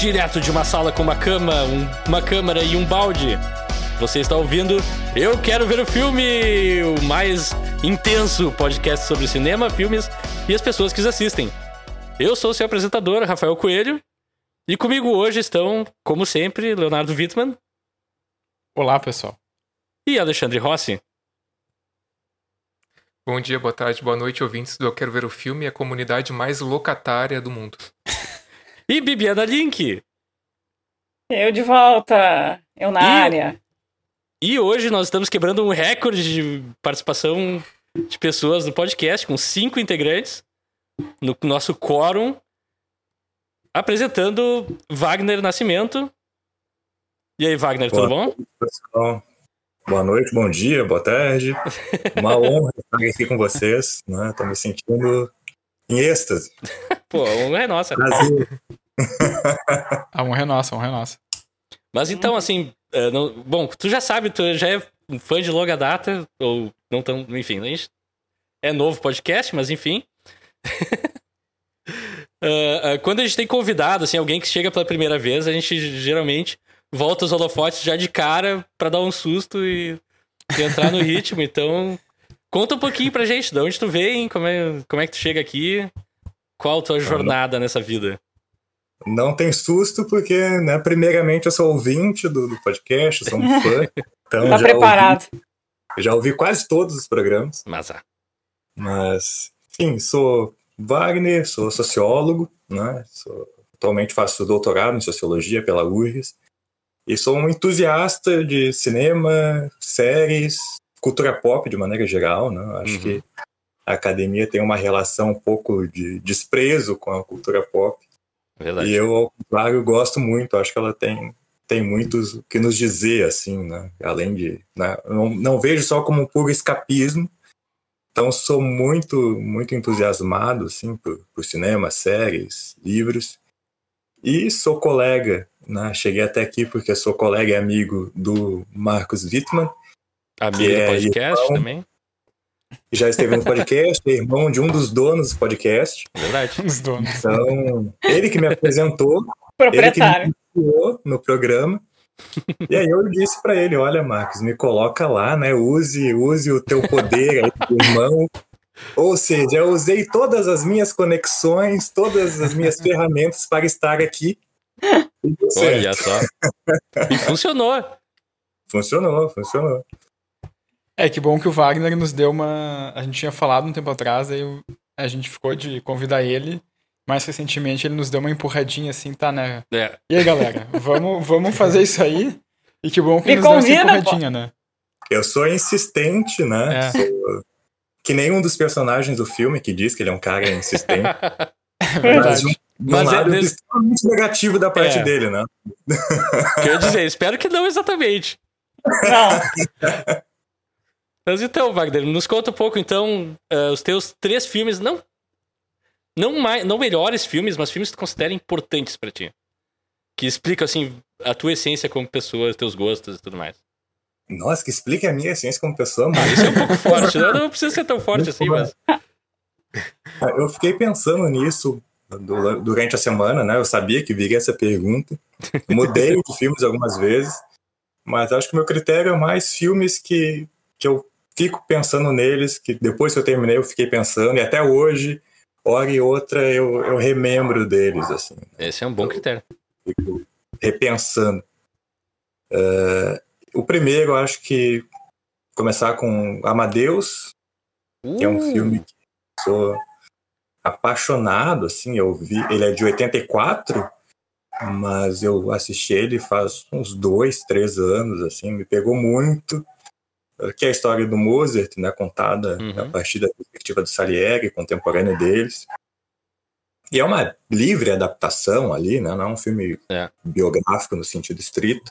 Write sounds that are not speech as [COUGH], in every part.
direto de uma sala com uma cama, um, uma câmera e um balde. Você está ouvindo Eu Quero Ver o Filme, o mais intenso podcast sobre cinema, filmes e as pessoas que os assistem. Eu sou o seu apresentador, Rafael Coelho, e comigo hoje estão, como sempre, Leonardo Wittmann. Olá, pessoal. E Alexandre Rossi. Bom dia, boa tarde, boa noite, ouvintes do Eu Quero Ver o Filme, a comunidade mais locatária do mundo. E Bibiana Link. Eu de volta, eu na e, área. E hoje nós estamos quebrando um recorde de participação de pessoas no podcast, com cinco integrantes, no nosso quórum, apresentando Wagner Nascimento. E aí, Wagner, boa tudo bom? Pessoal. Boa noite, bom dia, boa tarde. Uma honra estar aqui com vocês, né? Tô me sentindo em êxtase. [LAUGHS] Pô, a honra é nossa. Prazer. [LAUGHS] a honra é nossa, a honra é nossa. Mas então, assim, uh, não, bom, tu já sabe, tu já é um fã de longa data, ou não tão, enfim, a gente é novo podcast, mas enfim. uh, [LAUGHS] uh, quando a gente tem convidado, assim, alguém que chega pela primeira vez, a gente geralmente volta os holofotes já de cara para dar um susto e, e entrar no [LAUGHS] ritmo. Então, conta um pouquinho pra gente, de onde tu vem, como é, como é que tu chega aqui, qual a tua jornada nessa vida? Não tem susto, porque, né, primeiramente eu sou ouvinte do, do podcast, sou um [LAUGHS] fã. Então tá já preparado. Ouvi, já ouvi quase todos os programas. Mas, ah. Mas, enfim, sou Wagner, sou sociólogo, né? Sou, atualmente faço doutorado em sociologia pela URGS. E sou um entusiasta de cinema, séries, cultura pop de maneira geral, né? Acho uhum. que a academia tem uma relação um pouco de desprezo com a cultura pop. Verdade. E eu, ao contrário, gosto muito. Acho que ela tem, tem muitos o que nos dizer, assim, né? Além de. Né? Não, não vejo só como um puro escapismo. Então, sou muito, muito entusiasmado, assim, por, por cinema, séries, livros. E sou colega, né? Cheguei até aqui porque sou colega e amigo do Marcos Wittmann. Amigo do é podcast irmão, também. Já esteve no podcast, é irmão de um dos donos do podcast. Verdade. Os donos. Então, ele que me apresentou, Proprietário. ele que me ensinou no programa. E aí eu disse para ele, olha, Marcos, me coloca lá, né? Use, use o teu poder aí, irmão. Ou seja, eu usei todas as minhas conexões, todas as minhas ferramentas para estar aqui. Olha só. E funcionou. Funcionou, funcionou. É, que bom que o Wagner nos deu uma. A gente tinha falado um tempo atrás, aí a gente ficou de convidar ele. Mais recentemente ele nos deu uma empurradinha assim, tá, né? É. E aí, galera, vamos, vamos fazer isso aí. E que bom que Me nos convida, deu essa empurradinha, né? Eu sou insistente, né? É. Sou... Que nem um dos personagens do filme que diz que ele é um cara insistente. [LAUGHS] É verdade. Mas, um, Mas um é lado desse- extremamente negativo da parte É. dele, né? Quer dizer, espero que não exatamente. Não, [LAUGHS] Mas então, Wagner, nos conta um pouco, então, eh, os teus três filmes, não, não, mais, não melhores filmes, mas filmes que tu considera importantes pra ti. Que explicam, assim, a tua essência como pessoa, teus gostos e tudo mais. Nossa, que explica a minha essência como pessoa, Ah, mas isso é um pouco forte, né? Não precisa ser tão forte assim, mas... eu fiquei pensando nisso du- durante a semana, né? Eu sabia que viria essa pergunta. Mudei de filmes algumas vezes, mas acho que o meu critério é mais filmes que, que eu fico pensando neles, que depois que eu terminei eu fiquei pensando, e até hoje, hora e outra, eu, eu remembro deles, assim. Esse é um bom critério. fico repensando. Eh, o primeiro, eu acho que começar com Amadeus, que é um Uh, filme que eu sou apaixonado, assim, eu vi, ele é de 84, mas eu assisti ele faz uns dois, três anos, assim, me pegou muito, que é a história do Mozart, né, contada Uhum. a partir da perspectiva do Salieri, contemporâneo deles. E é uma livre adaptação ali, né, não é um filme É. biográfico no sentido estrito,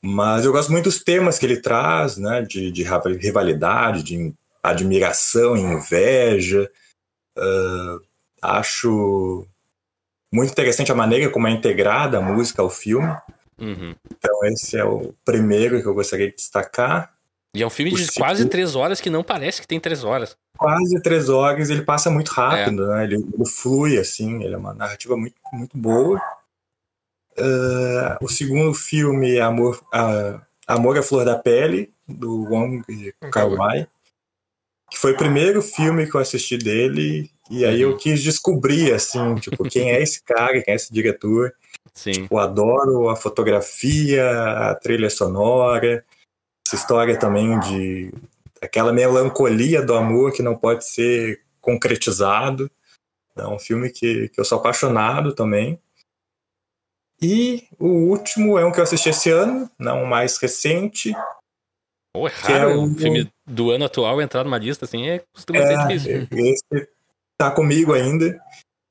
mas eu gosto muito dos temas que ele traz, né, de, de rivalidade, de admiração inveja. Ah, acho muito interessante a maneira como é integrada a música ao filme. uhum. Então esse é o primeiro que eu gostaria de destacar. E é um filme O de quase três horas que não parece que tem três horas. Quase três horas, ele passa muito É. rápido, né? Ele, ele flui, assim, ele é uma narrativa muito, muito boa. Uh, o segundo filme é Amor, uh, Amor à Flor da Pele, do Wong Kar-wai, que foi o primeiro filme que eu assisti dele, e aí eu quis descobrir, assim, tipo, quem é esse cara, quem é esse diretor. Sim. Tipo, adoro a fotografia, a trilha sonora, essa história também de aquela melancolia do amor que não pode ser concretizado. É um filme que, que eu sou apaixonado também. E o último é um que eu assisti esse ano, não o mais recente. Pô, é Que é raro o- um filme do ano atual entrar numa lista assim, é, costuma É, ser difícil. esse tá comigo ainda,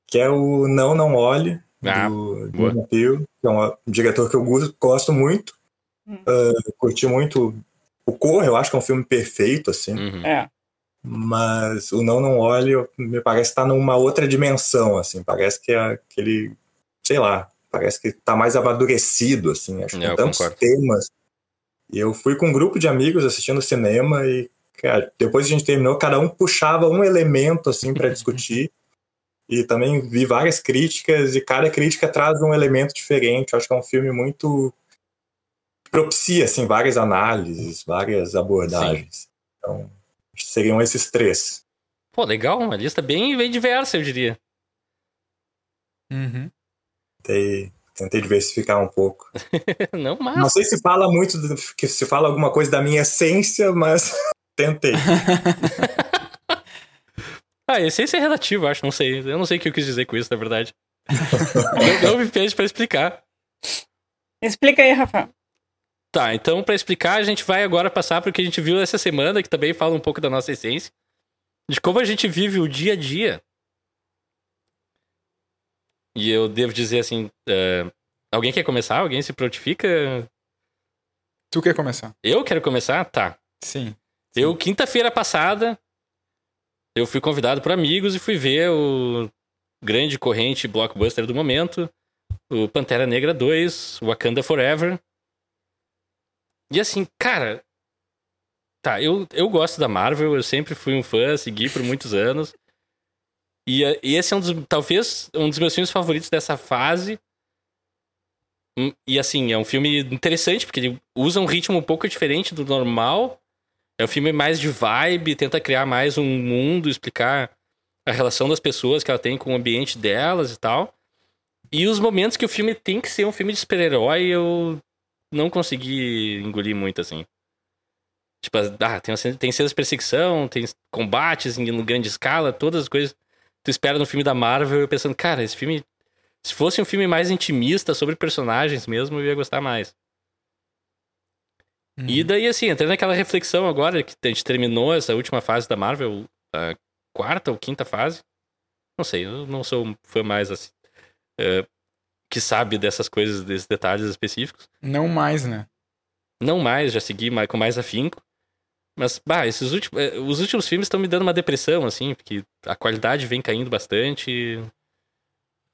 que é o Não Não Olhe, Ah, do. Jordan Peele, que é um diretor que eu gosto muito. Hum. Ah, curti muito o Corra, eu acho que é um filme perfeito, assim. Uhum. É. Mas o Não Não Olhe me parece estar numa outra dimensão, assim. Parece que é aquele, sei lá, parece que tá mais amadurecido, assim. Acho que É, eu tem tantos concordo. temas. E eu fui com um grupo de amigos assistindo cinema e, cara, depois que a gente terminou, cada um puxava um elemento, assim, para [LAUGHS] discutir. E também vi várias críticas e cada crítica traz um elemento diferente. Eu acho que é um filme muito propicia, assim, várias análises, várias abordagens. Então, seriam esses três. Pô, legal, uma lista bem, bem diversa, eu diria. Uhum. Tentei, tentei diversificar um pouco. [LAUGHS] Não, mas. Não sei se fala muito, do- que se fala alguma coisa da minha essência, mas [LAUGHS] tentei. [LAUGHS] Ah, essência é relativo, acho, não sei. Eu não sei o que eu quis dizer com isso, na verdade. não, não me pede pra explicar. Explica aí, Rafa. Tá, então pra explicar, a gente vai agora passar pro que a gente viu essa semana, que também fala um pouco da nossa essência. De como a gente vive o dia a dia. E eu devo dizer assim. eh, alguém quer começar? Alguém se prontifica? Tu quer começar? Eu quero começar? Tá. Sim. Eu, quinta-feira passada, eu fui convidado por amigos e fui ver o grande corrente blockbuster do momento, o Pantera Negra 2, Wakanda Forever. E assim, cara. Tá, eu, eu gosto da Marvel, eu sempre fui um fã, segui por muitos anos. E, e esse é um dos, talvez, um dos meus filmes favoritos dessa fase. Hum, E assim, é um filme interessante, porque ele usa um ritmo um pouco diferente do normal. É um filme mais de vibe, tenta criar mais um mundo, explicar a relação das pessoas que ela tem com o ambiente delas e tal. E os momentos que o filme tem que ser um filme de super-herói, eu não consegui engolir muito, assim. Tipo, ah, tem, tem cenas de perseguição, tem combates em grande escala, todas as coisas tu espera no filme da Marvel. Eu pensando, cara, esse filme. Se fosse um filme mais intimista sobre personagens mesmo, eu ia gostar mais. Uhum. E daí, assim, entrando naquela reflexão agora que a gente terminou essa última fase da Marvel, a quarta ou quinta fase. Não sei, eu não sou fã mais assim. é, que sabe dessas coisas, desses detalhes específicos. Não mais, né? Não mais, já segui mais, com mais afinco. Mas, bah, esses últimos, é, os últimos filmes estão me dando uma depressão, assim, porque a qualidade vem caindo bastante.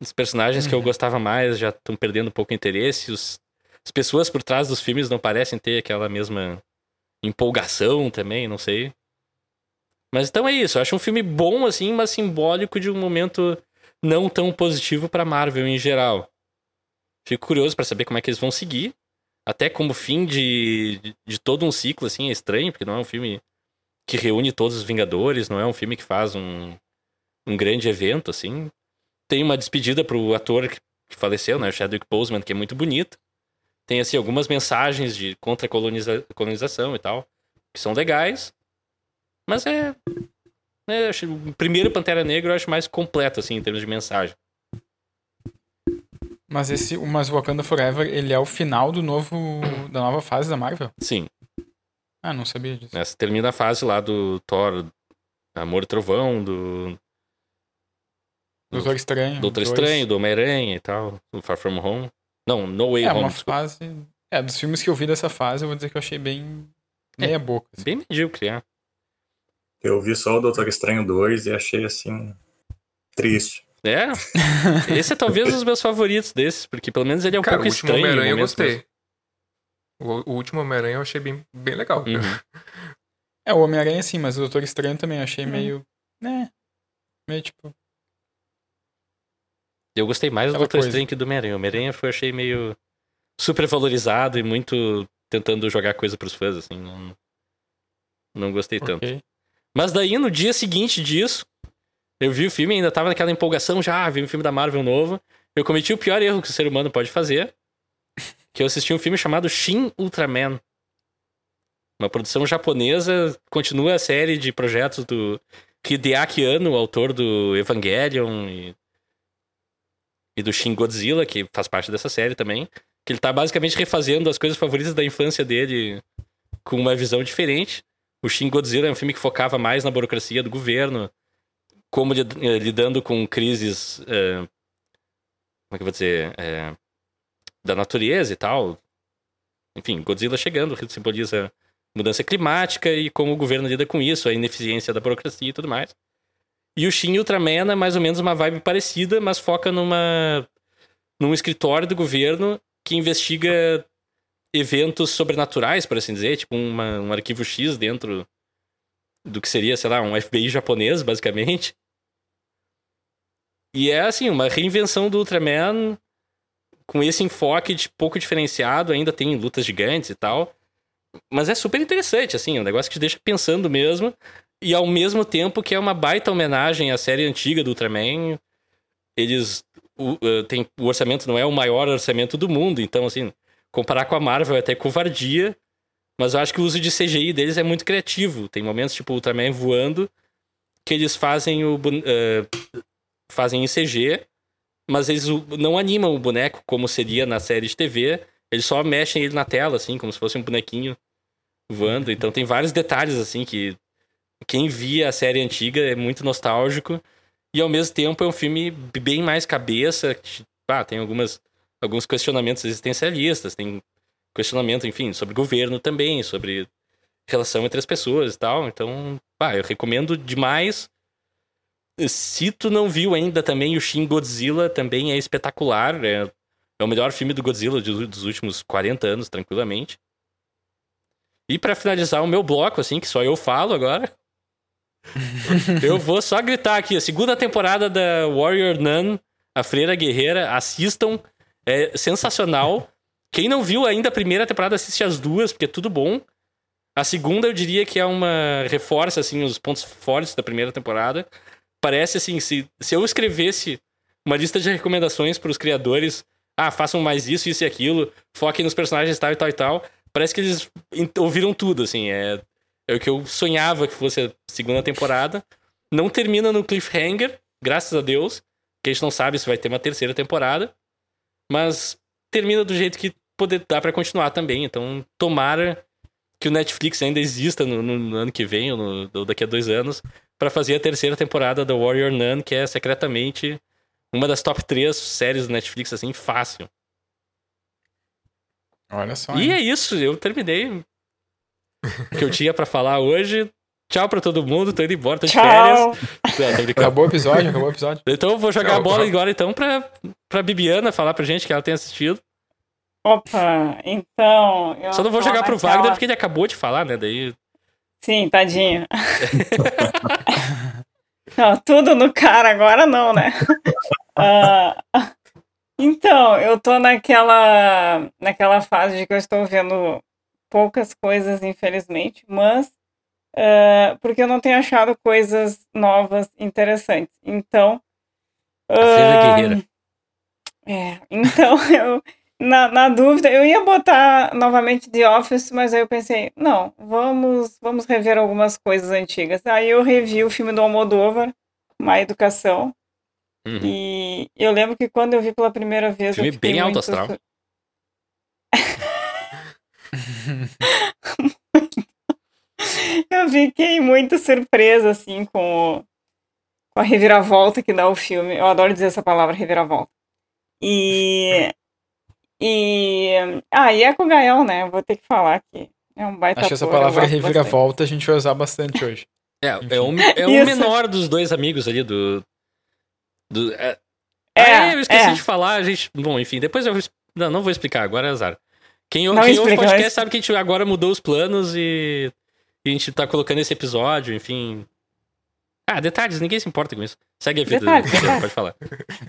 Os personagens que eu Uhum. gostava mais já estão perdendo um pouco o interesse. Os, as pessoas por trás dos filmes não parecem ter aquela mesma empolgação também, não sei. Mas então é isso, eu acho um filme bom, assim, mas simbólico de um momento não tão positivo pra Marvel em geral. Fico curioso pra saber como é que eles vão seguir. Até como fim de, de, de todo um ciclo, assim, é estranho, porque não é um filme que reúne todos os Vingadores, não é um filme que faz um, um grande evento, assim. Tem uma despedida pro ator que, que faleceu, né, o Chadwick Boseman, que é muito bonita. Tem, assim, algumas mensagens de contra a coloniza, colonização e tal, que são legais. Mas é... é acho- o primeiro Pantera Negra eu acho mais completo, assim, em termos de mensagem. Mas esse, mas o Wakanda Forever, ele é o final do novo, da nova fase da Marvel? Sim, Ah, não sabia disso. Você termina a fase lá do Thor, Amor e Trovão, do Doutor Estranho. Doutor dois. Estranho, do Homem-Aranha e tal, do Far From Home. Não, No Way É, Home. uma desculpa. fase... É, dos filmes que eu vi dessa fase, eu vou dizer que eu achei bem meia boca. assim. Bem medíocre, é. Eu vi só o Doutor Estranho 2 e achei assim. triste. É, esse é talvez um dos meus favoritos desses, porque pelo menos ele é um Cara, o pouco último estranho. em Homem-Aranha eu gostei. O, o último Homem-Aranha eu achei bem, bem legal. Uhum. [LAUGHS] É, o Homem-Aranha sim, mas o Doutor Estranho também eu achei Hum. meio... né? Meio tipo... Eu gostei mais do Aquela Doutor coisa. Estranho que do Homem-Aranha. O Homem-Aranha foi, achei meio super valorizado e muito tentando jogar coisa pros fãs, assim. Não, não gostei tanto. Ok. Mas daí, no dia seguinte disso, eu vi o filme, ainda tava naquela empolgação já, ah, vi um filme da Marvel novo. Eu cometi o pior erro que o ser humano pode fazer, que eu assisti um filme chamado Shin Ultraman. Uma produção japonesa, continua a série de projetos do Hideaki Anno, autor do Evangelion e, e do Shin Godzilla, que faz parte dessa série também. Que ele tá basicamente refazendo as coisas favoritas da infância dele com uma visão diferente. O Shin Godzilla é um filme que focava mais na burocracia do governo, como eh, lidando com crises. eh, como é que eu vou dizer? eh, da natureza e tal. Enfim, Godzilla chegando, que simboliza mudança climática e como o governo lida com isso, a ineficiência da burocracia e tudo mais. E o Shin Ultraman é mais ou menos uma vibe parecida, mas foca numa num escritório do governo que investiga eventos sobrenaturais, por assim dizer, tipo uma- um arquivo X dentro do que seria, sei lá, um FBI japonês, basicamente. E é assim, uma reinvenção do Ultraman com esse enfoque de pouco diferenciado, ainda tem lutas gigantes e tal. Mas é super interessante, assim, é um negócio que te deixa pensando mesmo. E ao mesmo tempo que é uma baita homenagem à série antiga do Ultraman. Eles. O, eh, tem, o orçamento não é o maior orçamento do mundo, então, assim, comparar com a Marvel é até covardia. Mas eu acho que o uso de CGI deles é muito criativo. Tem momentos, tipo, o Ultraman voando, que eles fazem o. eh, fazem em CG, mas eles não animam o boneco como seria na série de TV. Eles só mexem ele na tela, assim, como se fosse um bonequinho voando. Então tem vários detalhes, assim, que quem via a série antiga é muito nostálgico. E ao mesmo tempo é um filme bem mais cabeça. Ah, tem algumas, alguns questionamentos existencialistas, tem questionamento, enfim, sobre governo também, sobre relação entre as pessoas e tal. Então, pá, eu recomendo demais. Se tu não viu ainda também, o Shin Godzilla também é espetacular. É, é o melhor filme do Godzilla de- dos últimos 40 anos, tranquilamente. E pra finalizar o meu bloco, assim, que só eu falo agora, [LAUGHS] eu vou só gritar aqui: a segunda temporada da Warrior Nun, a Freira Guerreira, assistam. É sensacional. Quem não viu ainda a primeira temporada, assiste as duas, porque é tudo bom. A segunda, eu diria que é uma. reforça, assim, os pontos fortes da primeira temporada. Parece assim, se, se eu escrevesse uma lista de recomendações para os criadores, ah, façam mais isso, isso e aquilo, foquem nos personagens tal e tal e tal. Parece que eles ouviram tudo, assim. É, é o que eu sonhava que fosse a segunda temporada. Não termina no cliffhanger, graças a Deus, que a gente não sabe se vai ter uma terceira temporada. Mas termina do jeito que poder, dá pra continuar também. Então, tomara que o Netflix ainda exista no, no- no ano que vem, ou, no- ou daqui a dois anos, pra fazer a terceira temporada da Warrior Nun, que é secretamente uma das top três séries do Netflix, assim, fácil. Olha só. E hein? é isso, eu terminei o que eu tinha pra falar hoje. Tchau pra todo mundo, tô indo embora, tô de Tchau. férias. Não, tô brincando. Acabou o episódio, acabou o episódio. Então eu vou jogar Tchau, a bola agora então pra, pra Bibiana falar pra gente que ela tem assistido. Opa, então. eu Só não vou tô jogar pro Wagner porque ele acabou de falar, né? Daí. Sim, tadinho. [LAUGHS] não, tudo no cara agora não, né? [LAUGHS] Ah, então, eu tô naquela, naquela fase de que eu estou vendo poucas coisas, infelizmente, mas ah, porque eu não tenho achado coisas novas interessantes. Então. Guerreira. É, então [LAUGHS] eu, na, na dúvida, eu ia botar novamente The Office, mas aí eu pensei, não, vamos, vamos rever algumas coisas antigas. Aí eu revi o filme do Almodóvar, Má Educação, Uhum. e eu lembro que quando eu vi pela primeira vez. Filme bem alto astral. [LAUGHS] [LAUGHS] [LAUGHS] Eu fiquei muito surpresa, assim, com, o- com a reviravolta que dá o filme. Eu adoro dizer essa palavra, reviravolta. E. [LAUGHS] E. Ah, e Eco Gael, né? Eu Vou ter que falar que é um baita Acho que essa palavra reviravolta a gente vai usar bastante hoje. [LAUGHS] É, Enfim. é, o, é o menor dos dois amigos ali do. do é, É, ah, eu esqueci é. de falar, a gente. Bom, enfim, depois eu. Não, não vou explicar, agora é azar. Quem, Não quem ouve o explica, podcast mas- sabe que a gente agora mudou os planos e, a gente tá colocando esse episódio, enfim. Ah, detalhes, ninguém se importa com isso. Segue a vida, Detalhe, detalhe. [LAUGHS] pode falar.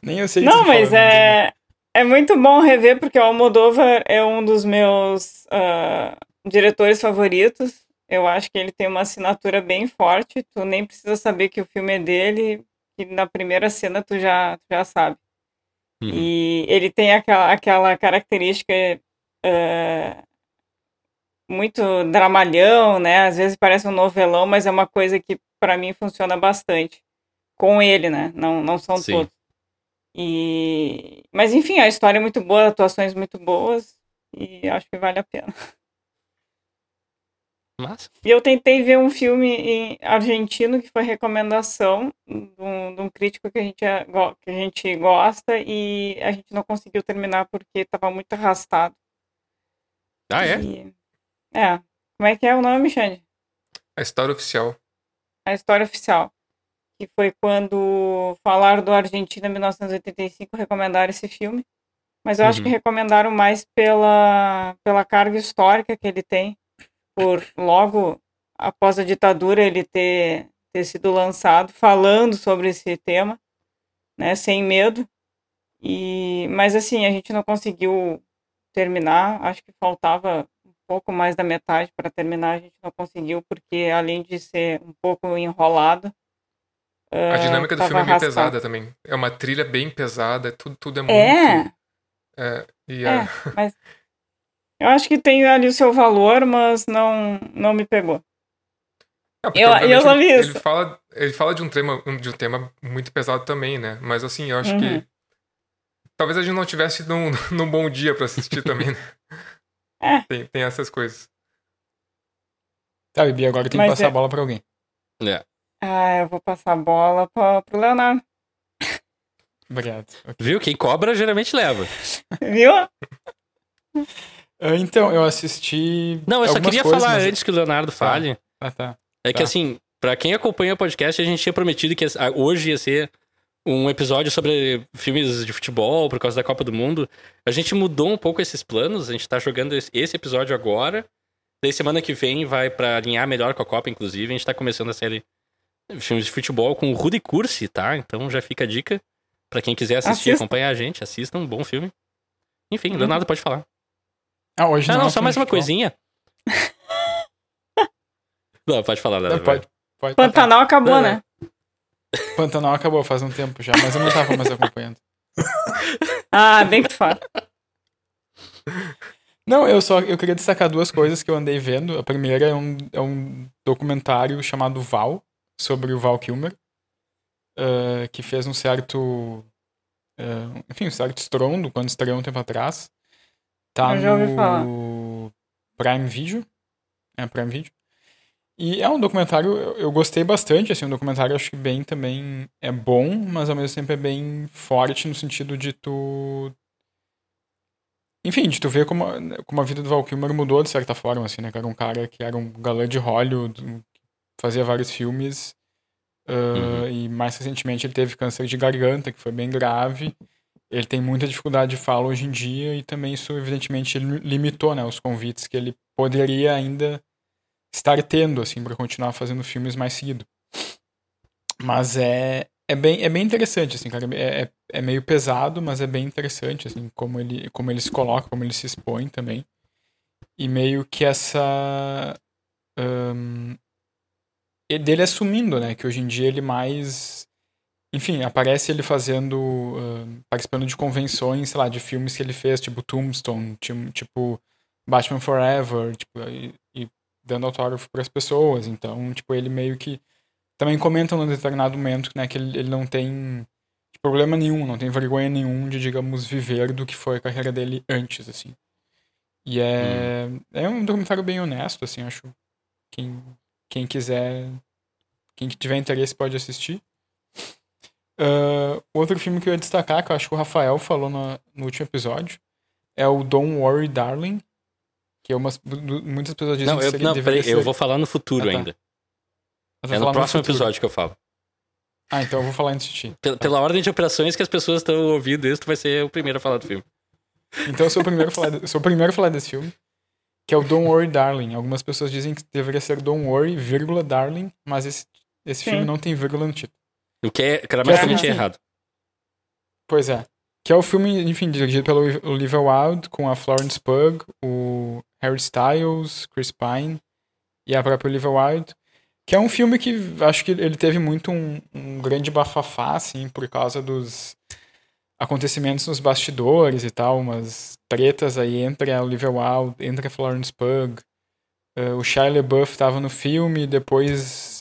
Nem eu sei Não, mas fala, é, é muito bom rever, porque o Almodóvar é um dos meus ah, diretores favoritos. Eu acho que ele tem uma assinatura bem forte. Tu nem precisa saber que o filme é dele, que na primeira cena tu já, tu já sabe. Uhum. E ele tem aquela, aquela característica eh, muito dramalhão, né? Às vezes parece um novelão, mas é uma coisa que pra mim funciona bastante. Com ele, né? Não, não são Sim. todos. E... Mas enfim, a história é muito boa, atuações muito boas e acho que vale a pena. Mas, E eu tentei ver um filme em argentino que foi recomendação de um, de um crítico que a, gente, é- que a gente gosta e a gente não conseguiu terminar porque estava muito arrastado. ah, é? E- é. Como é que é o nome, Xande? A história oficial. A história oficial. Que foi quando falaram do Argentina 1985, recomendaram esse filme. Mas eu acho Uhum. que recomendaram mais pela, pela carga histórica que ele tem, por logo após a ditadura ele ter, ter sido lançado, falando sobre esse tema, né, sem medo. E, mas assim, a gente não conseguiu terminar, acho que faltava pouco mais da metade para terminar, a gente não conseguiu, porque além de ser um pouco enrolado. A dinâmica do filme é bem arrastado. pesada também. É uma trilha bem pesada, tudo, tudo é muito. É, é, e é, a- [LAUGHS] mas eu acho que tem ali o seu valor, mas não, não me pegou. É, Eu- eu vi ele, isso. ele fala, ele fala de um tema, de um tema muito pesado também, né? Mas assim, eu acho Uhum. que talvez a gente não tivesse num, [LAUGHS] num bom dia pra assistir também, né? [LAUGHS] É. Tem, tem essas coisas. Tá, Bibi, agora tem que passar é- a bola pra alguém. É. Ah, eu vou passar a bola pra, pro Leonardo. Obrigado. Viu? Quem cobra geralmente leva. Viu? Ah, Então, eu assisti. Não, eu só queria coisas, falar mas- antes que o Leonardo fale. Ah, tá. É que Tá. assim, pra quem acompanha o podcast, a gente tinha prometido que hoje ia ser um episódio sobre filmes de futebol por causa da Copa do Mundo. A gente mudou um pouco esses planos, a gente tá jogando esse- episódio agora. Daí semana que vem vai pra alinhar melhor com a Copa, inclusive. A gente tá começando a série de filmes de futebol com o Rudy Cursi, tá? Então já fica a dica pra quem quiser assistir e Assista. acompanhar a gente. Assista um bom filme. Enfim, Uhum. Leonardo pode falar. Ah, hoje Ah, não. não, é só filme mais uma futebol. coisinha. [LAUGHS] Não, pode falar, Não, Leonardo. pode, pode. Pantanal acabou, Não, né? Pantanal acabou faz um tempo já, mas eu não tava mais acompanhando. Ah, bem que fala. Não, eu só eu queria destacar duas coisas que eu andei vendo. A primeira é um, é um documentário chamado Val, sobre o Val Kilmer, ah, que fez um certo. ah, enfim, um certo estrondo quando estreou um tempo atrás. Tá Eu já ouvi falar. no Prime Video. É, Prime Video. E é um documentário, eu, gostei bastante, assim, um documentário acho que bem também é bom, mas ao mesmo tempo é bem forte no sentido de tu enfim, de tu ver como, a- como a vida do Val Kilmer mudou de certa forma, assim, né? Que era um cara que era um galã de Hollywood, fazia vários filmes. ah, Uhum. E mais recentemente ele teve câncer de garganta, que foi bem grave. Ele tem muita dificuldade de fala hoje em dia e também isso, evidentemente, li- limitou, né? Os convites que ele poderia ainda estar tendo, assim, para continuar fazendo filmes mais seguido. Mas é, é, bem, é bem interessante, assim, cara. É, é, é meio pesado, mas é bem interessante, assim, como ele, como ele se coloca, como ele se expõe também. E meio que essa. e dele assumindo, né? Que hoje em dia ele mais. Enfim, aparece ele fazendo. ahn, participando de convenções, sei lá, de filmes que ele fez, tipo Tombstone, ti- tipo Batman Forever, tipo, e, e dando autógrafo para as pessoas. Então, tipo, ele meio que também comenta num determinado momento, né, que ele, ele não tem problema nenhum, não tem vergonha nenhum de, digamos, viver do que foi a carreira dele antes, assim. E é, é um documentário bem honesto, assim, acho. Quem, quem quiser, quem tiver interesse pode assistir. Ah, outro filme que eu ia destacar, que eu acho que o Rafael falou no, no último episódio, é o Don't Worry Darling, que umas, muitas pessoas dizem Não, que eu, seria- não deveria peraí, eu ser- vou falar no futuro Ah, tá. ainda. Eu É no próximo futuro. episódio que eu falo. Ah, então eu vou falar antes de ti. Pela, pela ordem de operações que as pessoas estão ouvindo isso, tu vai ser o primeiro a falar do filme. Então eu sou o primeiro a falar, [LAUGHS] de- sou o primeiro a falar desse filme, que é o Don't Worry Darling. Algumas pessoas dizem que deveria ser Don't Worry, vírgula, Darling, mas esse, esse Sim. filme não tem vírgula no título. O que é gramaticamente É. errado. Pois é. Que é o filme, enfim, dirigido pelo Olivia Wilde, com a Florence Pugh, o Harry Styles, Chris Pine e a própria Olivia Wilde. Que é um filme que acho que ele teve muito um, um grande bafafá, assim, por causa dos acontecimentos nos bastidores e tal, umas tretas aí entre a Olivia Wilde, entre a Florence Pugh. Eh, o Shia LaBeouf estava no filme, depois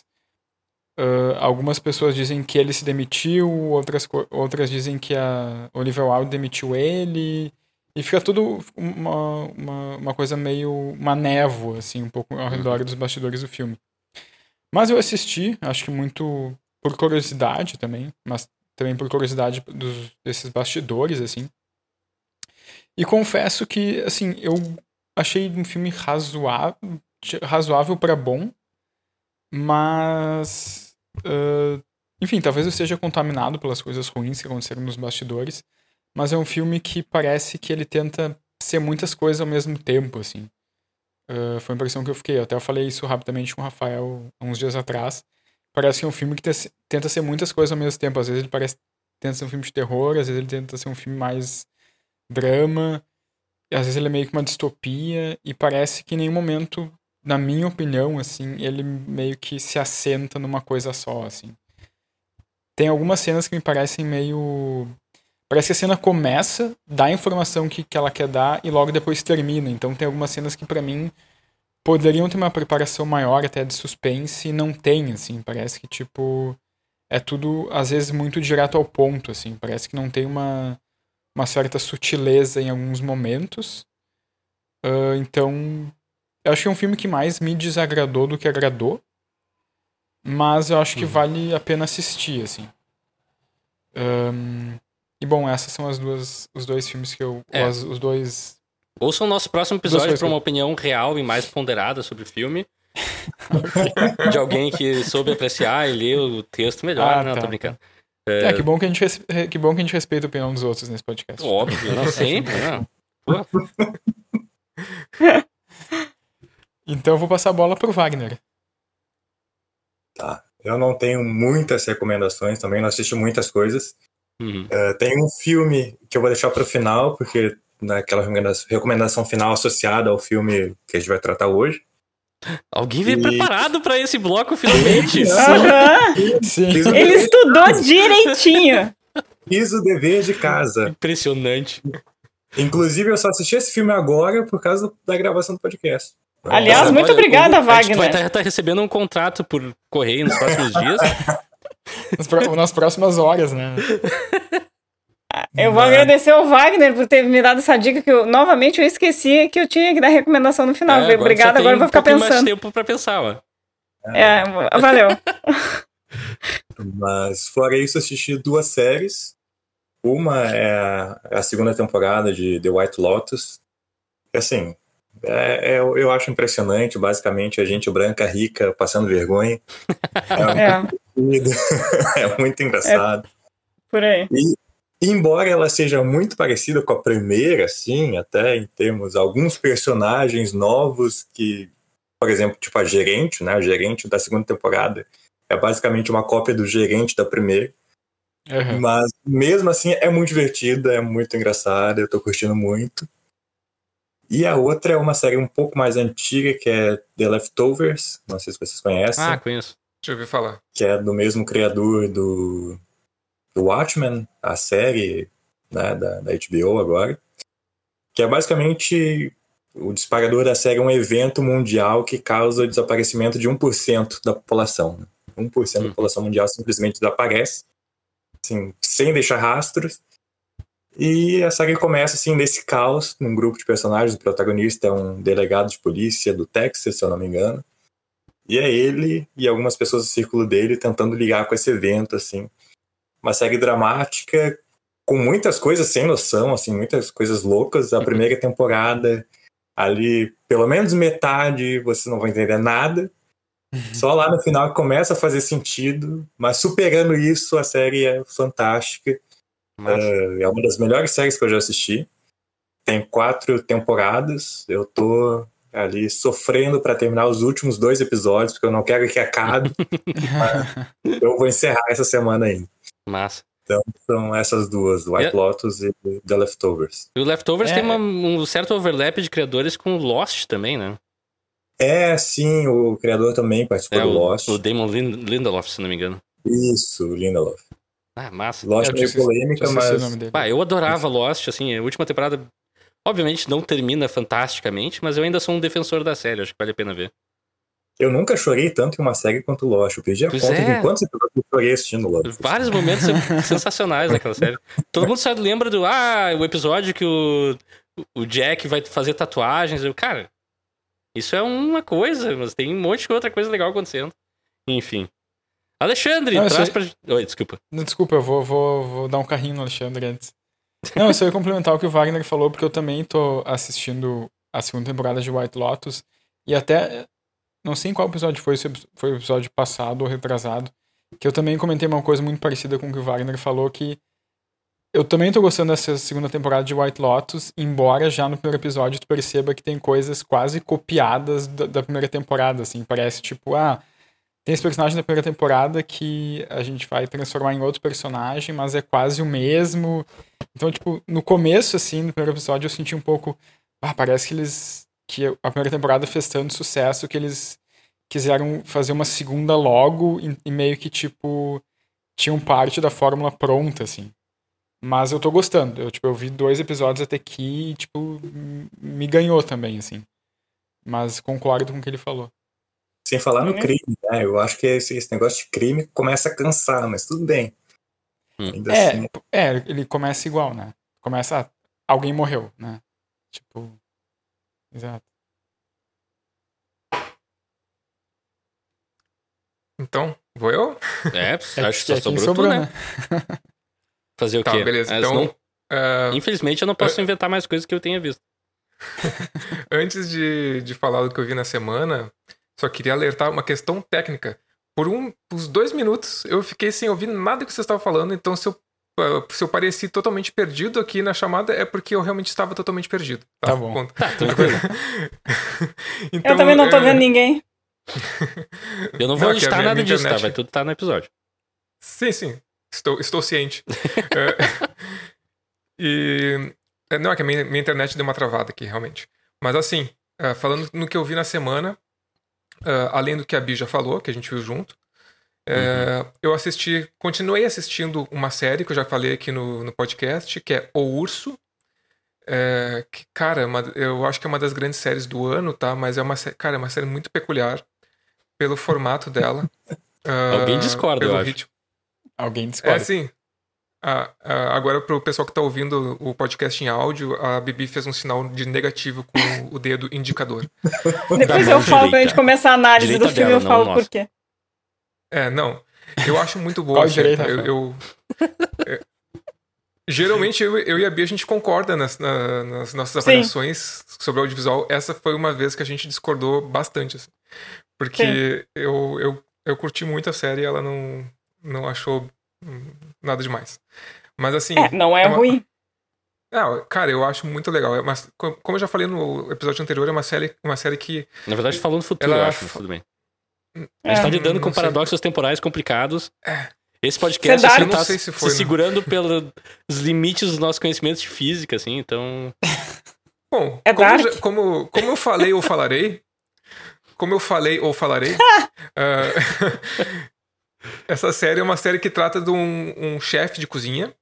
Uh, algumas pessoas dizem que ele se demitiu, outras, outras dizem que a Olivia Wilde demitiu ele. E fica tudo uma, uma, uma coisa meio. uma névoa, assim, um pouco ao redor dos bastidores do filme. Mas eu assisti, acho que muito por curiosidade também, mas também por curiosidade dos, desses bastidores, assim. E confesso que, assim, eu achei um filme razoável, razoável para bom, mas. Ah, enfim, talvez eu esteja contaminado pelas coisas ruins que aconteceram nos bastidores, mas é um filme que parece que ele tenta ser muitas coisas ao mesmo tempo, assim. Ah, foi a impressão que eu fiquei. Eu até falei isso rapidamente com o Rafael uns dias atrás. Parece que é um filme que te- tenta ser muitas coisas ao mesmo tempo. Às vezes ele parece tenta ser um filme de terror, às vezes ele tenta ser um filme mais drama, às vezes ele é meio que uma distopia, e parece que em nenhum momento, na minha opinião, assim, ele meio que se assenta numa coisa só, assim. Tem algumas cenas que me parecem meio. Parece que a cena começa, dá a informação que, que ela quer dar e logo depois termina. Então tem algumas cenas que pra mim poderiam ter uma preparação maior até de suspense e não tem, assim. Parece que, tipo, é tudo, às vezes, muito direto ao ponto, assim. Parece que não tem uma, uma certa sutileza em alguns momentos. Ah, então, eu acho que é um filme que mais me desagradou do que agradou. Mas eu acho que Uhum. vale a pena assistir, assim. Ahn, e bom, essas são as duas, os dois filmes que eu. É. as- os dois. Ouçam o nosso próximo episódio para uma eu- opinião real e mais ponderada sobre o filme. [LAUGHS] de alguém que soube apreciar e ler o texto melhor. Ah, não, tá, tô brincando. É, que, bom que, a gente, res- que bom que a gente respeita a opinião dos outros nesse podcast. Óbvio, não [LAUGHS] sempre, não. [LAUGHS] Então eu vou passar a bola pro Wagner. Tá. Eu não tenho muitas recomendações também, não assisti muitas coisas. uhum. Eh, tem um filme que eu vou deixar para o final, porque naquela recomendação, recomendação final associada ao filme que a gente vai tratar hoje. Alguém veio E- preparado para esse bloco finalmente. Sim. O, Ele estudou direitinho. fiz o dever de casa. Impressionante. Inclusive, eu só assisti esse filme agora por causa da gravação do podcast. Aliás, Nossa, muito obrigada, o- A gente vai Wagner. estar recebendo um contrato por correio nos próximos dias. [LAUGHS] Nas, próximas horas, né? Eu vou agradecer ao Wagner por ter me dado essa dica que eu, novamente eu esqueci que eu tinha que dar recomendação no final. É, agora Obrigada, agora eu vou ficar um pouquinho mais pensando. tempo para pensar, ó. É, valeu. [LAUGHS] Mas fora isso, assisti duas séries. Uma é a- segunda temporada de The White Lotus. Assim, é, é- eu acho impressionante. Basicamente, a gente branca rica passando vergonha. É, [LAUGHS] [LAUGHS] É muito engraçado. por aí. Embora ela seja muito parecida com a primeira, assim, até em termos alguns personagens novos que, por exemplo, tipo a gerente, né? A gerente da segunda temporada é basicamente uma cópia do gerente da primeira. Aham. Mas mesmo assim é muito divertida, é muito engraçada, eu tô curtindo muito. E a outra é uma série um pouco mais antiga, que é The Leftovers, não sei se vocês conhecem, Ah, conheço. Deixa eu ouvir falar. que é do mesmo criador do, do Watchmen, a série né, da, da HBO agora. Que é basicamente o disparador da série é um evento mundial que causa o desaparecimento de 1% da população. né? 1% da Hum. população mundial simplesmente desaparece, assim, sem deixar rastros. E a série começa assim nesse caos, num grupo de personagens. O protagonista é um delegado de polícia do Texas, se eu não me engano. E é ele e algumas pessoas do círculo dele tentando ligar com esse evento, assim. Uma série dramática, com muitas coisas sem noção, assim, muitas coisas loucas. A primeira temporada, ali, pelo menos metade, vocês não vão entender nada. Só lá no final começa a fazer sentido. Mas superando isso, a série é fantástica. Massa. É uma das melhores séries que eu já assisti. Tem quatro temporadas. Eu tô ali sofrendo para terminar os últimos dois episódios, porque eu não quero que acabe. [LAUGHS] eu vou encerrar essa semana ainda. Massa. Então são essas duas, White Lotus e The Leftovers. E o Leftovers é... tem uma, um certo overlap de criadores com Lost também, né? É, sim, o criador também participou é, do o, Lost. O Damon Lindelof, se não me engano. Isso, Lindelof. Ah, massa. Lost é meio polêmica, mas... Ah, eu adorava Lost, assim, a última temporada, obviamente, não termina fantasticamente, mas eu ainda sou um defensor da série, acho que vale a pena ver. Eu nunca chorei tanto em uma série quanto Lost. Eu perdi a Pois conta é. de quantos episódios eu chorei assistindo Lost. Vários momentos [LAUGHS] sensacionais daquela série. Todo mundo só lembra do, ah, o episódio que o, o Jack vai fazer tatuagens. Eu, cara, isso é uma coisa, mas tem um monte de outra coisa legal acontecendo. Enfim. Alexandre, Não, traz pra. Oi, desculpa. Não, Desculpa, eu vou, vou, vou dar um carrinho no Alexandre antes. Não, eu só ia complementar o que o Wagner falou, porque eu também tô assistindo a segunda temporada de White Lotus. E até. Não sei em qual episódio foi, se foi o episódio passado ou retrasado. Que eu também comentei uma coisa muito parecida com o que o Wagner falou, que eu também tô gostando dessa segunda temporada de White Lotus, embora já no primeiro episódio tu perceba que tem coisas quase copiadas da, da primeira temporada, assim. Parece tipo, ah, tem esse personagem da primeira temporada que a gente vai transformar em outro personagem, mas é quase o mesmo. Então, tipo, no começo, assim, no primeiro episódio, eu senti um pouco. Ah, parece que eles. que a primeira temporada fez tanto sucesso que eles quiseram fazer uma segunda logo e, e meio que, tipo, tinham parte da fórmula pronta, assim. Mas eu tô gostando. Eu, tipo, eu vi dois episódios até aqui e, tipo, me ganhou também, assim. Mas concordo com o que ele falou. Sem falar no É. crime, né? Eu acho que esse, esse negócio de crime começa a cansar, mas tudo bem. Hum. Ainda É, assim, é, ele começa igual, né? Começa, ah, alguém morreu, né? Tipo, exato. Então, vou eu? É, É, [LAUGHS] acho que é só sobrou sobrou, tu, né? [LAUGHS] Fazer o Tá, quê? beleza. Então, senão, ah, infelizmente, eu não posso inventar mais coisas que eu tenha visto. [LAUGHS] Antes de, de falar do que eu vi na semana, só queria alertar uma questão técnica. Por um, uns dois minutos eu fiquei sem ouvir nada que vocês estavam falando, então se eu, ah, se eu pareci totalmente perdido aqui na chamada é porque eu realmente estava totalmente perdido. Tá bom. Ponto. Tá, tranquilo. [LAUGHS] Então, eu também não tô é, vendo ninguém. Eu não vou Não, editar minha- nada disso, tá? Vai tudo estar no episódio. Sim, sim. Estou, estou ciente. É, [LAUGHS] [LAUGHS] e. é, Não, é que a minha, minha internet deu uma travada aqui, realmente. Mas assim, é, falando no que eu vi na semana, é, além do que a Bi já falou, que a gente viu junto, é, eu assisti, continuei assistindo uma série que eu já falei aqui no, no podcast, que é O Urso. É, que, cara, é uma- eu acho que é uma das grandes séries do ano, tá? Mas é uma, cara, é uma série muito peculiar pelo formato dela. [LAUGHS] Alguém ah, discorda, eu pelo acho. ritmo. Alguém É, discorda. sim. Ah, ah, agora, pro pessoal que tá ouvindo o podcast em áudio, a Bibi fez um sinal de negativo com o dedo indicador. [LAUGHS] Depois eu falo pra direita. gente começar a análise Direita do filme, dela, eu falo por quê. É, não. Eu acho muito boa. Qual a direita, eu, eu- é, geralmente eu, eu e a Bia a gente concorda nas, na- nas nossas Sim. avaliações sobre o audiovisual. Essa foi uma vez que a gente discordou bastante. assim. porque eu, eu, eu curti muito a série e ela não, não achou hum, nada demais. Mas assim. É, não é, uma- ruim. Ah, cara, eu acho muito legal. É uma- co- como eu já falei no episódio anterior, é uma série, uma série que. Na verdade, falando no futuro, Ela- eu acho, mas tudo bem. A É. gente tá lidando com sei. paradoxos temporais complicados. É. Esse podcast Cedário. assim, tá se se, foi, né? segurando pelos limites dos nossos conhecimentos de física, assim, então... [LAUGHS] Bom, É como, dark? já- como, como eu falei ou falarei. Como eu falei ou falarei. [LAUGHS] ah, essa série é uma série que trata de um, um chefe de cozinha,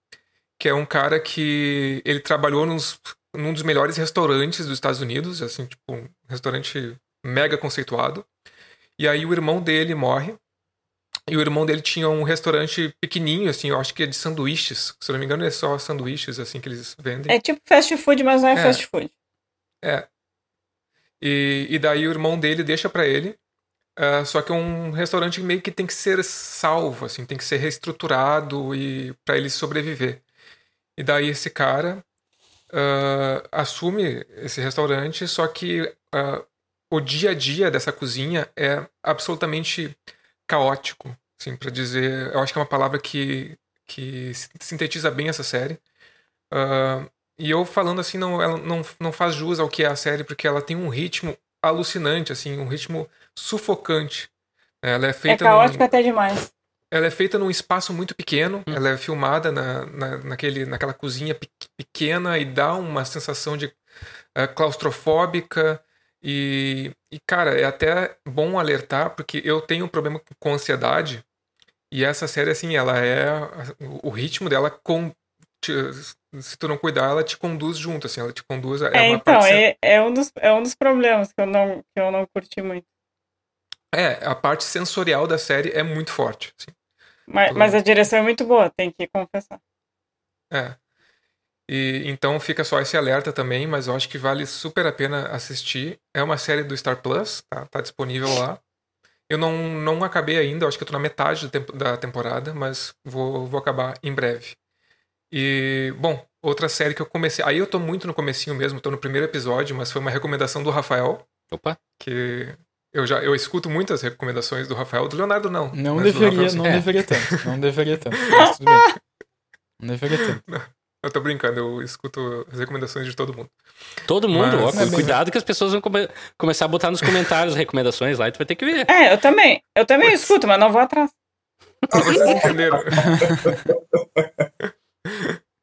que é um cara que ele trabalhou nos, num dos melhores restaurantes dos Estados Unidos, assim, tipo, um restaurante mega conceituado. E aí o irmão dele morre. E o irmão dele tinha um restaurante pequenininho, assim, eu acho que é de sanduíches. Se eu não me engano, é só sanduíches, assim, que eles vendem. É tipo fast food, mas não é, É. fast food. É. E, e daí o irmão dele deixa pra ele. Ah, só que é um restaurante meio que tem que ser salvo, assim, tem que ser reestruturado e para ele sobreviver. E daí esse cara ah, assume esse restaurante, só que ah, o dia a dia dessa cozinha é absolutamente caótico, assim, para dizer. Eu acho que é uma palavra que, que sintetiza bem essa série. E eu falando assim, não, ela não, não faz jus ao que é a série, porque ela tem um ritmo alucinante, assim, um ritmo sufocante. Ela é É feita caótico num, até demais. ela é feita num espaço muito pequeno. Hum. Ela é filmada na, na, naquele, naquela cozinha pe- pequena e dá uma sensação de eh, claustrofóbica. E, e, cara, é até bom alertar, porque eu tenho um problema com ansiedade. E essa série, assim, ela é. O ritmo dela, com, te- se tu não cuidar, ela te conduz junto, assim, ela te conduz. É, É, uma então, parte é, é, um dos, é um dos problemas que eu não, que eu não curti muito. É, a parte sensorial da série é muito forte. assim. Mas, mas a direção é muito boa, tem que confessar. É. E então fica só esse alerta também, mas eu acho que vale super a pena assistir. É uma série do Star Plus, tá, tá disponível lá. Eu não, não acabei ainda, acho que eu tô na metade da tempo- da temporada, mas vou, vou acabar em breve. E, bom, outra série que eu comecei. Aí eu tô muito no comecinho mesmo, tô no primeiro episódio, mas foi uma recomendação do Rafael, Opa. que eu já eu escuto muitas recomendações do Rafael, do Leonardo não. Não deveria, Rafael, não É. deveria tanto. Não deveria tanto. [LAUGHS] Mas tudo bem. Não deveria tanto. Eu tô brincando, eu escuto as recomendações de todo mundo. Todo mundo, Mas- ó, Mas- cuidado que as pessoas vão come- começar a botar nos comentários recomendações lá e tu vai ter que ver. É, eu também. Eu também escuto, mas não vou atrás. Ah, vocês entenderam. [LAUGHS]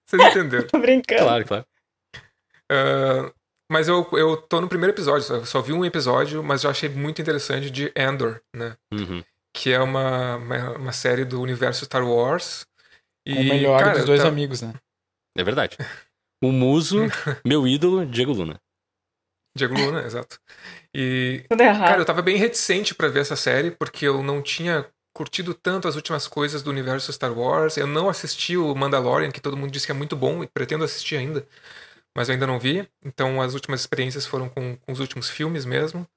vocês entenderam. Tô brincando. Claro, claro. Ah, mas eu, eu tô no primeiro episódio, só, só vi um episódio, mas eu achei muito interessante de Andor, né? Uhum. Que é uma, uma, uma série do universo Star Wars. E, o melhor cara, dos dois tá- amigos, né? É verdade. O muso, [LAUGHS] meu ídolo, Diego Luna. Diego Luna, exato. E, Tudo errado. cara, eu tava bem reticente pra ver essa série, porque eu não tinha curtido tanto as últimas coisas do universo Star Wars. Eu não assisti o Mandalorian, que todo mundo disse que é muito bom e pretendo assistir ainda, mas eu ainda não vi. Então as últimas experiências foram com, com os últimos filmes mesmo.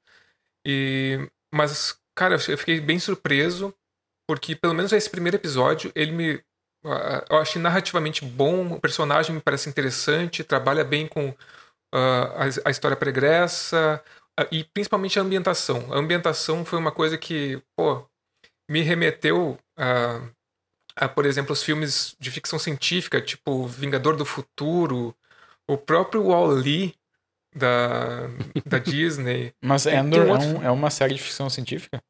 E mas cara, eu fiquei bem surpreso porque pelo menos esse primeiro episódio ele me eu achei narrativamente bom, o personagem me parece interessante, trabalha bem com ah, a, a história pregressa ah, e principalmente a ambientação. A ambientação foi uma coisa que, pô, me remeteu a, a, por exemplo, os filmes de ficção científica, tipo Vingador do Futuro, o próprio Wall-E da, da [LAUGHS] Disney. Mas Endor um é, outro- um- é uma série de ficção científica?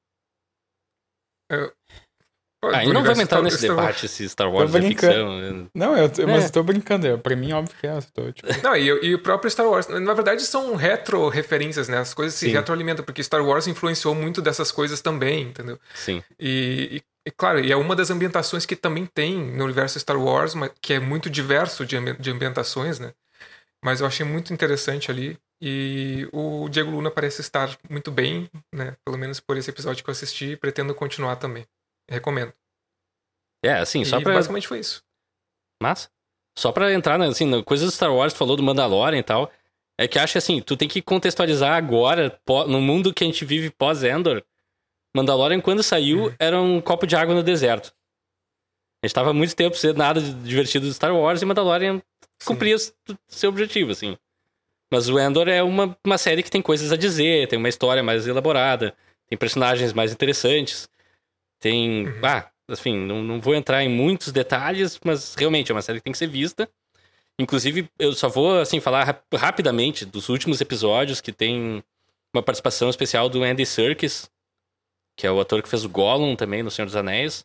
Pô, Aí do não vamos entrar Star- nesse Star debate se Star Wars é ficção. Não, eu, mas É. eu tô brincando. Eu, pra mim, óbvio que é. Eu tô, tipo, Não, e, e o próprio Star Wars. Na verdade, são retro-referências, né? As coisas se Sim. retroalimentam, porque Star Wars influenciou muito dessas coisas também, entendeu? Sim. E, e- e, claro, e é uma das ambientações que também tem no universo Star Wars, mas que é muito diverso de, ambi- de ambientações, né? Mas eu achei muito interessante ali. E o Diego Luna parece estar muito bem, né? Pelo menos por esse episódio que eu assisti, e pretendo continuar também. Recomendo. É, assim, só e pra. basicamente foi isso. Massa. Só pra entrar, né, assim, na coisa do Star Wars, tu falou do Mandalorian e tal. É que acho assim, tu tem que contextualizar agora, no mundo que a gente vive pós-Endor. Mandalorian, quando saiu, era um copo de água no deserto. A gente tava muito tempo sem nada de divertido do Star Wars e Mandalorian cumpria seu objetivo, assim. Mas o Endor é uma, uma série que tem coisas a dizer, tem uma história mais elaborada, tem personagens mais interessantes, tem. Uhum. Ah, enfim, não, não vou entrar em muitos detalhes, mas realmente é uma série que tem que ser vista. Inclusive, eu só vou, assim, falar rap- rapidamente dos últimos episódios que tem uma participação especial do Andy Serkis, que é o ator que fez o Gollum também no Senhor dos Anéis,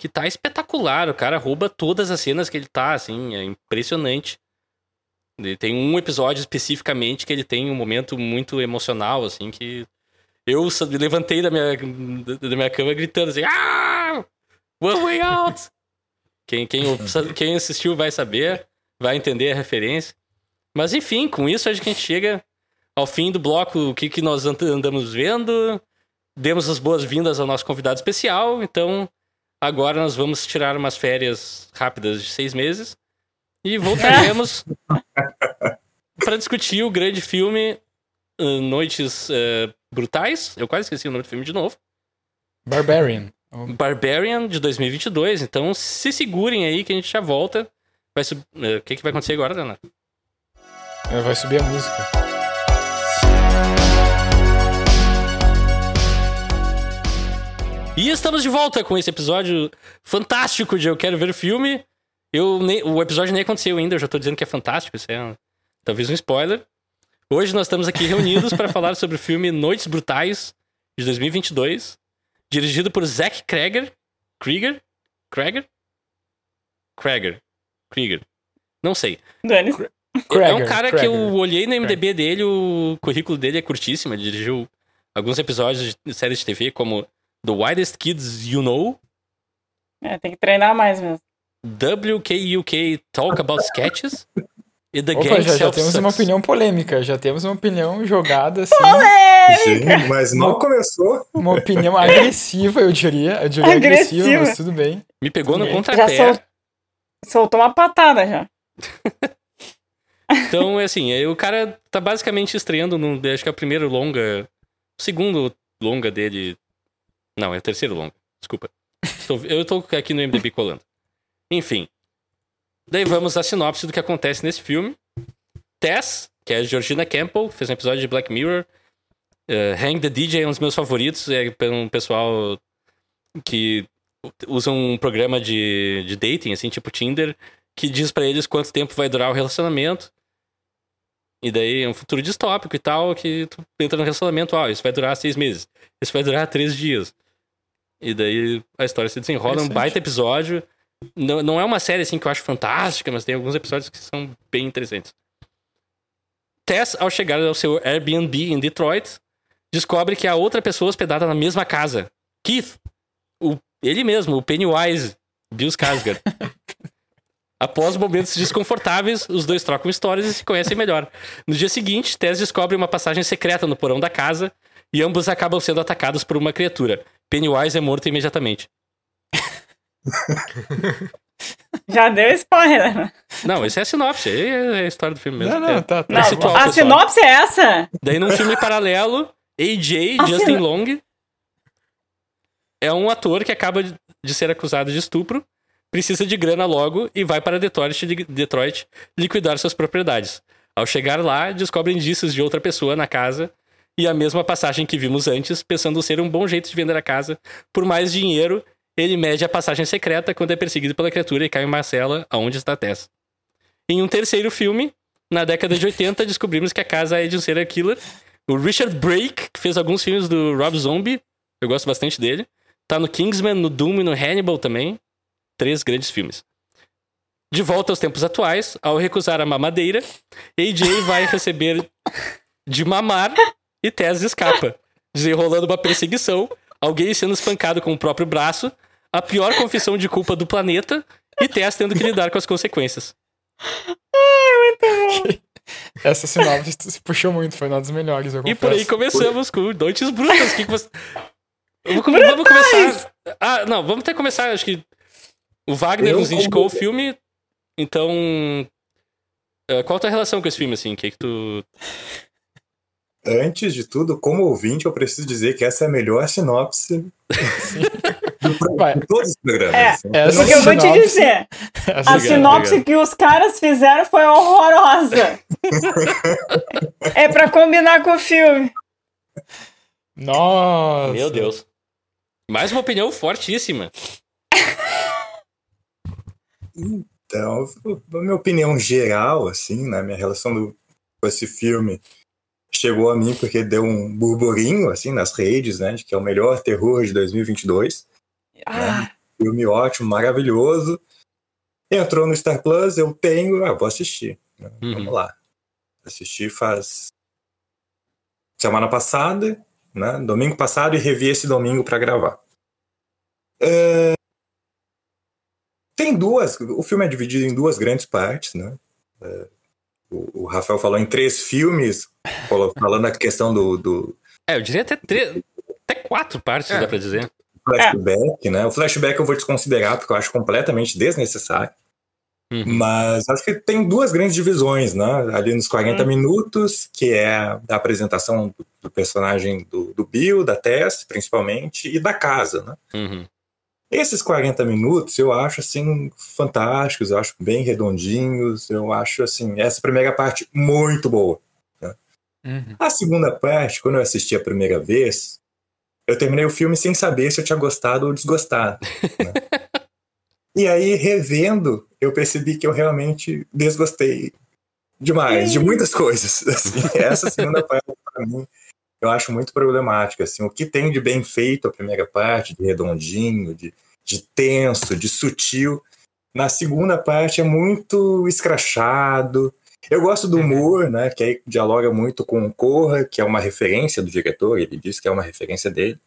que tá espetacular. O cara rouba todas as cenas que ele tá, assim, é impressionante. Ele tem um episódio especificamente que ele tem um momento muito emocional, assim, que eu levantei da minha, da minha cama gritando assim, ah! One way out! [LAUGHS] Quem, quem, quem assistiu vai saber, vai entender a referência. Mas enfim, com isso acho que a gente chega ao fim do bloco, o que, que nós and- andamos vendo. Demos as boas-vindas ao nosso convidado especial, então agora nós vamos tirar umas férias rápidas de seis meses e voltaremos [LAUGHS] para discutir o grande filme uh, Noites uh, Brutais. Eu quase esqueci o nome do filme de novo. Barbarian. Barbarian de 2022. Então se segurem aí que a gente já volta. Vai sub... uh, O que, que vai acontecer agora, Leonardo? é, Vai subir a música. E estamos de volta com esse episódio fantástico de Eu Quero Ver o Filme. Eu nem- o episódio nem aconteceu ainda, eu já tô dizendo que é fantástico, isso é talvez um spoiler. Hoje nós estamos aqui reunidos para [LAUGHS] falar sobre o filme Noites Brutais, de 2022, dirigido por Zack Krieger. Krieger? Krieger? Krieger. Krieger. Não sei. Dane é um cara que eu olhei no MDB dele, o currículo dele é curtíssimo. Ele dirigiu alguns episódios de séries de TV, como The Widest Kids You Know. É, tem que treinar mais mesmo. WKUK Talk About Sketches. E The Opa, Gang já, já temos Sucks. uma opinião polêmica, já temos uma opinião jogada assim, Sim, mas não começou. uma opinião agressiva, eu diria. Eu diria agressiva, Agressiva. mas tudo bem. Me pegou no Já contrapé. sol... soltou uma patada já. Então, é assim, é, o cara tá basicamente estreando no. Acho que é o primeiro longa. O segundo longa dele. Não, é o terceiro longa. Desculpa. Estou- eu tô aqui no MDB colando. Enfim. Daí vamos à sinopse do que acontece nesse filme. Tess, que é a Georgina Campbell, fez um episódio de Black Mirror. Uh, Hang the DJ é um dos meus favoritos. É para um pessoal que usa um programa de, de dating, assim, tipo Tinder, que diz pra eles quanto tempo vai durar o relacionamento. E daí é um futuro distópico e tal, que tu entra no relacionamento, ó, isso vai durar seis meses. Isso vai durar três dias. E daí a história se desenrola, é um baita episódio. Não, não é uma série assim que eu acho fantástica, mas tem alguns episódios que são bem interessantes. Tess, ao chegar ao seu Airbnb em Detroit, descobre que há outra pessoa hospedada na mesma casa. Keith, o, ele mesmo, o Pennywise, Bill Skarsgård. [LAUGHS] Após momentos desconfortáveis, os dois trocam histórias e se conhecem melhor. No dia seguinte, Tess descobre uma passagem secreta no porão da casa e ambos acabam sendo atacados por uma criatura. Pennywise é morto imediatamente. [LAUGHS] Já deu spoiler. né? Não, essa é a sinopse, é a história do filme mesmo. Não, não, É. tá, tá. Pra situar o A pessoal. sinopse é essa? Daí num filme paralelo, AJ, A Justin Long, é um ator que acaba de- de ser acusado de estupro, precisa de grana logo e vai para Detroit, Detroit liquidar suas propriedades. Ao chegar lá, descobre indícios de outra pessoa na casa e a mesma passagem que vimos antes, pensando ser um bom jeito de vender a casa. Por mais dinheiro, ele mede a passagem secreta quando é perseguido pela criatura e cai em uma cela aonde está Tess. Em um terceiro filme, na década de 80, descobrimos que a casa é de um serial killer. O Richard Brake, que fez alguns filmes do Rob Zombie, eu gosto bastante dele. Tá no Kingsman, no Doom e no Hannibal também. Três grandes filmes. De volta aos tempos atuais, ao recusar a mamadeira, AJ vai receber de mamar e Tess escapa, desenrolando uma perseguição, alguém sendo espancado com o próprio braço, a pior confissão de culpa do planeta e Tess tendo que lidar com as consequências. [LAUGHS] Essa sinopse se puxou muito, foi uma das melhores, eu E por aí começamos com Noites Brutas. Que que você... Vamos começar. Ah, não, vamos até começar. Acho que o Wagner Eu nos indicou o como- filme. Então. eh, Qual a tua relação com esse filme, assim? Que que tu. [LAUGHS] Antes de tudo, como ouvinte, eu preciso dizer que essa é a melhor sinopse [LAUGHS] de todos os programas. É. assim. Essa Porque eu vou te dizer, [LAUGHS] a Obrigado, sinopse obrigado. que os caras fizeram foi horrorosa. é pra combinar com o filme. Nossa. Meu Deus. Mais uma opinião fortíssima. Então, a minha opinião geral, assim, na minha relação do- com esse filme, chegou a mim porque deu um burburinho, assim, nas redes, né, de que é o melhor terror de 2022. Ah, Filme ótimo, maravilhoso. Entrou no Star Plus, eu tenho, ah, vou assistir. né, Uhum. Vamos lá. Assisti faz semana passada, né, domingo passado, e revi esse domingo para gravar. É, Tem duas, o filme é dividido em duas grandes partes, né? É, o, o Rafael falou em três filmes, falando a questão do, do É, eu diria até três. Até quatro partes, É. dá pra dizer. flashback, né? O flashback eu vou desconsiderar porque eu acho completamente desnecessário. Uhum. Mas acho que tem duas grandes divisões, né? Ali nos 40 Hum. minutos, que é a apresentação do, do personagem do, do Bill, da Tess, principalmente, e da casa, né? Uhum. Esses 40 minutos eu acho, assim, fantásticos, eu acho bem redondinhos, eu acho, assim, essa primeira parte muito boa. Uhum. A segunda parte, quando eu assisti a primeira vez, eu terminei o filme sem saber se eu tinha gostado ou desgostado. né? [LAUGHS] e aí, revendo, eu percebi que eu realmente desgostei demais, de muitas coisas. Assim, essa segunda [LAUGHS] parte, para mim, eu acho muito problemática. Assim, o que tem de bem feito a primeira parte, de redondinho, de, de tenso, de sutil, na segunda parte é muito escrachado. Eu gosto do humor, né, que aí dialoga muito com o Corra, que é uma referência do diretor, ele diz que é uma referência dele.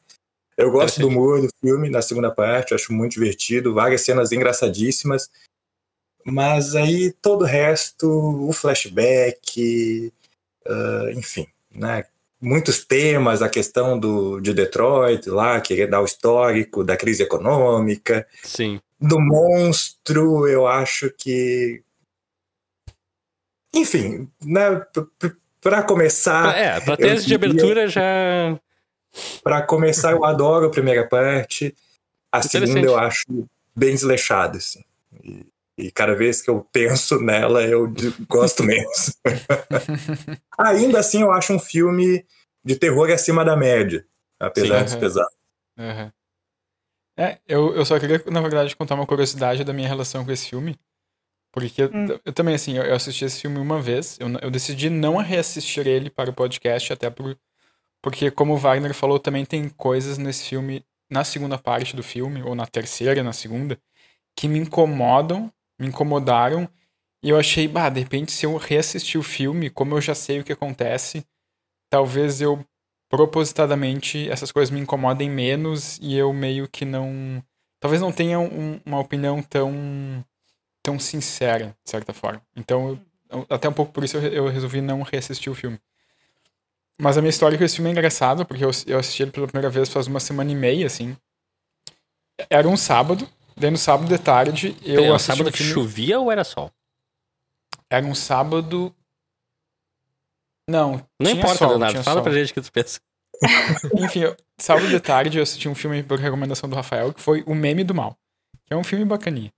Eu gosto do humor do filme na segunda parte, acho muito divertido, várias cenas engraçadíssimas. Mas aí todo o resto, o flashback, uh, enfim, né? Muitos temas, a questão do, de Detroit lá, querer dar o histórico da crise econômica. Sim. Do monstro, eu acho que. Enfim, né? Para começar. É, pra tese de abertura já. Para começar, eu adoro a primeira parte. A segunda eu acho bem desleixada, assim. E, cada vez que eu penso nela, eu gosto [LAUGHS] menos. [LAUGHS] Ainda assim, eu acho um filme de terror acima da média, apesar Sim, dos uhum. pesados. Uhum. É, eu, eu só queria, na verdade, contar uma curiosidade da minha relação com esse filme. Porque hum. eu, eu, também, assim, eu assisti esse filme uma vez. Eu, eu decidi não reassistir ele para o podcast, até por, porque, como o Wagner falou, também tem coisas nesse filme, na segunda parte do filme, ou na terceira, na segunda, que me incomodam, me incomodaram. E eu achei, bah, de repente, se eu reassistir o filme, como eu já sei o que acontece, talvez eu propositadamente essas coisas me incomodem menos e eu meio que não. Talvez não tenha um, uma opinião tão, tão sincera, de certa forma. Então, eu, até um pouco por isso eu, eu resolvi não reassistir o filme. Mas a minha história com esse filme é engraçada, porque eu, eu assisti ele pela primeira vez faz uma semana e meia, assim. Era um sábado, daí no sábado de tarde eu Era um sábado que chovia ou era sol? Era um sábado... Não, Não importa, sol, Leonardo, fala sol. pra gente o que tu pensa. [LAUGHS] Enfim, eu, sábado de tarde eu assisti um filme por recomendação do Rafael, que foi O Meme do Mal, que é um filme bacaninha.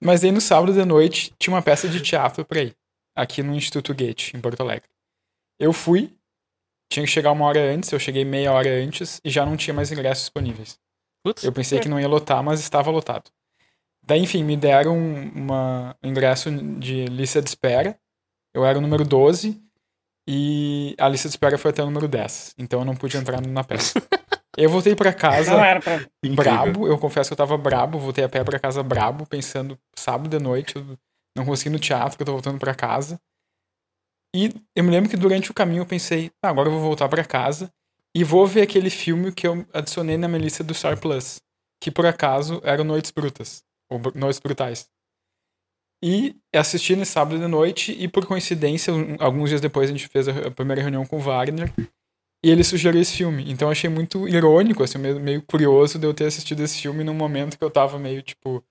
Mas daí no sábado de noite tinha uma peça de teatro pra ir, aqui no Instituto Goethe, em Porto Alegre. Eu fui, tinha que chegar uma hora antes, eu cheguei meia hora antes e já não tinha mais ingressos disponíveis. Putz, eu pensei é. que não ia lotar, mas estava lotado. Daí, enfim, me deram uma, um ingresso de lista de espera. Eu era o número 12 e a lista de espera foi até o número 10. Então eu não pude entrar na peça. Eu voltei para casa pra... brabo, eu confesso que eu tava brabo, voltei a pé para casa brabo, pensando sábado de noite, eu não consegui no teatro, que eu tô voltando para casa. E eu me lembro que durante o caminho eu pensei, ah, agora eu vou voltar para casa e vou ver aquele filme que eu adicionei na minha lista do Star Plus, que por acaso era Noites Brutas, ou Noites Brutais. E assisti no sábado de noite e por coincidência, alguns dias depois a gente fez a primeira reunião com o Wagner e ele sugeriu esse filme. Então achei muito irônico, assim, meio, meio curioso de eu ter assistido esse filme num momento que eu tava meio tipo,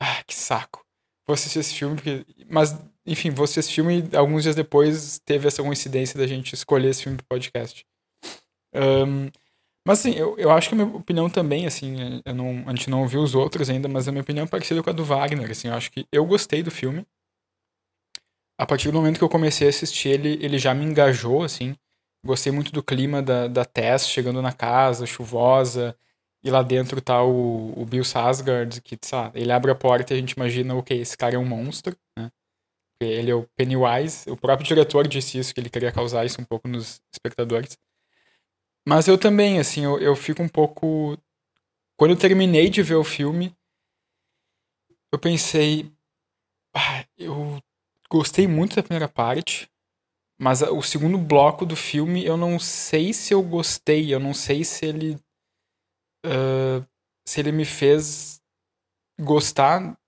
ah, que saco. Vou assistir esse filme porque... Mas enfim, vou assistir esse filme e alguns dias depois teve essa coincidência da gente escolher esse filme pro podcast. Um, mas assim, eu, eu acho que a minha opinião também, assim, eu não, a gente não ouviu os outros ainda, mas a minha opinião é parecida com a do Wagner, assim, eu acho que eu gostei do filme. A partir do momento que eu comecei a assistir ele, ele já me engajou, assim. Gostei muito do clima da, da Tess chegando na casa, chuvosa, e lá dentro tá o, o Bill Sasgard, que, sabe, ele abre a porta e a gente imagina, ok, esse cara é um monstro, né? Ele é o Pennywise. O próprio diretor disse isso, que ele queria causar isso um pouco nos espectadores. Mas eu também, assim, eu, eu fico um pouco. Quando eu terminei de ver o filme, eu pensei. Ah, eu gostei muito da primeira parte, mas o segundo bloco do filme eu não sei se eu gostei, eu não sei se ele. Uh, se ele me fez gostar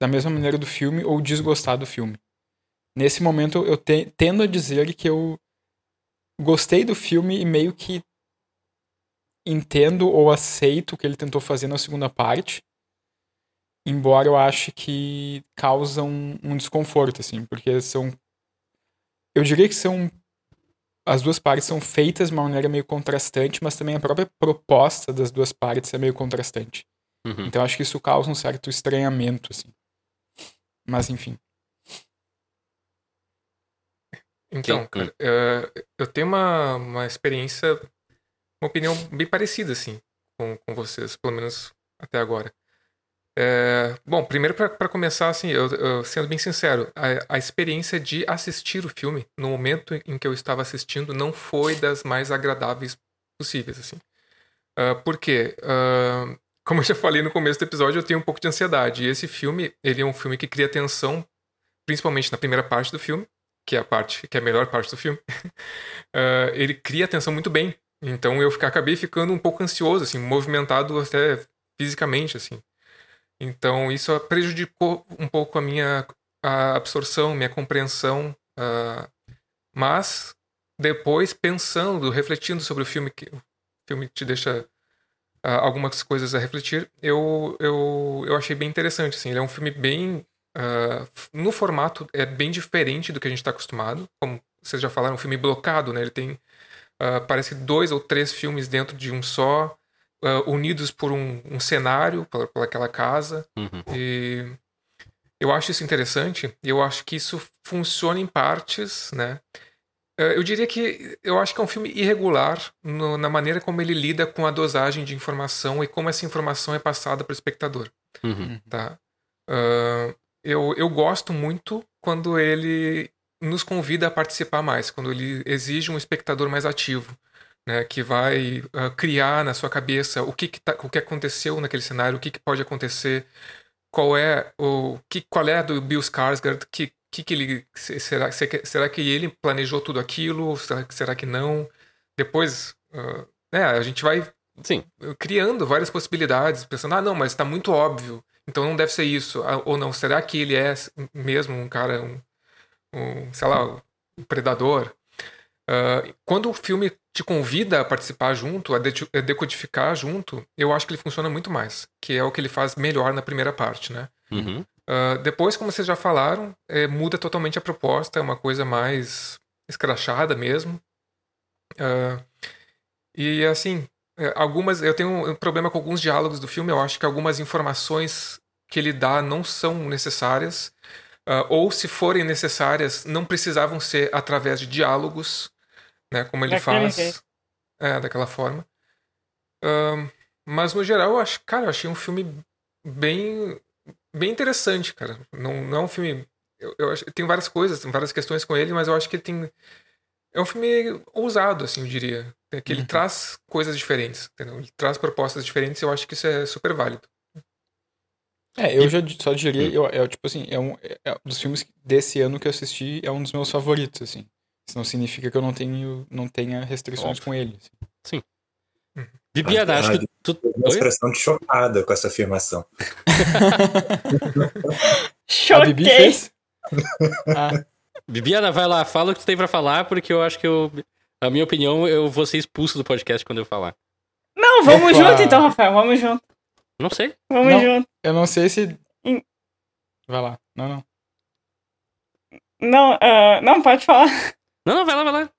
da mesma maneira do filme ou desgostar do filme nesse momento eu te, tendo a dizer que eu gostei do filme e meio que entendo ou aceito o que ele tentou fazer na segunda parte, embora eu ache que causa um, um desconforto, assim, porque são. Eu diria que são. As duas partes são feitas de uma maneira meio contrastante, mas também a própria proposta das duas partes é meio contrastante. Uhum. Então acho que isso causa um certo estranhamento, assim. Mas enfim. Então, cara, uh, eu tenho uma, uma experiência, uma opinião bem parecida, assim, com, com vocês, pelo menos até agora. É, bom, primeiro para começar, assim, eu, eu, sendo bem sincero, a, a, experiência de assistir o filme no momento em que eu estava assistindo não foi das mais agradáveis possíveis, assim. Uh, por quê? Uh, como eu já falei no começo do episódio, eu tenho um pouco de ansiedade. E esse filme, ele é um filme que cria tensão, principalmente na primeira parte do filme, que é a parte que é a melhor parte do filme. uh, [LAUGHS] ele cria tensão muito bem. Então eu acabei ficando um pouco ansioso, assim, movimentado até fisicamente, assim. Então, isso prejudicou um pouco a minha a absorção, minha compreensão. Uh, mas, depois, pensando, refletindo sobre o filme, que o filme te deixa uh, algumas coisas a refletir, eu, eu, eu achei bem interessante. Assim, ele é um filme bem. Uh, no formato, é bem diferente do que a gente está acostumado. Como vocês já falaram, um filme blocado, né? Ele tem. Parece dois ou três filmes dentro de um só uh, unidos por um, um cenário, por, aquela casa. Uhum. E eu acho isso interessante. E eu acho que isso funciona em partes, né? Uh, eu diria que eu acho que é um filme irregular no, na maneira como ele lida com a dosagem de informação e como essa informação é passada para o espectador. Uhum. Tá? Uh, eu, eu gosto muito quando ele nos convida a participar mais, quando ele exige um espectador mais ativo né, que vai uh, criar na sua cabeça o que, que tá, o que aconteceu naquele cenário, o que, que pode acontecer, qual é o que qual é do Bill Skarsgård, que que, que ele será será que ele planejou tudo aquilo, será, será que não? Depois, uh, né, a gente vai Sim. criando várias possibilidades, pensando, ah, não, mas está muito óbvio, então não deve ser isso. Ah, ou não, será que ele é mesmo um cara, um, um sei lá, um predador? Uh, quando o filme te convida a participar junto, a, de a decodificar junto, eu acho que ele funciona muito mais, que é o que ele faz melhor na primeira parte, né? Uhum. Uh, depois, como vocês já falaram, é, muda totalmente a proposta, é uma coisa mais escrachada mesmo. Uh, e assim, é, algumas. Eu tenho um problema com alguns diálogos do filme, eu acho que algumas informações que ele dá não são necessárias. Uh, ou se forem necessárias, não precisavam ser através de diálogos, né? Como ele Daquele faz. É, daquela forma. Uh, mas no geral, eu acho, cara, eu achei um filme bem, bem interessante, cara. Não, não é um filme. Eu, eu acho, tem várias coisas, tem várias questões com ele, mas eu acho que ele tem. É um filme ousado, assim, eu diria. É que ele uhum. traz coisas diferentes, entendeu? Ele traz propostas diferentes e eu acho que isso é super válido. É, eu e... já só diria, eu, é, tipo assim, é um é, dos filmes desse ano que eu assisti, é um dos meus favoritos, assim. Isso não significa que eu não, tenho, não tenha restrições Óbvio. com ele. Assim. Sim. Uhum. Bibiana, ah, acho que tu. Uma expressão de chocada com essa afirmação. Choquei. Bibi fez? ah. Bibiana, vai lá, fala o que tu tem pra falar, porque eu acho que eu. Na minha opinião, eu vou ser expulso do podcast quando eu falar. Não, vamos Opa. junto então, Rafael, vamos junto. Não sei. Vamos não, junto. Eu não sei se. Vai lá. Não, não. Não, uh, não, pode falar. Não, não, vai lá, vai lá.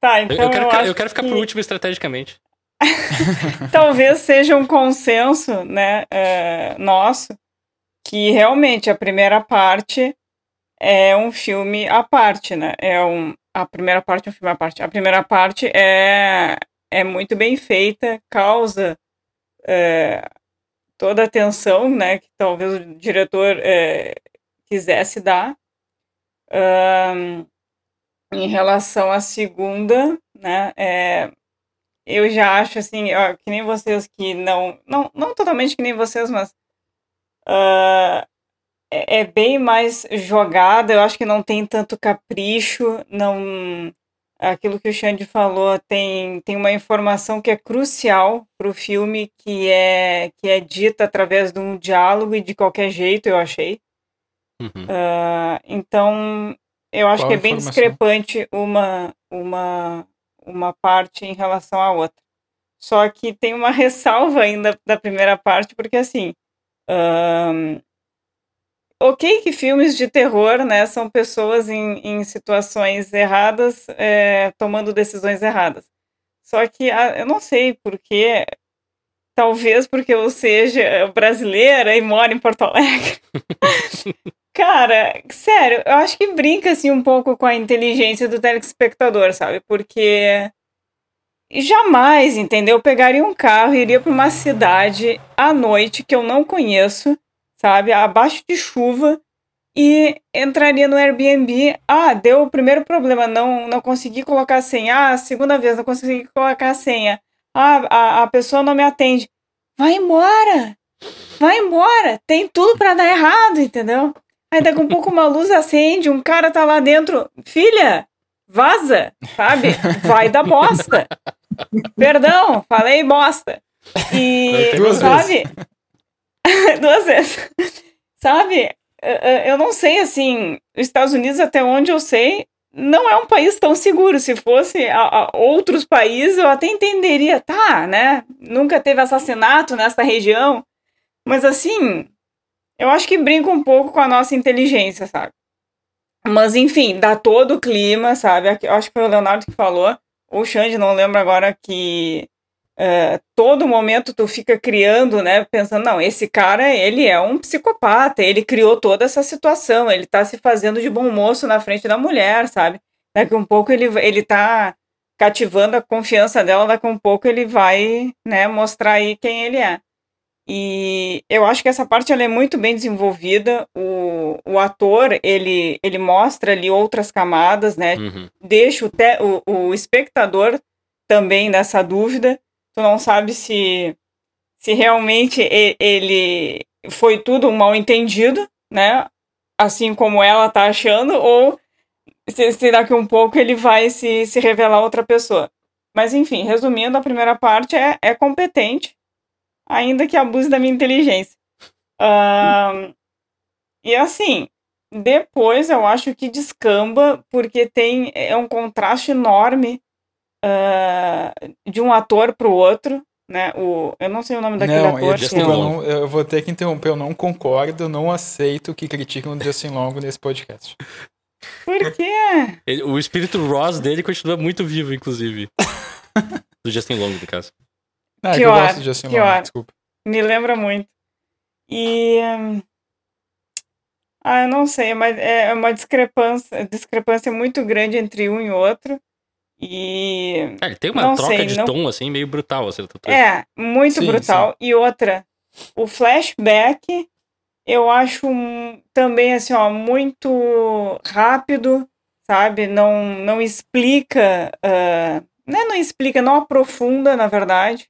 Tá, então. Eu, eu quero, eu eu quero ficar que... por último estrategicamente. [LAUGHS] Talvez seja um consenso, né, uh, nosso, que realmente a primeira parte é um filme à parte, né? É um, a primeira parte é um filme à parte. A primeira parte é, é muito bem feita, causa é, toda a atenção, né, que talvez o diretor é, quisesse dar. Um, em relação à segunda, né, é, eu já acho assim, ó, que nem vocês que não, não, não totalmente que nem vocês, mas uh, é, é, bem mais jogada. Eu acho que não tem tanto capricho, não. Aquilo que o Xande falou tem, tem uma informação que é crucial para o filme, que é que é dita através de um diálogo e de qualquer jeito, eu achei. Uhum. Uh, então eu acho Qual que é bem discrepante uma, uma, uma parte em relação à outra. Só que tem uma [LAUGHS] ressalva ainda da primeira parte, porque assim. Um, ok que filmes de terror, né, são pessoas em, em situações erradas, é, tomando decisões erradas. Só que ah, eu não sei porque, talvez porque eu seja brasileira e moro em Porto Alegre. [LAUGHS] Cara, sério, eu acho que brinca assim um pouco com a inteligência do telespectador, sabe? Porque jamais, entendeu? Eu pegaria um carro, iria para uma cidade à noite que eu não conheço, sabe? Abaixo de chuva e entraria no Airbnb. Ah, deu o primeiro problema, não não consegui colocar a senha. Ah, segunda vez não consegui colocar a senha. Ah, a, a pessoa não me atende. Vai embora! Vai embora! Tem tudo para dar errado, entendeu? Aí daqui a um pouco uma luz acende, um cara tá lá dentro. Filha, vaza, sabe? Vai da bosta. Perdão, falei bosta. E, Duas sabe? [LAUGHS] Duas vezes. sabe? Eu não sei, assim, os Estados Unidos, até onde eu sei, não é um país tão seguro. Se fosse a, a outros países, eu até entenderia, tá, né? Nunca teve assassinato nessa região. Mas, assim, eu acho que brinca um pouco com a nossa inteligência, sabe? Mas, enfim, dá todo o clima, sabe? Eu acho que foi o Leonardo que falou, ou o Xande, não lembro agora, que uh, todo momento tu fica criando, né? Pensando, não, esse cara, ele é um psicopata, ele criou toda essa situação, ele tá se fazendo de bom moço na frente da mulher, sabe? Daqui um pouco ele, ele tá cativando a confiança dela, daqui um pouco ele vai, né, mostrar aí quem ele é. E eu acho que essa parte ela é muito bem desenvolvida. O, o ator, ele, ele mostra ali outras camadas, né? Uhum. Deixa o, te, o, o espectador também nessa dúvida. Tu não sabe se, se realmente ele foi tudo um mal entendido, né? Assim como ela tá achando, ou se, se daqui um pouco ele vai se, se revelar outra pessoa. Mas enfim, resumindo, a primeira parte é, é competente ainda que abuse da minha inteligência. E assim, depois eu acho que descamba, porque tem é um contraste enorme uh, de um ator para o outro. Né? O, eu não sei o nome daquele não, ator. Eu, eu, não, eu vou ter que interromper, eu não concordo, não aceito que critiquem o Justin Long nesse podcast. Por quê? Ele, o espírito Ross dele continua muito vivo, inclusive. [LAUGHS] Do Justin Long, no caso. Ah, que, que eu gosto de Justin Long, desculpa. Me lembra muito. E. Ah, eu não sei, mas é uma discrepância, discrepância muito grande entre um e outro. E. É, ele tem uma troca sei, de não... tom, assim, meio brutal. Assim, é, muito sim, brutal. Sim. E outra, o flashback, eu acho também, assim, ó, muito rápido, sabe? Não, não explica. Uh, não, não explica, não aprofunda, na verdade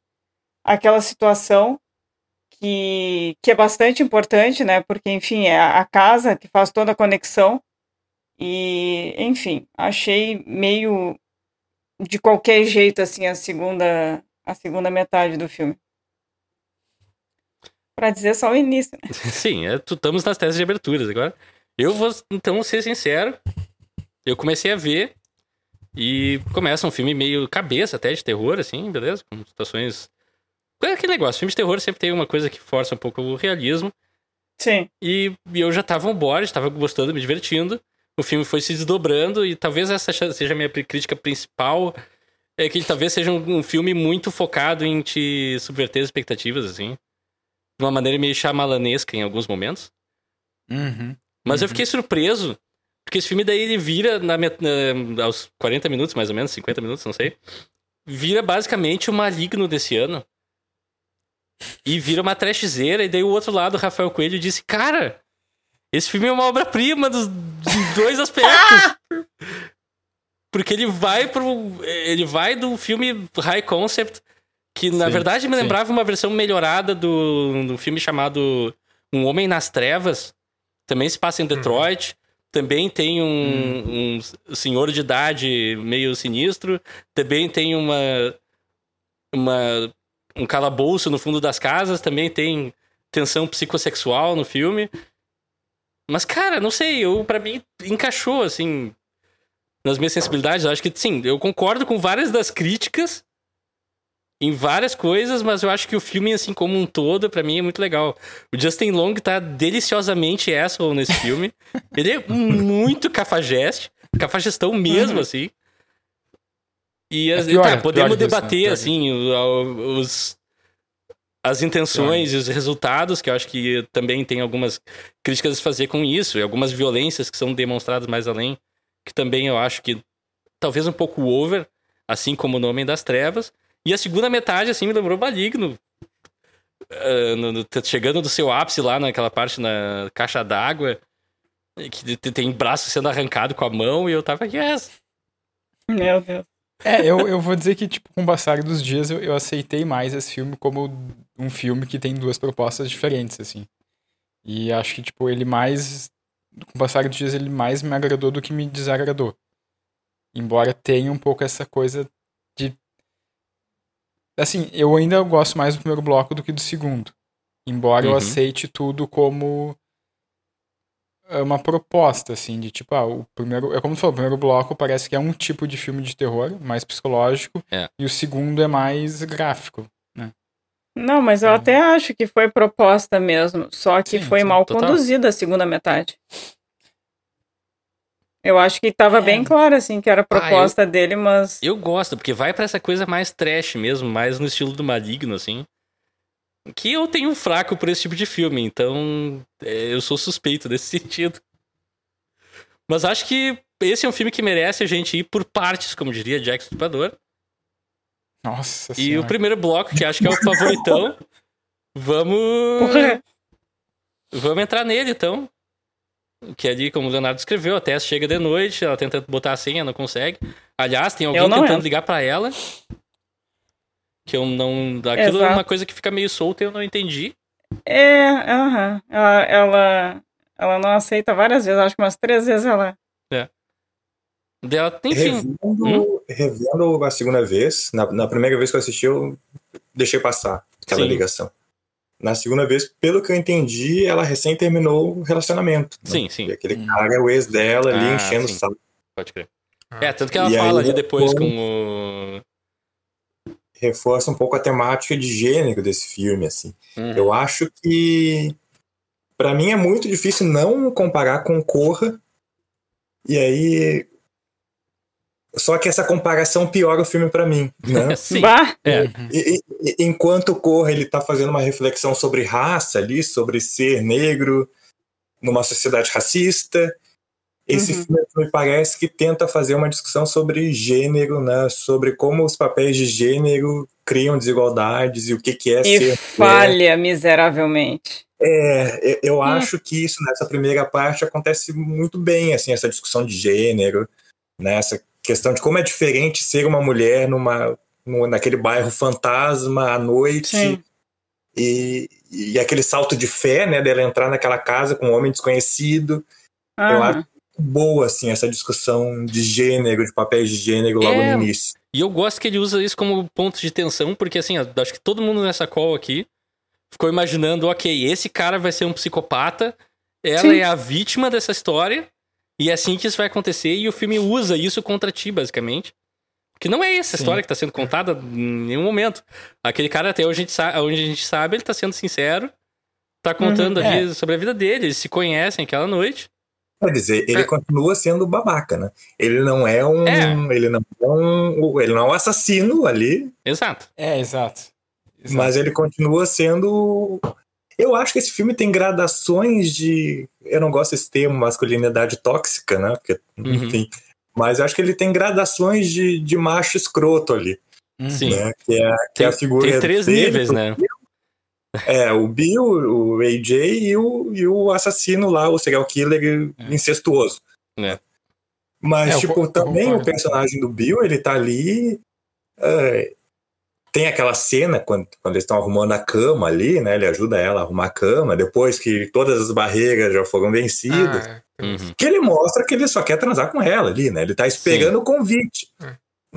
aquela situação que, que é bastante importante, né? Porque, enfim, é a casa que faz toda a conexão. E, enfim, achei meio de qualquer jeito, assim, a segunda, a segunda metade do filme. Pra dizer só o início, né? [LAUGHS] Sim, é, estamos nas teses de aberturas agora. Eu vou, então, ser sincero. Eu comecei a ver e começa um filme meio cabeça até de terror, assim, beleza? Com situações é aquele negócio, filmes de terror sempre tem uma coisa que força um pouco o realismo. Sim. E, e eu já tava on board, estava gostando, me divertindo. O filme foi se desdobrando e talvez essa seja a minha crítica principal. É que ele talvez seja um, um filme muito focado em te subverter as expectativas, assim. De uma maneira meio chamalanesca em alguns momentos. Uhum. Mas uhum. eu fiquei surpreso, porque esse filme daí ele vira na, na, aos 40 minutos, mais ou menos, 50 minutos, não sei. Vira basicamente o maligno desse ano e vira uma trashzeira. E daí o outro lado, o Rafael Coelho, disse: Cara, esse filme é uma obra-prima dos, dois aspectos. [LAUGHS] Porque ele vai pro. Ele vai do filme High Concept, que na sim, verdade me lembrava sim. uma versão melhorada do, do filme chamado Um Homem nas Trevas. Também se passa em uhum. Detroit. Uhum. Também tem um, uhum. um senhor de idade meio sinistro. Também tem uma. Uma um calabouço no fundo das casas, também tem tensão psicossexual no filme. Mas, cara, não sei, eu para mim encaixou, assim, nas minhas sensibilidades. Eu acho que, sim, eu concordo com várias das críticas em várias coisas, mas eu acho que o filme, assim, como um todo, para mim é muito legal. O Justin Long tá deliciosamente asshole nesse filme. [LAUGHS] Ele é muito cafajeste, cafajestão mesmo, uhum. assim. E é pior, tá, podemos debater, isso, assim, os, as intenções e os resultados, que eu acho que também tem algumas críticas a fazer com isso, e algumas violências que são demonstradas mais além, que também eu acho que talvez um pouco over, assim como no Homem das Trevas. E a segunda metade, assim, me lembrou Maligno. Ah, no- no- chegando do seu ápice lá naquela parte na caixa d'água, que te- tem braço sendo arrancado com a mão, e eu tava, yes! Meu Deus. É, eu, eu vou dizer que, tipo, com o passar dos dias, eu, eu aceitei mais esse filme como um filme que tem duas propostas diferentes, assim. E acho que, tipo, ele mais. Com o passar dos dias, ele mais me agradou do que me desagradou. Embora tenha um pouco essa coisa de. Assim, eu ainda gosto mais do primeiro bloco do que do segundo. Embora eu Uhum. aceite tudo como uma proposta, assim, de tipo, ah, o primeiro. É como tu falou, o primeiro bloco parece que é um tipo de filme de terror, mais psicológico, É. e o segundo é mais gráfico. Não, mas eu Uhum. até acho que foi proposta mesmo, só que Sim, foi sim, mal total. conduzida a segunda metade. Eu acho que tava É. bem claro, assim, que era a proposta dele, mas. Eu gosto, porque vai pra essa coisa mais trash mesmo, mais no estilo do Maligno, assim. Que eu tenho um fraco por esse tipo de filme, então é, eu sou suspeito nesse [LAUGHS] sentido. Mas acho que esse é um filme que merece a gente ir por partes, como diria Jack Stripador. Nossa E senhora. o primeiro bloco, que acho que é o favoritão, [LAUGHS] vamos. Porra. Vamos entrar nele, então. Que ali, como o Leonardo escreveu, a Tess chega de noite, ela tenta botar a senha, não consegue. Aliás, tem alguém tentando entro. ligar pra ela. Que eu não. Aquilo é Exato. uma coisa que fica meio solta e eu não entendi. É, aham. Ela, ela, ela não aceita várias vezes, acho que umas três vezes ela. Dela, enfim. Revendo, revendo a segunda vez, na, na primeira vez que eu assisti, eu deixei passar aquela Sim. ligação. Na segunda vez, pelo que eu entendi, ela recém terminou o relacionamento. né? Sim, sim. E aquele cara é o ex dela ali Ah, enchendo sim. o saco. Pode crer. Ah. É, tanto que ela E fala aí, ali depois depois- com o. Reforça um pouco a temática de gênero desse filme, assim. Uhum. Eu acho que Pra mim é muito difícil não comparar com Corra. E aí só que essa comparação piora o filme pra mim, né? [LAUGHS] Sim. É. E- e- enquanto o Corra ele tá fazendo uma reflexão sobre raça ali, sobre ser negro numa sociedade racista, esse Uhum. filme me parece que tenta fazer uma discussão sobre gênero, né? Sobre como os papéis de gênero criam desigualdades e o que, que é e ser falha miseravelmente. É, eu- eu Hum. acho que isso nessa primeira parte acontece muito bem, assim, essa discussão de gênero, né? Essa questão de como é diferente ser uma mulher numa no- naquele bairro fantasma à noite Sim. e, e aquele salto de fé, né, dela entrar naquela casa com um homem desconhecido. Eu Ah, acho boa assim essa discussão de gênero, de papéis de gênero logo É. no início. E eu gosto que ele usa isso como ponto de tensão, porque assim, eu acho que todo mundo nessa call aqui ficou imaginando, ok, esse cara vai ser um psicopata, ela Sim. é a vítima dessa história, e é assim que isso vai acontecer, e o filme usa isso contra ti, basicamente. Que não é essa Sim. história que tá sendo contada em nenhum momento. Aquele cara, até onde a gente, sa- onde a gente sabe, ele tá sendo sincero, tá contando Uhum, ali sobre a vida dele, eles se conhecem aquela noite. Quer dizer, ele É. continua sendo babaca, né? Ele não é um, É. ele não é um, ele não é um assassino ali, Exato. É, exato. Exato. Mas ele continua sendo. Eu acho que esse filme tem gradações de. Eu não gosto desse termo, masculinidade tóxica, né? Porque, Uhum. enfim. Mas eu acho que ele tem gradações de, de macho escroto ali. Sim. né? Que é, que Tem, é a figura. tem três dele, níveis, né? É, o Bill, o AJ e o, e o assassino lá, o serial killer incestuoso. É. Mas, É, eu tipo, eu também concordo. o personagem do Bill, ele tá ali. é, tem aquela cena quando, quando eles estão arrumando a cama ali, né? Ele ajuda ela a arrumar a cama, depois que todas as barreiras já foram vencidas. Ah, é. Uhum. Que ele mostra que ele só quer transar com ela ali, né? Ele tá esperando o convite.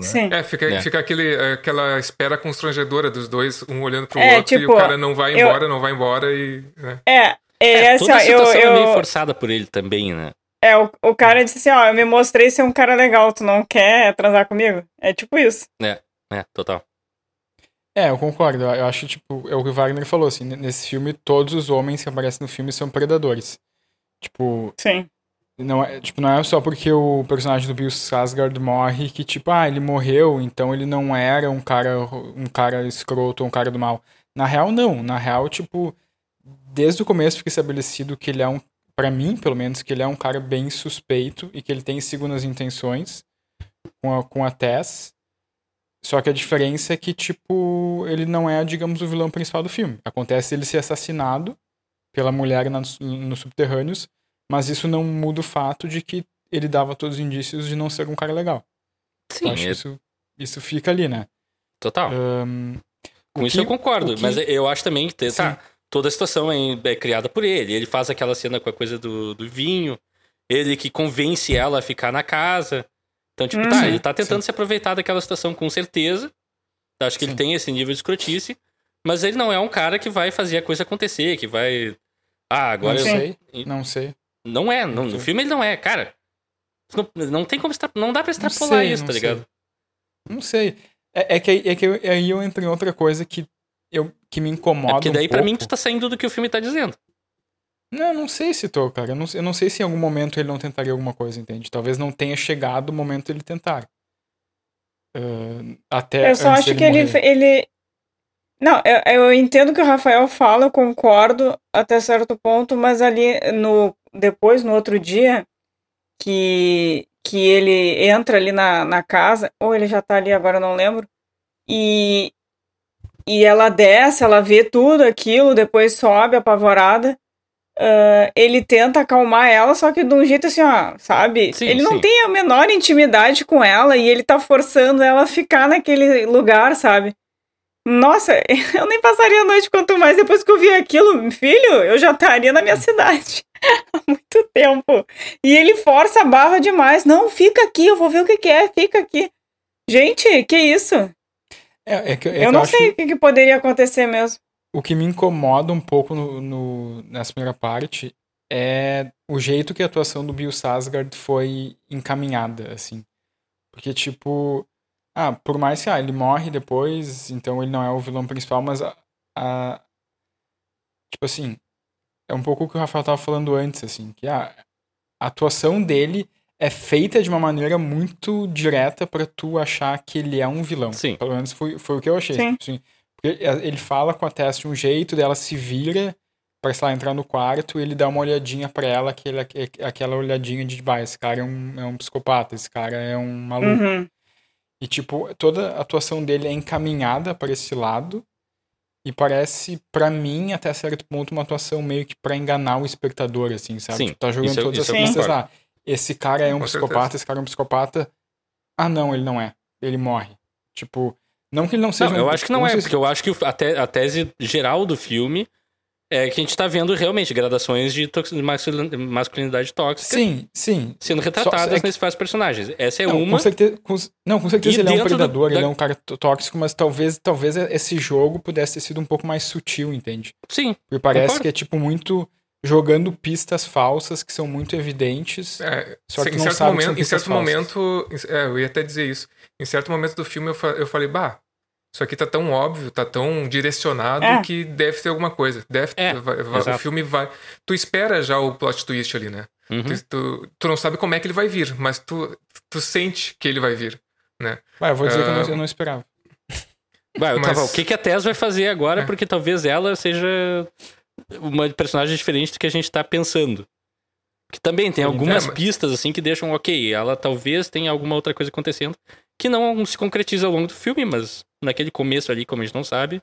Sim. É, fica, É. fica aquele, aquela espera constrangedora dos dois, um olhando pro É, outro e tipo, o cara não vai eu- embora, não vai embora e. né? É, é, É, assim, toda a eu, situação é meio eu, forçada por ele também, né? é, o, o cara disse assim, ó, eu me mostrei ser um cara legal, tu não quer transar comigo? É tipo isso. É, total. É, eu concordo. Eu eu acho tipo, é o que o Wagner falou, assim, nesse filme, todos os homens que aparecem no filme são predadores. Tipo, Sim. Não é, tipo, não é só porque o personagem do Bill Skarsgård morre que, tipo, ah, ele morreu, então ele não era um cara, um cara escroto um cara do mal. Na real, não. Na real, tipo, desde o começo fica estabelecido que ele é um, pra mim, pelo menos, que ele é um cara bem suspeito e que ele tem segundas intenções com a, com a Tess. Só que a diferença é que, tipo, ele não é, digamos, o vilão principal do filme. Acontece ele ser assassinado pela mulher nos, nos subterrâneos, mas isso não muda o fato de que ele dava todos os indícios de não ser um cara legal. Sim, Então, acho que é- isso, isso fica ali, né? total. Ahn, Com o isso que- eu concordo, que- mas eu acho também que tem- tá, toda a situação é, é criada por ele. Ele faz aquela cena com a coisa do, do vinho, ele que convence ela a ficar na casa. Então, tipo, Hum. tá, Sim, ele tá tentando sim. se aproveitar daquela situação com certeza. Acho que ele Sim. tem esse nível de escrotice, mas ele não é um cara que vai fazer a coisa acontecer, que vai. Ah, agora não eu. sei, não sei. Não é, no, no filme ele não é, cara. Não, não tem como extra- não dá pra extrapolar sei, isso, tá sei. ligado? Não sei. É, é que, é que eu- aí eu entro em outra coisa que, eu, que me incomoda É porque daí um pra mim pouco. tu tá saindo do que o filme tá dizendo. Não, não sei se tô, cara. Eu não, eu não sei se em algum momento ele não tentaria alguma coisa, entende? Talvez não tenha chegado o momento dele tentar. Ah, até Eu só antes acho dele que ele, morrer. ele. Não, eu, eu entendo o que o Rafael fala, eu concordo até certo ponto, mas ali no depois, no outro dia, que, que ele entra ali na, na casa, ou ele já tá ali, agora eu não lembro, e, e ela desce, ela vê tudo aquilo, depois sobe apavorada. ah, ele tenta acalmar ela, só que de um jeito assim, ó, sabe? Sim, ele não sim. tem a menor intimidade com ela e ele tá forçando ela a ficar naquele lugar, sabe? Nossa, [LAUGHS] eu nem passaria a noite quanto mais depois que eu vi aquilo, filho, eu já estaria na minha cidade [LAUGHS] há muito tempo. E ele força a barra demais. Não, fica aqui, eu vou ver o que, que é, fica aqui. Gente, que isso? É, é que, é eu não acho sei o que, que poderia acontecer mesmo. o que me incomoda um pouco no, no- nessa primeira parte é o jeito que a atuação do Bill Sasgard foi encaminhada, assim. Porque, tipo, ah, por mais que ah, ele morre depois, então ele não é o vilão principal, mas a, a- tipo assim, é um pouco o que o Rafael tava falando antes, assim, que ah, a atuação dele é feita de uma maneira muito direta pra tu achar que ele é um vilão. Sim. Pelo menos foi, foi o que eu achei. Sim. assim. Porque ele fala com a Tess de um jeito, dela se vira pra, sei lá, entrar no quarto e ele dá uma olhadinha pra ela, aquele, aque- aquela olhadinha de, bah, esse cara é um, é um psicopata, esse cara é um maluco. Uhum. E, tipo, toda a atuação dele é encaminhada para esse lado. E parece, pra mim, até certo ponto, uma atuação meio que pra enganar o espectador, assim, sabe? Sim, Tipo, tá jogando isso todas isso as pistas lá. Esse cara é um Com psicopata, certeza. esse cara é um psicopata. Ah, não, ele não é. Ele morre. Tipo, não que ele não seja Não, um eu acho que não é, sei se- porque eu acho que o- a, te- a tese geral do filme é que a gente tá vendo realmente gradações de, tox- de masculin- masculinidade tóxica Sim, sim. sendo Só- retratadas é que- nesses vários personagens. Essa é não, uma. com certeza, com- não, com certeza E ele é um predador, ele da- é um cara tó- tóxico, mas talvez, talvez esse jogo pudesse ter sido um pouco mais sutil, entende? Sim, Porque parece Concordo. que é tipo muito jogando pistas falsas que são muito evidentes. É, Só que em não certo sabe que são momento, em certo falsas. momento, é, eu ia até dizer isso. Em certo momento do filme eu, fa- eu falei, bah, isso aqui tá tão óbvio, tá tão direcionado É. que deve ter alguma coisa. Deve, É, vai- vai- o filme vai. Tu espera já o plot twist ali, né? uhum. Tu, tu, tu não sabe como é que ele vai vir, mas tu, tu sente que ele vai vir. Vai, eu vou dizer que eu Ah. não, eu não esperava. Vai, eu Mas- tava, o que, que a Tess vai fazer agora? É. Porque talvez ela seja uma personagem diferente do que a gente tá pensando. Que também tem algumas é, mas- pistas, assim, que deixam, ok, ela talvez tenha alguma outra coisa acontecendo que não se concretiza ao longo do filme, mas naquele começo ali, como a gente não sabe.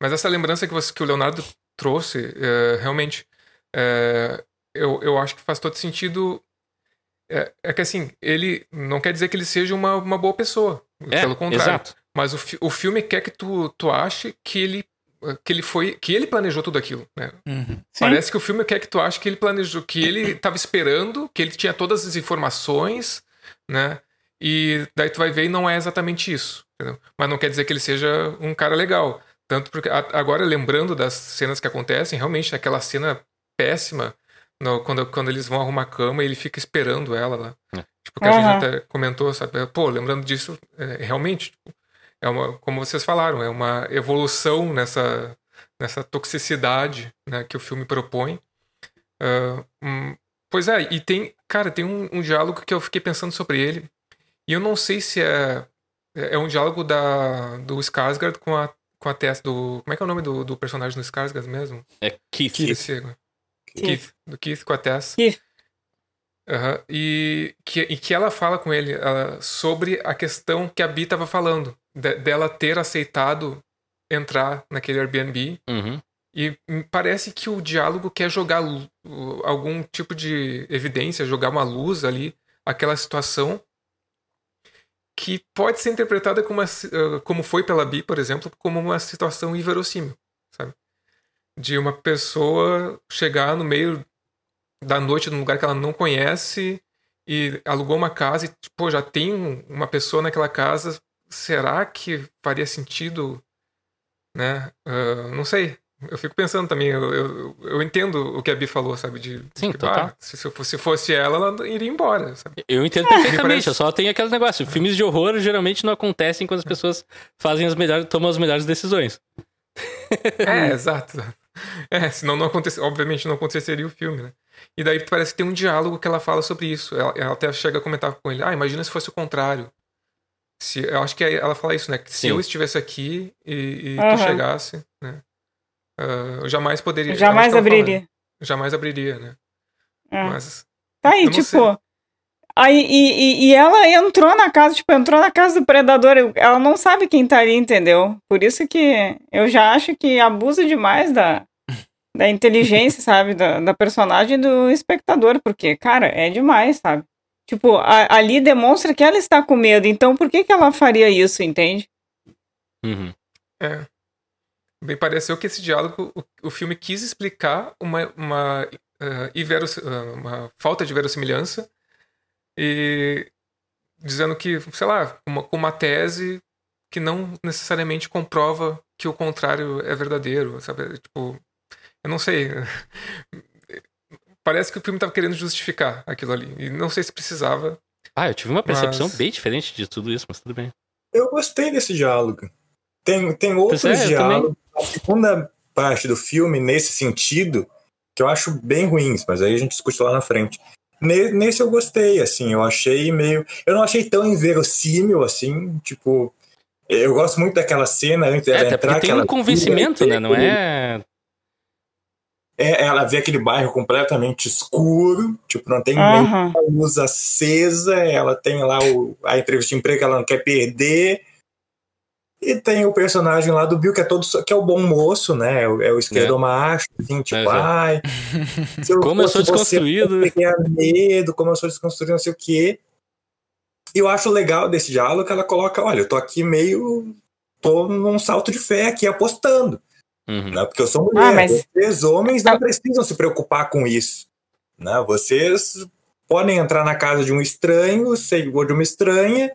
Mas essa lembrança que, você, que o Leonardo trouxe, é, realmente, é, eu, eu acho que faz todo sentido. É, é que assim, ele não quer dizer que ele seja uma, uma boa pessoa. É, pelo contrário. exato. Mas o, fi- o filme quer que tu, tu ache que ele, que ele foi. que ele planejou tudo aquilo. Né? Uhum. Sim. Parece que o filme quer que tu ache que ele planejou, que ele estava esperando, que ele tinha todas as informações, né? E daí tu vai ver e não é exatamente isso. entendeu? Mas não quer dizer que ele seja um cara legal. Tanto porque a- agora lembrando das cenas que acontecem, realmente aquela cena péssima no- quando, quando eles vão arrumar a cama e ele fica esperando ela lá. É. Tipo, que a Aham. gente até comentou, sabe? Pô, lembrando disso, é, realmente, tipo, é uma, como vocês falaram, é uma evolução nessa, nessa toxicidade né, que o filme propõe. Hum, pois é, e tem, cara, tem um, um diálogo que eu fiquei pensando sobre ele, e eu não sei se é, é um diálogo da, do Skarsgård com a, com a Tess do... Como é que é o nome do, do personagem do Skarsgård mesmo? É Keith. Keith. Keith. Do Keith com a Tess. Keith. Aham, E, que, e que ela fala com ele ela- sobre a questão que a Bi estava falando, de- dela ter aceitado entrar naquele Airbnb. Uhum. E parece que o diálogo quer jogar algum tipo de evidência, jogar uma luz ali, aquela situação que pode ser interpretada como, uma ah, como foi pela Bi, por exemplo, como uma situação inverossímil, sabe? De uma pessoa chegar no meio da noite num lugar que ela não conhece e alugou uma casa e, pô, já tem um- uma pessoa naquela casa, será que faria sentido, né? Ah, não sei. Eu fico pensando também, eu, eu, eu entendo o que a Bi falou, sabe? De, Sim, tipo, total. ah, se, se fosse- se fosse ela, ela iria embora, sabe? Eu entendo me perfeitamente, parece- só tem aquele negócio. Filmes de horror geralmente não acontecem quando as pessoas fazem as melhores, tomam as melhores decisões. É, [LAUGHS] exato. É, senão não acontece, obviamente não aconteceria o filme, né? E daí parece que tem um diálogo que ela fala sobre isso. Ela, ela até chega a comentar com ele: Ah, imagina se fosse o contrário. Se, eu acho que é- ela fala isso, né? Que se Sim. eu estivesse aqui e, e Aham. tu chegasse, ah, eu jamais poderia. Eu jamais abriria. né? Jamais abriria, né? É. Mas. Tá aí, Eu tipo. sei. Aí, e, e, e ela entrou na casa, tipo, entrou na casa do predador. eu- Ela não sabe quem tá ali, entendeu? Por isso que eu já acho que abusa demais da, da inteligência, [LAUGHS] sabe? Da, da personagem e do espectador. Porque, cara, é demais, sabe? Tipo, a- ali demonstra que ela está com medo. Então, por que, que ela faria isso, entende? Uhum. É. Me pareceu que esse diálogo, o, o filme quis explicar uma, uma, ah, inveros- ah, uma falta de verossimilhança e dizendo que, sei lá, uma, com uma tese que não necessariamente comprova que o contrário é verdadeiro, sabe? Tipo, eu não sei. [LAUGHS] Parece que o filme estava querendo justificar aquilo ali. E não sei se precisava. Ah, eu tive uma percepção Mas- bem diferente de tudo isso, mas tudo bem. Eu gostei desse diálogo. Tem, tem outros Pois é, diálogos. A segunda parte do filme, nesse sentido, que eu acho bem ruins, mas aí a gente discute lá na frente. Ne- Nesse eu gostei, assim, eu achei meio. Eu não achei tão inverossímil assim, tipo. Eu gosto muito daquela cena antes dela É, entrar. tem que um convencimento, né? Não é. É, ela vê aquele bairro completamente escuro, tipo, não tem nem Aham. luz acesa, ela tem lá o, a entrevista de emprego que ela não quer perder. E tem o personagem lá do Bill, que é todo que é o bom moço, né? É o, é o esquerdo macho, assim, tipo, É, é. ai. [LAUGHS] se Como eu sou fosse você, desconstruído. eu medo, como eu sou desconstruído, não sei o quê. E eu acho legal desse diálogo que ela coloca: olha, eu tô aqui meio. tô num salto de fé aqui apostando Uhum. né? Porque eu sou mulher. Ah, mas- Vocês, homens, não precisam se preocupar com isso. Né? Vocês podem entrar na casa de um estranho, ou de uma estranha.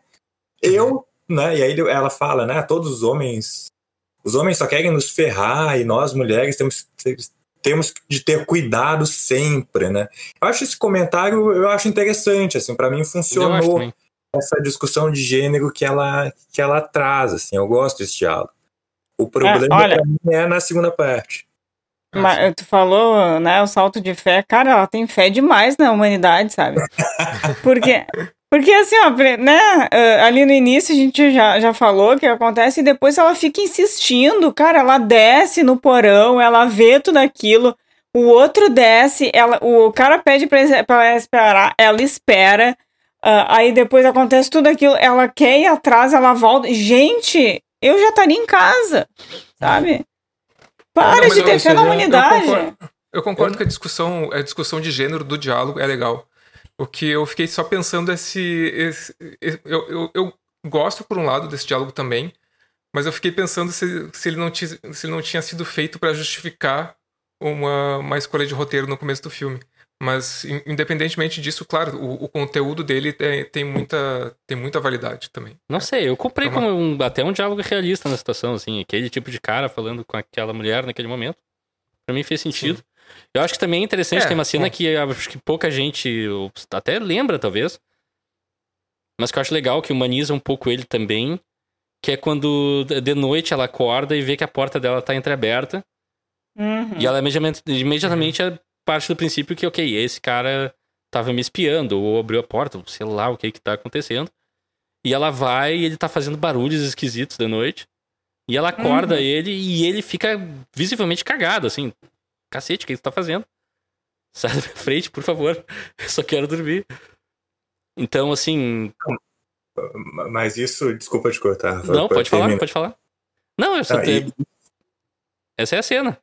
Eu, né? E aí ela fala, né? Todos os homens. Os homens só querem nos ferrar e nós, mulheres, temos, temos de ter cuidado sempre, né? Eu acho esse comentário, eu acho interessante, assim, para mim funcionou essa discussão de gênero que ela, que ela traz, assim, eu gosto desse diálogo. O problema olha- pra mim é na segunda parte. Mas tu falou, né, o salto de fé. Cara, ela tem fé demais na humanidade, sabe? [LAUGHS] Porque, porque assim, ó, né, ah, ali no início a gente já, já falou o que acontece e depois ela fica insistindo, cara, ela desce no porão, ela vê tudo aquilo, o outro desce, ela, o cara pede pra, ela esperar, ela espera, ah, aí depois acontece tudo aquilo, ela quer ir atrás, ela volta. Gente, eu já estaria em casa, sabe? Para Não, de eu- ter fé na é- eu humanidade. concordo. Eu concordo que a discussão, a discussão de gênero do diálogo é legal. O que eu fiquei só pensando é se. esse- eu, eu, eu gosto, por um lado, desse diálogo também, mas eu fiquei pensando se, se, ele, não tinha, se ele não tinha sido feito para justificar uma, uma escolha de roteiro no começo do filme. Mas, in- independentemente disso, claro, o, o conteúdo dele tem, tem, muita, tem muita validade também. Não sei, eu comprei É uma- como um- até um diálogo realista na situação, assim, aquele tipo de cara falando com aquela mulher naquele momento. Pra mim fez sentido. Eu acho que também é interessante, É, tem uma cena bom. que eu acho que pouca gente até lembra, talvez. Mas que eu acho legal, que humaniza um pouco ele também. Que é quando de noite ela acorda e vê que a porta dela tá entreaberta. Uhum. E ela imediatamente, imediatamente é parte do princípio que, ok, esse cara tava me espiando, ou abriu a porta, ou sei lá o que que tá acontecendo. E ela vai e ele tá fazendo barulhos esquisitos de noite. E ela acorda Uhum. ele e ele fica visivelmente cagado, assim. Cacete, o que ele tá fazendo? [LAUGHS] Sai da minha frente, por favor. [LAUGHS] Eu só quero dormir. Então, assim. Mas isso, desculpa te cortar. Não, pode falar, pode falar. Não, eu só Ah, tenho... e- Essa é a cena.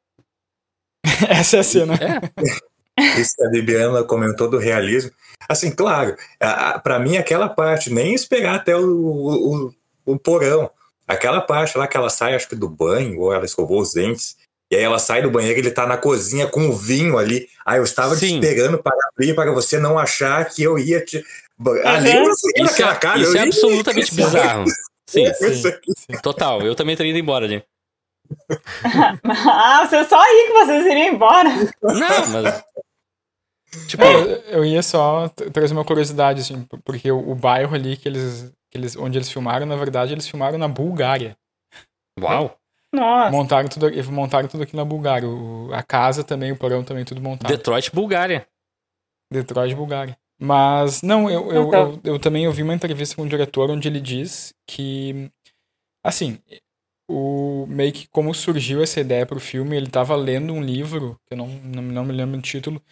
[LAUGHS] Essa é a cena. É. Isso que a Bibiana comentou do realismo. Assim, claro, a- a- pra mim aquela parte, nem esperar até o, o- o porão. Aquela parte lá que ela sai, acho que do banho, ou ela escovou os dentes, e aí ela sai do banheiro, ele tá na cozinha com o vinho ali. Aí eu estava te Sim. esperando para abrir, para você não achar que eu ia te. Ali Uhum. você Isso, naquela é, cara. isso eu é absolutamente bizarro. Sim, Isso aqui. total. Eu também teria ido embora, né? [LAUGHS] ah, você só aí que vocês iriam embora. Não, mas. [LAUGHS] Tipo, É, eu- eu ia só trazer uma curiosidade, assim, porque o, o bairro ali que eles, que eles, onde eles filmaram, na verdade, eles filmaram na Bulgária. uau. Nossa. Montaram tudo, eles montaram tudo aqui na Bulgária. O- a casa também, o porão também, tudo montado. Detroit, Bulgária. Detroit, Bulgária. Mas, não, eu, eu, Então. eu, eu também ouvi uma entrevista com o diretor onde ele diz que, assim, o, meio que como surgiu essa ideia pro filme, ele tava lendo um livro, que eu não, não, não me lembro do título,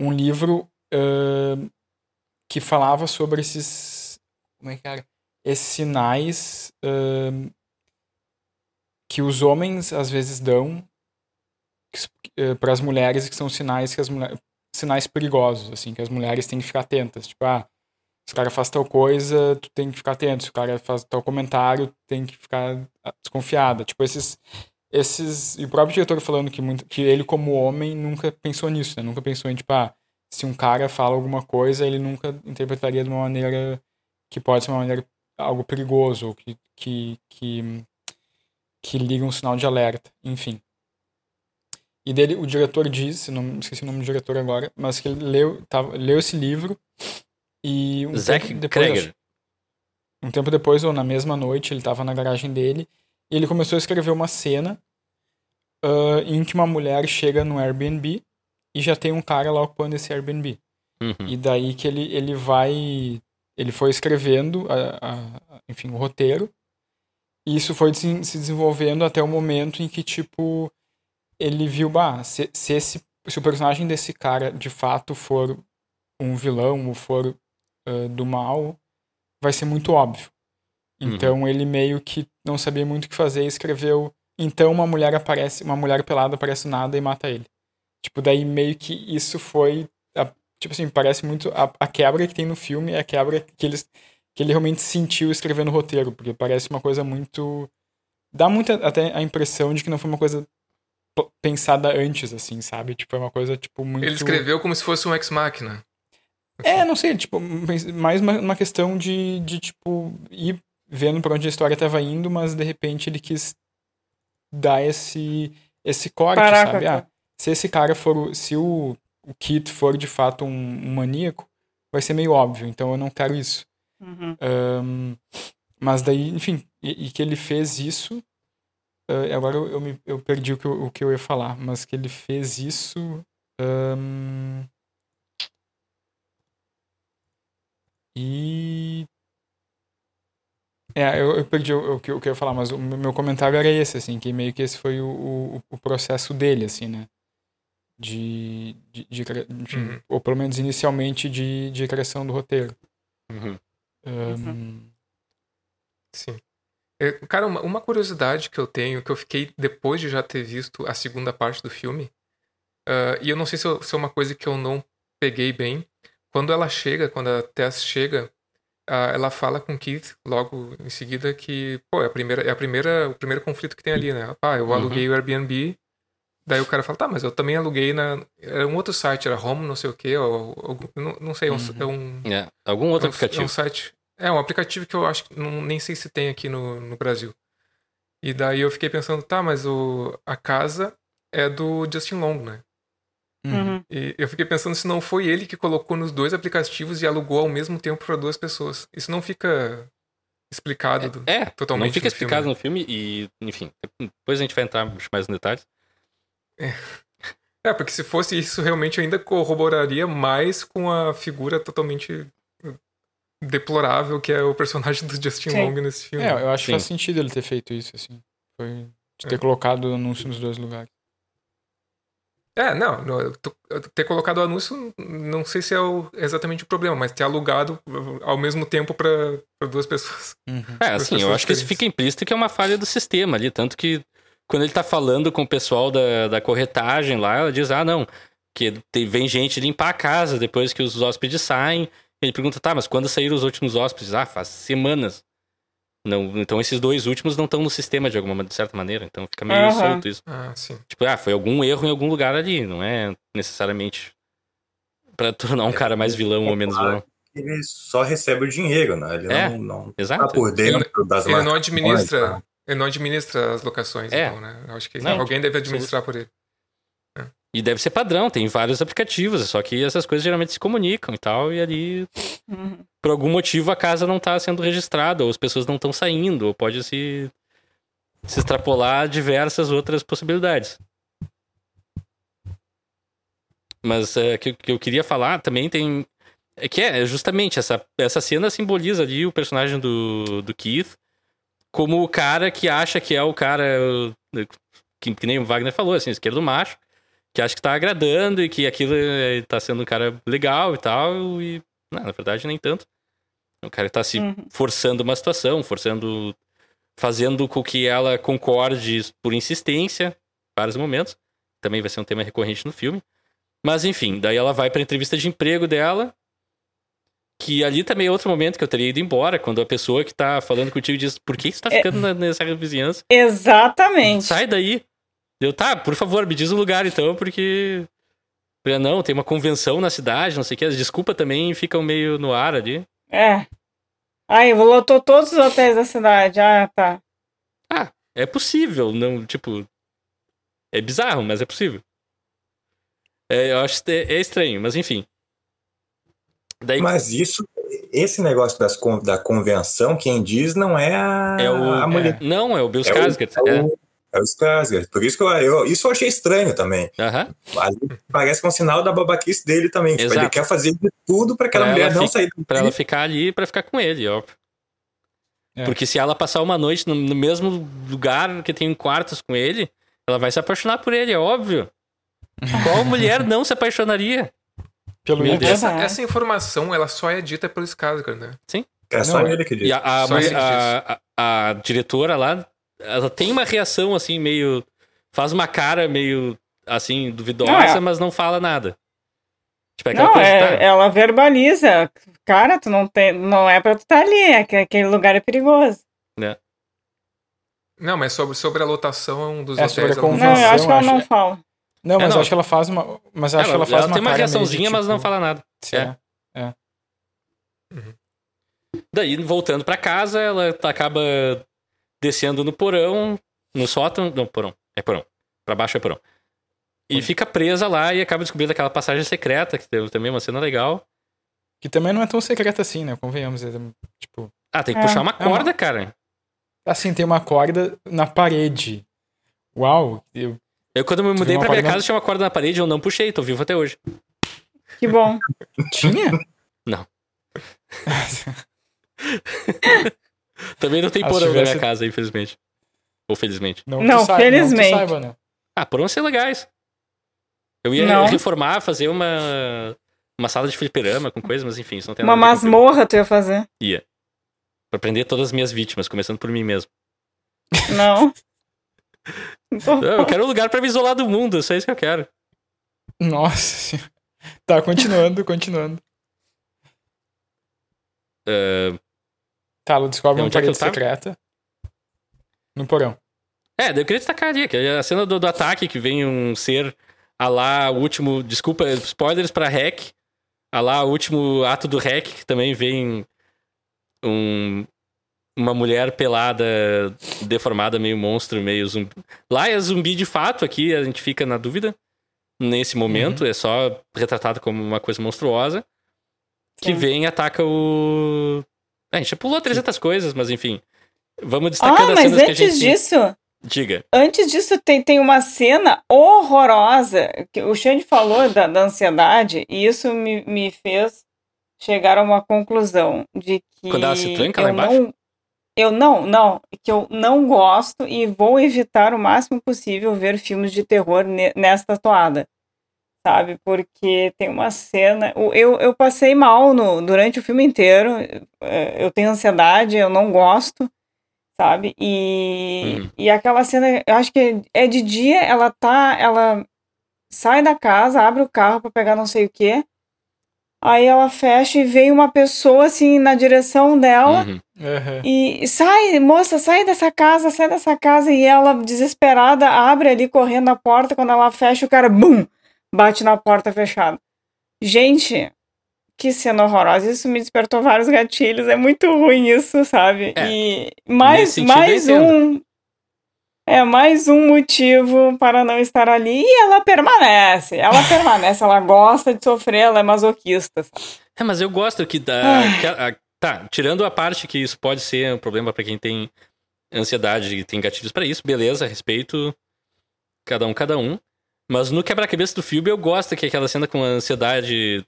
um livro ahn, que falava sobre esses, como é que era? Esses sinais ahn, que os homens às vezes dão para as mulheres que são sinais que as mulheres sinais perigosos, assim, que as mulheres têm que ficar atentas. Tipo, ah, se o cara faz tal coisa, tu tem que ficar atento. Se o cara faz tal comentário, tu tem que ficar ah, desconfiada. Tipo, esses. esses e o próprio diretor falando que, muito, que ele, como homem, nunca pensou nisso, né? Nunca pensou em, tipo, ah, se um cara fala alguma coisa, ele nunca interpretaria de uma maneira que pode ser uma maneira algo perigoso, que, que, que, que liga um sinal de alerta, enfim. E dele, o diretor diz, não esqueci o nome do diretor agora, mas que ele leu, tava, leu esse livro e um Zack tempo depois, acho- um tempo depois, ou na mesma noite, ele estava na garagem dele e ele começou a escrever uma cena ah, em que uma mulher chega no Airbnb e já tem um cara lá ocupando esse Airbnb. Uhum. E daí que ele, ele vai. Ele foi escrevendo, a, a- enfim, o roteiro. E isso foi se se desenvolvendo até o momento em que, tipo, ele viu, bah, se, se, esse, se o personagem desse cara de fato for um vilão ou for ah, do mal, vai ser muito óbvio. Uhum. Então ele meio que não sabia muito o que fazer e escreveu. Então uma mulher aparece, uma mulher pelada aparece nada e mata ele. Tipo, daí meio que isso foi. a- tipo assim, parece muito. A, a quebra que tem no filme é a quebra que, eles, que ele realmente sentiu escrevendo o roteiro, porque parece uma coisa muito. Dá muita até a impressão de que não foi uma coisa pensada antes, assim, sabe? Tipo, é uma coisa, tipo, muito. Ele escreveu como se fosse um ex-máquina. É, não sei, tipo, mais uma, uma questão de, de, tipo, ir vendo pra onde a história tava indo, mas de repente ele quis dar esse, esse corte, Parar com sabe? Ah, se esse cara for, se o, o Kit for de fato um, um maníaco, vai ser meio óbvio, então eu não quero isso. Uhum. Ahn, mas daí, enfim, e, e que ele fez isso. ah, agora eu, eu, me, eu perdi o que eu, o que eu ia falar, mas que ele fez isso. ahn, e. É, eu, eu perdi o, o que eu queria falar, mas o meu comentário era esse, assim, que meio que esse foi o, o, o processo dele, assim, né? De. de, de enfim, Uhum. ou pelo menos inicialmente de, de criação do roteiro. Uhum. Ahn, Sim. É, cara, uma, uma curiosidade que eu tenho, que eu fiquei depois de já ter visto a segunda parte do filme, ah, e eu não sei se, eu- se é uma coisa que eu não peguei bem. Quando ela chega, quando a Tess chega, ah, ela fala com Keith logo em seguida que, pô, é, a primeira, é a primeira, o primeiro conflito que tem ali, né? Ah, eu Uhum. aluguei o Airbnb, daí o cara fala, tá, mas eu também aluguei na. Era um outro site, era Home, não sei o quê, ou, ou- não, não sei, é um- Uhum. é um. É, algum outro É um- aplicativo. É um site. É um aplicativo que eu acho que não, nem sei se tem aqui no, no Brasil. E daí eu fiquei pensando, tá, mas o, a casa é do Justin Long, né? uhum. E eu fiquei pensando se não foi ele que colocou nos dois aplicativos e alugou ao mesmo tempo para duas pessoas. Isso não fica explicado. do- É, totalmente não fica no filme, explicado né? no filme e, enfim, depois a gente vai entrar mais nos detalhes. É, porque se fosse isso, realmente ainda corroboraria mais com a figura totalmente deplorável que é o personagem do Justin Sim. Long nesse filme. É, eu acho que Sim. faz sentido ele ter feito isso, assim. Foi de ter É. colocado o anúncio nos dois lugares. É, não, no- ter colocado o anúncio, não sei se é o- exatamente o problema, mas ter alugado ao mesmo tempo pra pra duas pessoas. Uhum. É, As assim, eu acho que isso fica implícito que é uma falha do sistema ali. Tanto que quando ele tá falando com o pessoal da, da corretagem lá, ela diz: ah, não, que tem- vem gente limpar a casa depois que os hóspedes saem. Ele pergunta: tá, mas quando saíram os últimos hóspedes? Ah, faz semanas. Não, então esses dois últimos não estão no sistema de alguma de certa maneira. Então fica meio Aham. solto isso. Ah, sim. Tipo, ah, foi algum erro em algum lugar ali. Não é necessariamente pra tornar um cara mais vilão ou menos vilão. Ele só recebe o dinheiro, né? Ele É, não, não tá Exato. por dentro das Ele não administra, ele não administra as locações, É. então, né? Eu acho que Não, alguém deve administrar por ele. E deve ser padrão, tem vários aplicativos, só que essas coisas geralmente se comunicam e tal, e ali, Uhum. por algum motivo, a casa não tá sendo registrada, ou as pessoas não estão saindo, ou pode se, se extrapolar diversas outras possibilidades. Mas é, que, que eu queria falar também tem. É que é justamente essa, essa cena simboliza ali o personagem do, do Keith como o cara que acha que é o cara. Que, que nem o Wagner falou, assim, esquerdo macho, que acha que tá agradando e que aquilo é, tá sendo um cara legal e tal, e não, na verdade nem tanto. O cara tá se Uhum. forçando uma situação, forçando. fazendo com que ela concorde por insistência, em vários momentos. Também vai ser um tema recorrente no filme. Mas enfim, daí ela vai pra entrevista de emprego dela. Que ali também é outro momento que eu teria ido embora, quando a pessoa que tá falando contigo diz: Por que você tá É. ficando na- nessa vizinhança? Exatamente. Sai daí. Eu, tá, por favor, me diz o lugar então, porque. Não, tem uma convenção na cidade, não sei o que. As desculpas também ficam meio no ar ali. É. Aí, lotou todos os hotéis da cidade. Ah, tá. É possível, não, tipo. É bizarro, mas é possível. É, eu acho que é, é estranho, mas enfim. Daí Mas isso, esse negócio das, da convenção, quem diz não é a, é o. a mulher. Não, é o Bill É o- Skarsgård. É É. o, é o Skarsgård. Por isso que eu, eu- isso eu achei estranho também. Ali parece que é um sinal da babaquice dele também. Tipo, ele quer fazer de tudo pra aquela Pra mulher ela não fica- sair do Pra ela ficar ali pra ficar com ele, óbvio. É. Porque se ela passar uma noite no, no mesmo lugar que tem quartos com ele, ela vai se apaixonar por ele, é óbvio. [LAUGHS] Qual mulher não se apaixonaria? Pelo. Deus. Essa, essa informação, ela só é dita pelo Skarsgård, né? É só Não, ele que diz. E a, a, a, a- a diretora lá, ela tem uma reação assim, meio. Faz uma cara meio assim, duvidosa, Não, é- mas não fala nada. Tipo, é aquela Não, coisa. é, tá, ela verbaliza. Cara, tu não tem, não é pra tu estar ali, é que aquele lugar é perigoso. Não, mas sobre, sobre a lotação dos É, sobre hotéis. a ela não Não, eu acho que ela acho. não fala. Não, mas É, não. eu acho que ela faz uma. Mas acho que ela, ela faz ela uma tem uma cara meio de, reaçãozinha, mas não tipo, fala nada. será? Daí, voltando pra casa, ela acaba descendo no porão, no sótão. Não, porão. É porão. Pra baixo é porão. E fica presa lá e acaba descobrindo aquela passagem secreta, que teve também uma cena legal. Que também não é tão secreta assim, né? Convenhamos. é, tipo, Ah, tem que É. puxar uma É uma- corda, cara. assim, tem uma corda na parede. Uau! Eu, Eu, quando me mudei uma pra minha na- casa, tinha uma corda na parede, eu não puxei, tô vivo até hoje. Que bom. tinha? [LAUGHS] Também não tem porão na tivesse- minha casa, infelizmente. Ou felizmente. Não, Não, saiba, Não felizmente. tu saiba, né? Ah, porão ser legais. Eu ia Não. reformar, fazer uma, uma sala de fliperama com coisas, mas enfim, isso não tem Uma nada a ver com masmorra tu ia fazer. Ia. Pra prender todas as minhas vítimas, começando por mim mesmo. Não. [LAUGHS] Eu quero um lugar pra me isolar do mundo, só isso que eu quero. Nossa senhora. Tá, continuando, continuando. Ah, Tá, ela descobre uma parede secreta. No porão. É, eu queria destacar ali, que é a cena do, do ataque, que vem um ser a lá o último. Desculpa, spoilers pra Hack. A lá o último ato do Hack, que também vem um, uma mulher pelada, deformada, meio monstro, meio zumbi. Lá é zumbi de fato, aqui a gente fica na dúvida. Nesse momento, é só retratado como uma coisa monstruosa. Que Sim. vem e ataca o. A gente já pulou 300 coisas, mas enfim. Vamos destacando Ah, as mas cenas que a antes gente. disso, Diga. antes disso tem, tem uma cena horrorosa que o Xande falou da, da ansiedade e isso me, me fez chegar a uma conclusão de que Quando ela se tranca lá embaixo? não eu não, não, que eu não gosto e vou evitar o máximo possível ver filmes de terror ne- nesta toada. sabe? Porque tem uma cena. Eu, eu passei mal no, durante o filme inteiro. É, eu tenho ansiedade, eu não gosto, sabe? E, Uhum. e aquela cena, eu acho que é de dia, ela tá. Ela sai da casa, abre o carro pra pegar não sei o quê. Aí ela fecha e vem uma pessoa assim na direção dela. Uhum. E sai, moça, sai dessa casa, sai dessa casa. E ela, desesperada, abre ali correndo a porta. Quando ela fecha, o cara, bum, bate na porta fechada. Gente, que cena horrorosa. Isso me despertou vários gatilhos. É muito ruim isso, sabe? É, e mais, mais entendo. um. É mais um motivo para não estar ali. E ela permanece. Ela [LAUGHS] permanece. Ela gosta de sofrer. Ela é masoquista. sabe? É, mas eu gosto que da. Ai. que a- a- tá, tirando a parte que isso pode ser um problema pra quem tem ansiedade e tem gatilhos pra isso, beleza, respeito cada um, cada um. Mas no quebra-cabeça do filme eu gosto que é aquela cena com ansiedade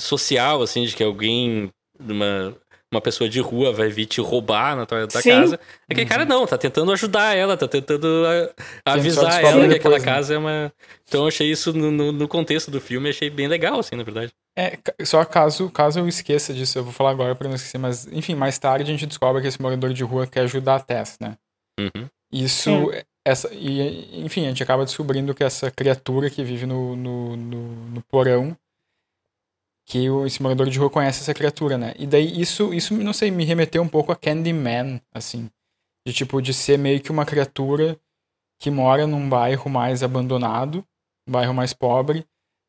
social, assim, de que alguém, uma, uma pessoa de rua vai vir te roubar na tua, tua Sim. casa. Aquele cara não, tá tentando ajudar ela, tá tentando a- Sim, avisar ela que aquela né? casa é uma. Então eu achei isso no, no, no contexto do filme, achei bem legal, assim, na verdade. É, só caso, caso eu esqueça disso, eu vou falar agora pra não esquecer, mas enfim, mais tarde a gente descobre que esse morador de rua quer ajudar a Tess, né? Uhum. Isso, essa, e, enfim, a gente acaba descobrindo que essa criatura que vive no, no, no, no porão, que o, esse morador de rua conhece essa criatura, né? E daí isso, isso, não sei, me remeteu um pouco a Candyman, assim, de tipo, de ser meio que uma criatura que mora num bairro mais abandonado, um bairro mais pobre,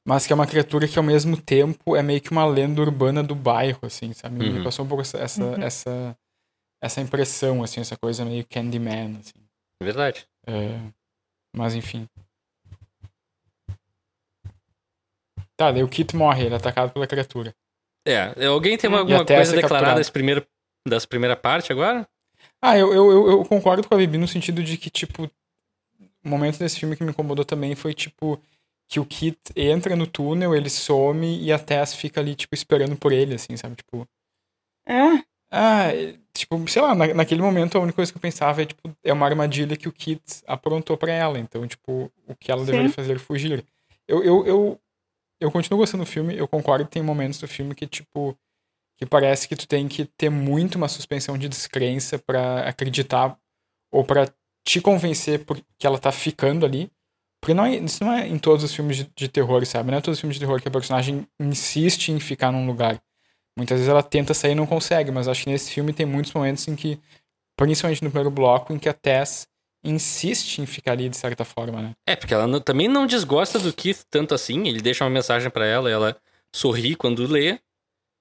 mas que é uma criatura que ao mesmo tempo é meio que uma lenda urbana do bairro, assim, sabe? Me Uhum. passou um pouco essa, essa, Uhum. essa, essa impressão, assim, essa coisa meio Candyman, assim. Verdade. É, mas enfim. Tá, daí o Kit morre, ele é atacado pela criatura. É, alguém tem uma, alguma coisa declarada desse primeiro, dessa primeira parte agora? Ah, eu, eu, eu, eu concordo com a Bibi no sentido de que, tipo, o momento desse filme que me incomodou também foi, tipo, que o Kit entra no túnel, ele some e a Tess fica ali, tipo, esperando por ele, assim, sabe? Tipo, É, ah, tipo, sei lá, na, naquele momento a única coisa que eu pensava é, tipo, é uma armadilha que o Kit aprontou pra ela. Então, tipo, o que ela Sim. deveria fazer é fugir. Eu, eu, eu, eu continuo gostando do filme, eu concordo que tem momentos do filme que, tipo, que parece que tu tem que ter muito uma suspensão de descrença pra acreditar ou pra te convencer que ela tá ficando ali. Porque não é, isso não é em todos os filmes de, de terror, sabe? Não é todos os filmes de terror que a personagem insiste em ficar num lugar. Muitas vezes ela tenta sair e não consegue, mas acho que nesse filme tem muitos momentos em que, principalmente no primeiro bloco, em que a Tess insiste em ficar ali de certa forma, né? É, porque ela não- também não desgosta do Keith tanto assim. Ele deixa uma mensagem pra ela, ela sorri quando lê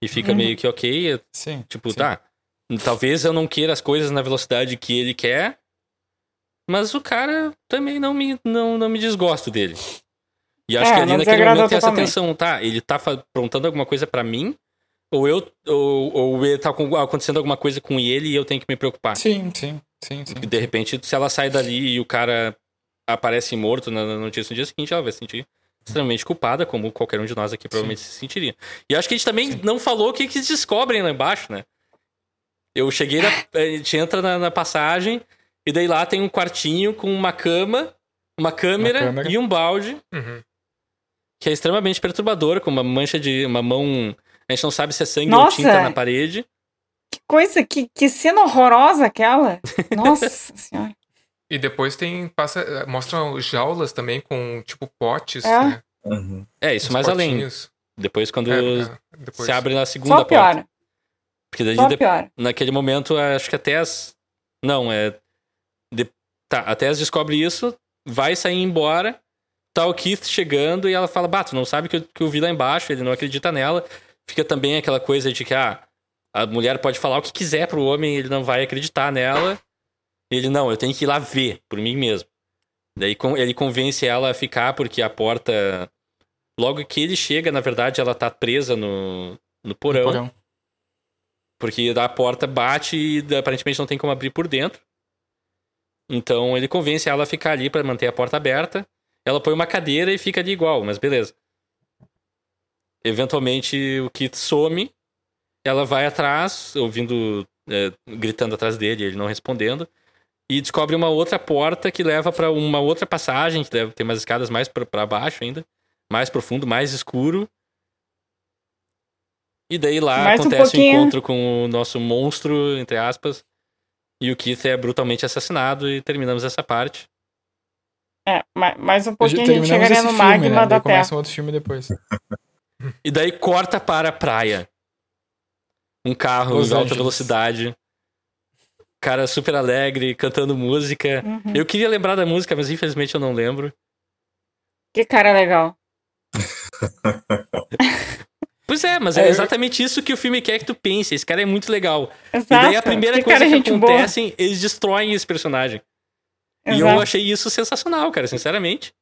e fica Uhum. meio que ok. é, Sim. Tipo, sim. tá. Talvez eu não queira as coisas na velocidade que ele quer, mas o cara também não me, não, não me desgosto dele. E acho É, que ali não naquele momento tem essa tensão, tá? Ele tá aprontando alguma coisa pra mim, ou eu ou, ou ele tá acontecendo alguma coisa com ele e eu tenho que me preocupar. Sim, sim, sim, sim. De repente, se ela sai dali e o cara aparece morto na notícia no dia seguinte, ela vai se sentir extremamente culpada, como qualquer um de nós aqui provavelmente se sentiria. E acho que a gente também Sim. não falou o que, que eles descobrem lá embaixo, né? Eu cheguei, na, [LAUGHS] a gente entra na, na passagem, e daí lá tem um quartinho com uma cama, uma câmera, câmera. e um balde, Uhum. que é extremamente perturbador, com uma mancha de. uma mão. A gente não sabe se é sangue Nossa! ou tinta na parede. Que coisa, que, que cena horrorosa aquela. [LAUGHS] Nossa senhora. E depois tem. Passa, mostram jaulas também com, tipo, potes, É. né? Uhum. É, isso Uns mais além. potinhos. Depois, quando É, é, depois. se abre na segunda Só porta. piora. Porque daí Só de- piora. naquele momento, acho que até as. Não, é. de- Tá, a Tess descobre isso, vai sair embora. Tá o Keith chegando e ela fala: Bato, não sabe que eu, que eu vi lá embaixo, ele não acredita nela. Fica também aquela coisa de que ah, a mulher pode falar o que quiser pro homem, ele não vai acreditar nela. Ele, não, eu tenho que ir lá ver por mim mesmo. Daí ele convence ela a ficar porque a porta. Logo que ele chega, na verdade, ela tá presa no, no porão. Porão. Porque a porta bate e aparentemente não tem como abrir por dentro. Então ele convence ela a ficar ali pra manter a porta aberta. Ela põe uma cadeira e fica ali igual, mas beleza. Eventualmente o Kit some. Ela vai atrás, ouvindo, é, gritando atrás dele, ele não respondendo. E descobre uma outra porta que leva pra uma outra passagem, que deve ter umas escadas mais pra pra baixo ainda. mais profundo, mais escuro. E daí lá Mais um acontece o pouquinho. encontro com o nosso monstro, entre aspas. E o Keith é brutalmente assassinado e terminamos essa parte. É, ma- mais um pouquinho a gente chegaria esse no filme, magma né? da Daí Terra. começa um outro filme depois. E daí corta para a praia. Um carro Los em alta velocidade. Cara super alegre, cantando música. Uhum. Eu queria lembrar da música, mas infelizmente eu não lembro. Que cara legal. [LAUGHS] Pois é, mas é, É, exatamente isso que o filme quer que tu pense. Esse cara é muito legal. Exato. E daí a primeira que coisa cara que gente boa. acontece, eles destroem esse personagem. E eu Exato. achei isso sensacional, cara, sinceramente.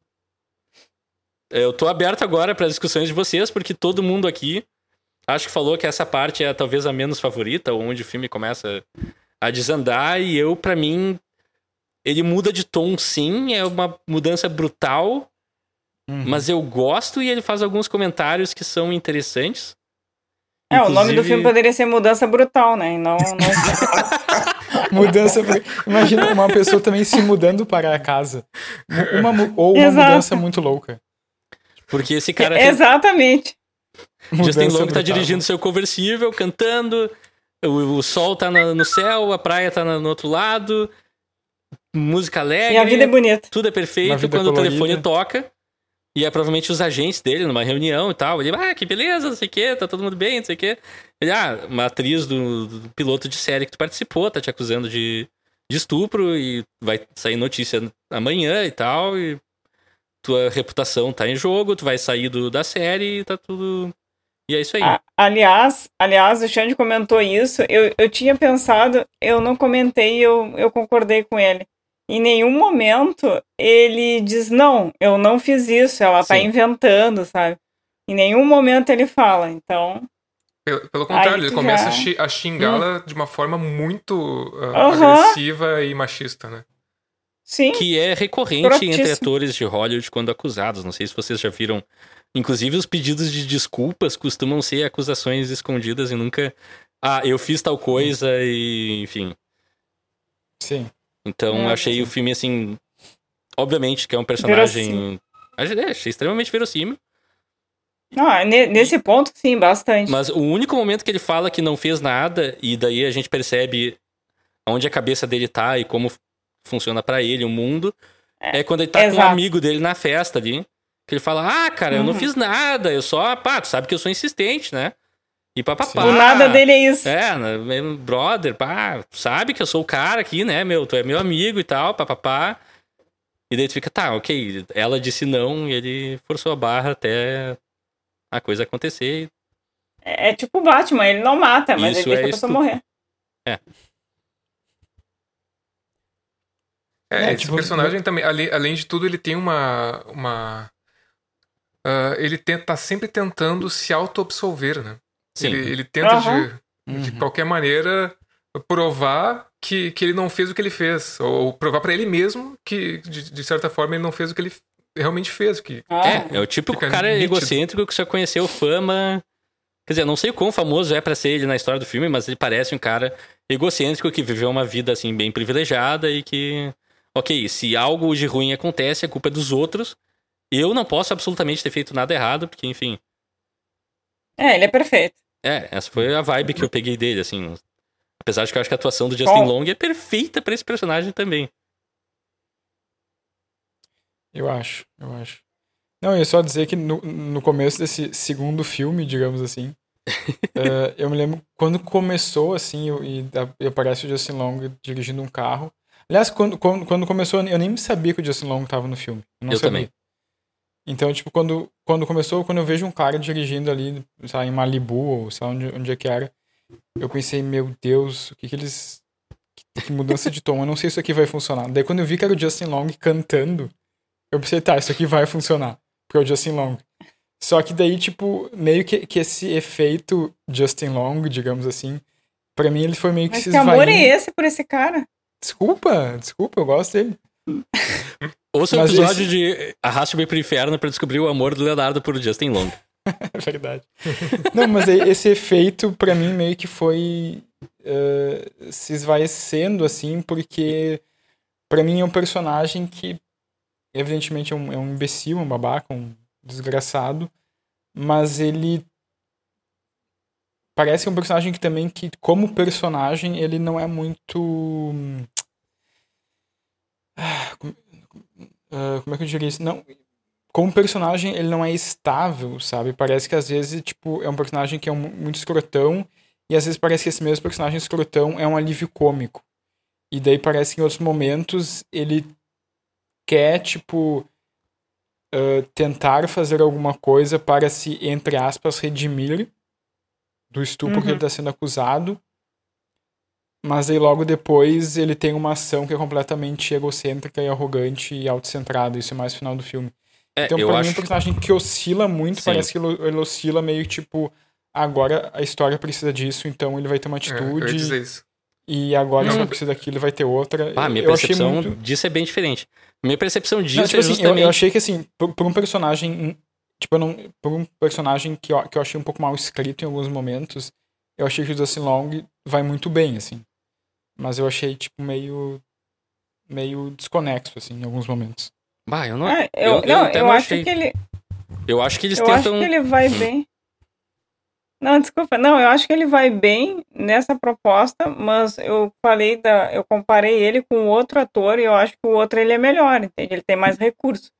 Eu tô aberto agora para discussões de vocês, porque todo mundo aqui acho que falou que essa parte é talvez a menos favorita, onde o filme começa a desandar, e eu, pra mim, ele muda de tom sim, é uma mudança brutal, Uhum. mas eu gosto e ele faz alguns comentários que são interessantes. É, o nome do Inclusive- filme poderia ser Mudança Brutal, né? E não, não... [LAUGHS] Mudança. Imagina uma pessoa também se mudando para a casa. Uma, ou uma Exato. mudança muito louca. Porque esse cara tem, Exatamente. [LAUGHS] Justin Mudança Long tá dirigindo seu conversível, cantando, o, o sol tá na- no céu, a praia tá na- no outro lado, música alegre. E a vida é bonita. Tudo é perfeito quando o colorida. telefone toca. E é provavelmente os agentes dele numa reunião e tal. Ele, ah, que beleza, não sei o quê, tá todo mundo bem, não sei o quê. Ele, ah, uma atriz do, do piloto de série que tu participou tá te acusando de, de estupro e vai sair notícia amanhã e tal. E tua reputação tá em jogo, tu vai sair do, da série e tá tudo. E é isso aí. A- aliás, aliás, o Xande comentou isso. Eu, eu tinha pensado, eu não comentei, eu, eu concordei com ele. Em nenhum momento ele diz, não, eu não fiz isso, ela tá Sim. inventando, sabe? Em nenhum momento ele fala, então. Pelo, pelo contrário, ele começa já- a, xi- a xingá-la de uma forma muito uh, agressiva e machista, né? Sim. Que é recorrente entre atores de Hollywood quando acusados. Não sei se vocês já viram. Inclusive, os pedidos de desculpas costumam ser acusações escondidas e nunca. Ah, eu fiz tal coisa e. Enfim. Sim. Então, É, achei sim. o filme assim. Obviamente, que é um personagem. Achei achei extremamente verossímil. Não, é ne- nesse ponto, sim, bastante. Mas o único momento que ele fala que não fez nada, e daí a gente percebe onde a cabeça dele tá e como funciona pra ele o mundo, é, quando ele tá com um exato. amigo dele na festa ali. Que ele fala: Ah, cara, eu não Uhum. fiz nada, eu só. Pá, tu sabe que eu sou insistente, né? E papapá. o nada dele é isso. É, né, meu brother, pá, sabe que eu sou o cara aqui, né, meu? Tu é meu amigo e tal, papapá. E daí tu fica, tá, ok. Ela disse não e ele forçou a barra até a coisa acontecer. É, é tipo o Batman, ele não mata, mas Isso ele deixa é a pessoa estu- morrer. É, É, esse tipo, personagem também, além, além de tudo, ele tem uma. uma ah, ele tenta, tá sempre tentando se auto-absolver, né? Sim. Ele, ele tenta Aham. de, de Uhum. qualquer maneira provar que, que ele não fez o que ele fez. Ou provar pra ele mesmo que, de, de certa forma, ele não fez o que ele realmente fez. Que, Ah, É, é o típico Fica cara nítido. egocêntrico que só conheceu fama. Quer dizer, não sei o quão famoso é pra ser ele na história do filme, mas ele parece um cara egocêntrico que viveu uma vida assim bem privilegiada e que, ok, se algo de ruim acontece, a culpa é dos outros. Eu não posso absolutamente ter feito nada errado, porque, enfim. É, ele é perfeito. É, essa foi a vibe que eu peguei dele, assim. Apesar de que eu acho que a atuação do Justin Bom. Long é perfeita pra esse personagem também. Eu acho, eu acho. Não, eu ia só dizer que no, no começo desse segundo filme, digamos assim, [LAUGHS] eh, eu me lembro quando começou, assim, eu- e, e aparece o Justin Long dirigindo um carro. Aliás, quando, quando, quando começou, eu nem sabia que o Justin Long tava no filme. Eu, não Eu sabia. também. Então, tipo, quando, quando começou, quando eu vejo um cara dirigindo ali, sei lá, em Malibu, ou sei lá onde, onde é que era, eu pensei, meu Deus, o que que eles... Que, mudança de tom, eu não sei se isso aqui vai funcionar. Daí quando eu vi que era o Justin Long cantando, eu pensei, tá, isso aqui vai funcionar, porque é o Justin Long. Só que daí, tipo, meio que, que esse efeito Justin Long, digamos assim, pra mim ele foi meio que Mas se que amor é esse por esse cara? Desculpa, desculpa, eu gosto dele. Ouça o Mas episódio de Arraste-me pro Inferno pra descobrir o amor do Leonardo por Justin Long. [LAUGHS] É verdade. [LAUGHS] Não, mas esse efeito, pra mim, meio que foi eh, se esvaecendo, assim, porque pra mim é um personagem que, evidentemente, é um, é um imbecil, um babaca, um desgraçado, mas ele parece um personagem que também que como personagem ele não é muito ah, como, uh, como é que eu diria isso? Não, como personagem ele não é estável, sabe? Parece que às vezes tipo é um personagem que é um, muito escrotão e às vezes parece que esse mesmo personagem escrotão é um alívio cômico. E daí parece que em outros momentos ele quer tipo uh, tentar fazer alguma coisa para se entre aspas redimir do estupro uhum. que ele está sendo acusado. Mas aí logo depois ele tem uma ação que é completamente egocêntrica e arrogante e autocentrada. Isso é mais no final do filme. É, então, pra mim, é um personagem que oscila muito, Sim. parece que ele, ele, oscila meio tipo. Agora a história precisa disso, então ele vai ter uma atitude. É, eu ia dizer isso. E agora, se não precisa daquilo, vai ter outra. Ah, minha eu percepção muito... disso é bem diferente. Minha percepção disso não, tipo é assim, justamente... eu, eu, achei que, assim, por, por um personagem Tipo, não, por um personagem que eu, que eu achei um pouco mal escrito em alguns momentos, eu achei que o Justin Long vai muito bem, assim. Mas eu achei, tipo, meio. meio desconexo, assim, em alguns momentos. Bah, eu não. É, eu, eu, não, eu, eu acho achei. que ele. Eu acho que eles eu tentam. Eu acho que ele vai bem. Não, desculpa. Não, eu acho que ele vai bem nessa proposta, mas eu falei da. Eu comparei ele com outro ator e eu acho que o outro ele é melhor, entende? Ele tem mais recursos.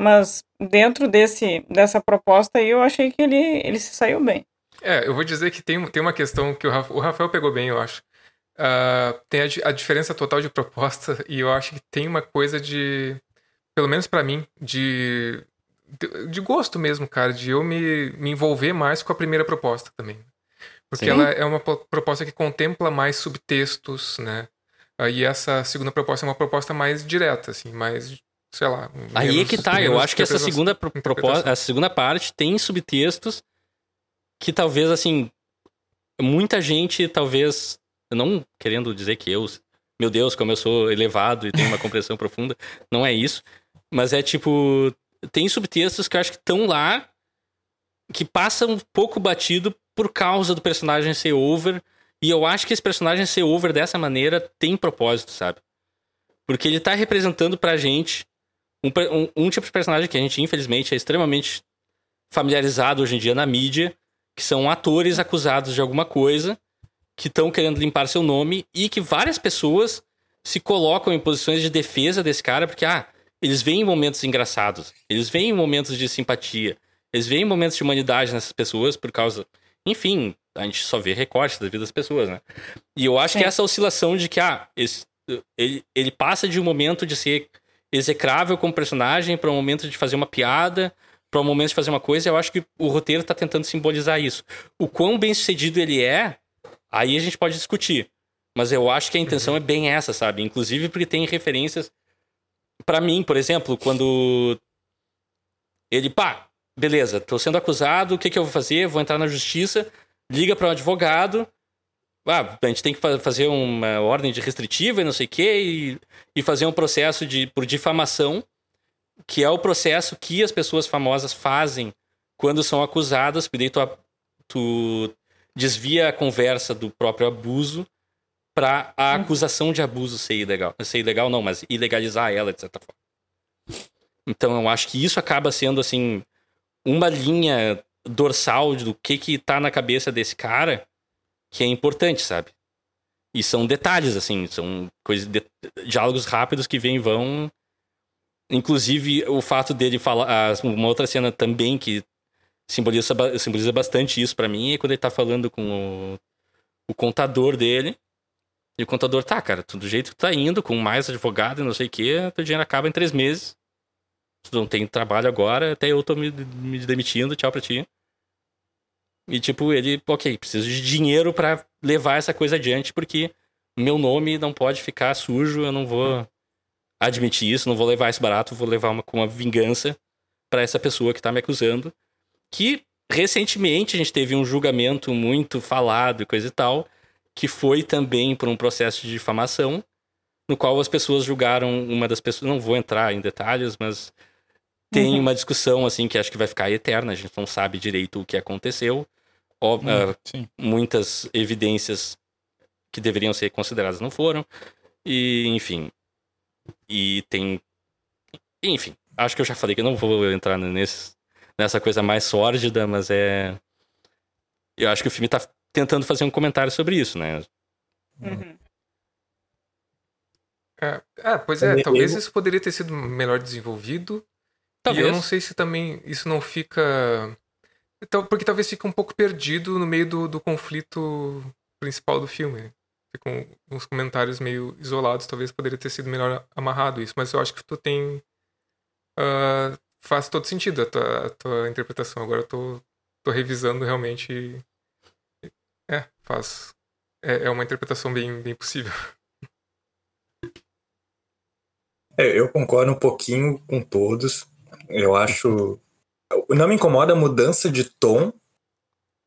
Mas dentro desse, dessa proposta aí, eu achei que ele, ele se saiu bem. É, eu vou dizer que tem, tem uma questão que o Rafael, o Rafael pegou bem, eu acho. Uh, tem a, a, diferença total de proposta [LAUGHS] e eu acho que tem uma coisa de, pelo menos para mim, de, de, de, gosto mesmo, cara, de eu me, me envolver mais com a primeira proposta também. Porque Sim. ela é uma proposta que contempla mais subtextos, né? E essa segunda proposta é uma proposta mais direta, assim, mais sei lá. Aí é que tá, eu acho que essa segunda proposta, a segunda parte tem subtextos que talvez assim muita gente talvez não querendo dizer que eu, meu Deus, como eu sou elevado e tenho uma compreensão [LAUGHS] profunda, não é isso, mas é tipo tem subtextos que eu acho que estão lá que passam um pouco batido por causa do personagem ser over, e eu acho que esse personagem ser over dessa maneira tem propósito, sabe? Porque ele tá representando pra gente um, um, um, tipo de personagem que a gente, infelizmente, é extremamente familiarizado hoje em dia na mídia, que são atores acusados de alguma coisa, que estão querendo limpar seu nome e que várias pessoas se colocam em posições de defesa desse cara, porque, ah, eles veem momentos engraçados, eles veem momentos de simpatia, eles veem momentos de humanidade nessas pessoas por causa. Enfim, a gente só vê recortes da vida das pessoas, né? E eu acho Sim. que essa oscilação de que, ah, esse, ele, ele passa de um momento de ser execrável como personagem para um momento de fazer uma piada, para um momento de fazer uma coisa. Eu acho que o roteiro tá tentando simbolizar isso. O quão bem sucedido ele é, aí a gente pode discutir. Mas eu acho que a intenção é bem essa, sabe? Inclusive porque tem referências. para mim, por exemplo, quando ele, pá, beleza, tô sendo acusado, o que, que eu vou fazer? Vou entrar na justiça, liga para um advogado, ah, a gente tem que fazer uma ordem de restritiva e não sei o quê, e, e fazer um processo de, por difamação, que é o processo que as pessoas famosas fazem quando são acusadas, porque daí tu, tu desvia a conversa do próprio abuso para a acusação de abuso ser ilegal. Ser ilegal não, mas ilegalizar ela, de certa forma. Então eu acho que isso acaba sendo, assim, uma linha dorsal do que que tá na cabeça desse cara que é importante, sabe? E são detalhes, assim, são coisas, de, diálogos rápidos que vêm e vão. Inclusive, o fato dele falar. Uma outra cena também que simboliza, simboliza bastante isso para mim é quando ele tá falando com o, o contador dele. E o contador, tá, cara, do jeito que tá indo, com mais advogado e não sei o quê, teu dinheiro acaba em três meses. Tu não tem trabalho agora, até eu tô me, me demitindo, tchau pra ti. E, tipo, ele, ok, preciso de dinheiro para levar essa coisa adiante, porque meu nome não pode ficar sujo, eu não vou admitir isso, não vou levar esse barato, vou levar uma, com uma vingança para essa pessoa que tá me acusando. Que recentemente a gente teve um julgamento muito falado e coisa e tal, que foi também por um processo de difamação, no qual as pessoas julgaram uma das pessoas, não vou entrar em detalhes, mas tem uhum. uma discussão assim que acho que vai ficar eterna, a gente não sabe direito o que aconteceu, hum, uh, muitas evidências que deveriam ser consideradas não foram. E, enfim. E tem. Enfim, acho que eu já falei que eu não vou entrar nesse, nessa coisa mais sórdida, mas é. Eu acho que o filme tá tentando fazer um comentário sobre isso, né? Uhum. É, é, pois é, talvez isso poderia ter sido melhor desenvolvido. Talvez. E eu não sei se também isso não fica. Então, porque talvez fique um pouco perdido no meio do, do conflito principal do filme. né? Ficam uns comentários meio isolados, talvez poderia ter sido melhor amarrado isso, mas eu acho que tu tem. ah, faz todo sentido a tua, a tua interpretação. Agora eu tô, tô revisando realmente. É, faz. É, é uma interpretação bem, bem possível. É, eu concordo um pouquinho com todos. Eu acho. Não me incomoda a mudança de tom.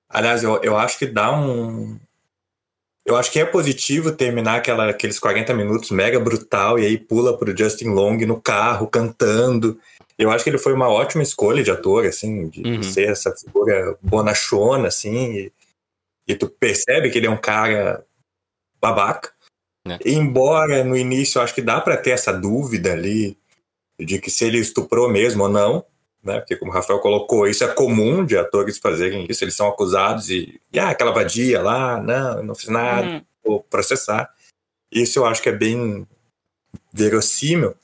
Aliás, eu, eu acho que dá um. Eu acho que é positivo terminar aquela, aqueles 40 minutos mega brutal e aí pula pro Justin Long no carro cantando. Eu acho que ele foi uma ótima escolha de ator, assim, de Uhum. ser essa figura bonachona, assim, e, e tu percebe que ele é um cara babaca. É. Embora no início eu acho que dá pra ter essa dúvida ali de que se ele estuprou mesmo ou não, né? Porque como o Rafael colocou, isso é comum de atores fazerem isso, eles são acusados e, e ah, aquela vadia lá, não, eu não fiz nada, Uhum. vou processar. Isso eu acho que é bem verossímil.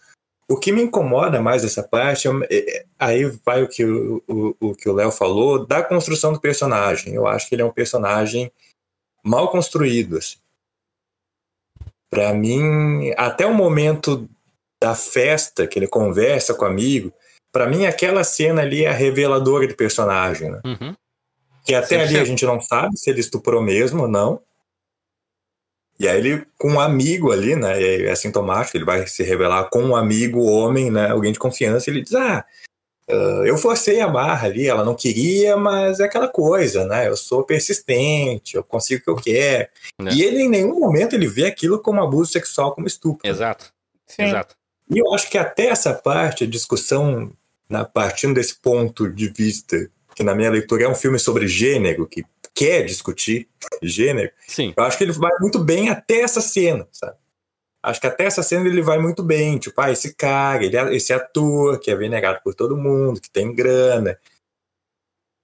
O que me incomoda mais dessa parte, é- é- aí vai o que o, o, o que o Léo falou, da construção do personagem. Eu acho que ele é um personagem mal construído. Assim. Para mim, até o momento da festa, que ele conversa com o amigo, para mim aquela cena ali é a reveladora do personagem. Né? Uhum. Que até ali 100%. a gente não sabe se ele estuprou mesmo ou não. E aí ele, com um amigo ali, né? e É sintomático, ele vai se revelar com um amigo, homem, né? Alguém de confiança, ele diz, ah, ah, eu forcei a barra ali, ela não queria, mas é aquela coisa, né? Eu sou persistente, eu consigo o que eu quero. É. E ele, em nenhum momento, ele vê aquilo como abuso sexual, como estupro. Exato, Sim. exato. E eu acho que até essa parte, a discussão, na, partindo desse ponto de vista, que na minha leitura é um filme sobre gênero, que quer discutir gênero, Sim. eu acho que ele vai muito bem até essa cena, sabe? Acho que até essa cena ele vai muito bem. Tipo, ah, esse cara, ele, é- esse ator que é venerado por todo mundo, que tem grana,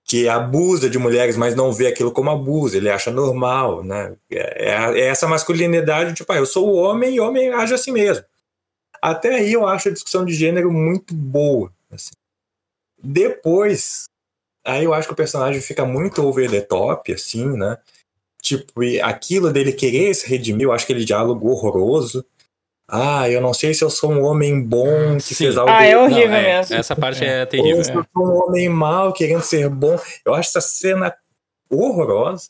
que abusa de mulheres, mas não vê aquilo como abuso, ele acha normal, né? É, é- é essa masculinidade, tipo, ah, eu sou o homem e homem age assim mesmo. Até aí eu acho a discussão de gênero muito boa. assim. Depois, aí eu acho que o personagem fica muito over the top, assim, né? Tipo, e aquilo dele querer se redimir, eu acho aquele diálogo horroroso. Ah, eu não sei se eu sou um homem bom que Sim. fez algo. Ah, é Não, horrível é, mesmo. Essa parte é, Ou terrível. se eu sou um homem mau querendo ser bom. Eu acho essa cena horrorosa.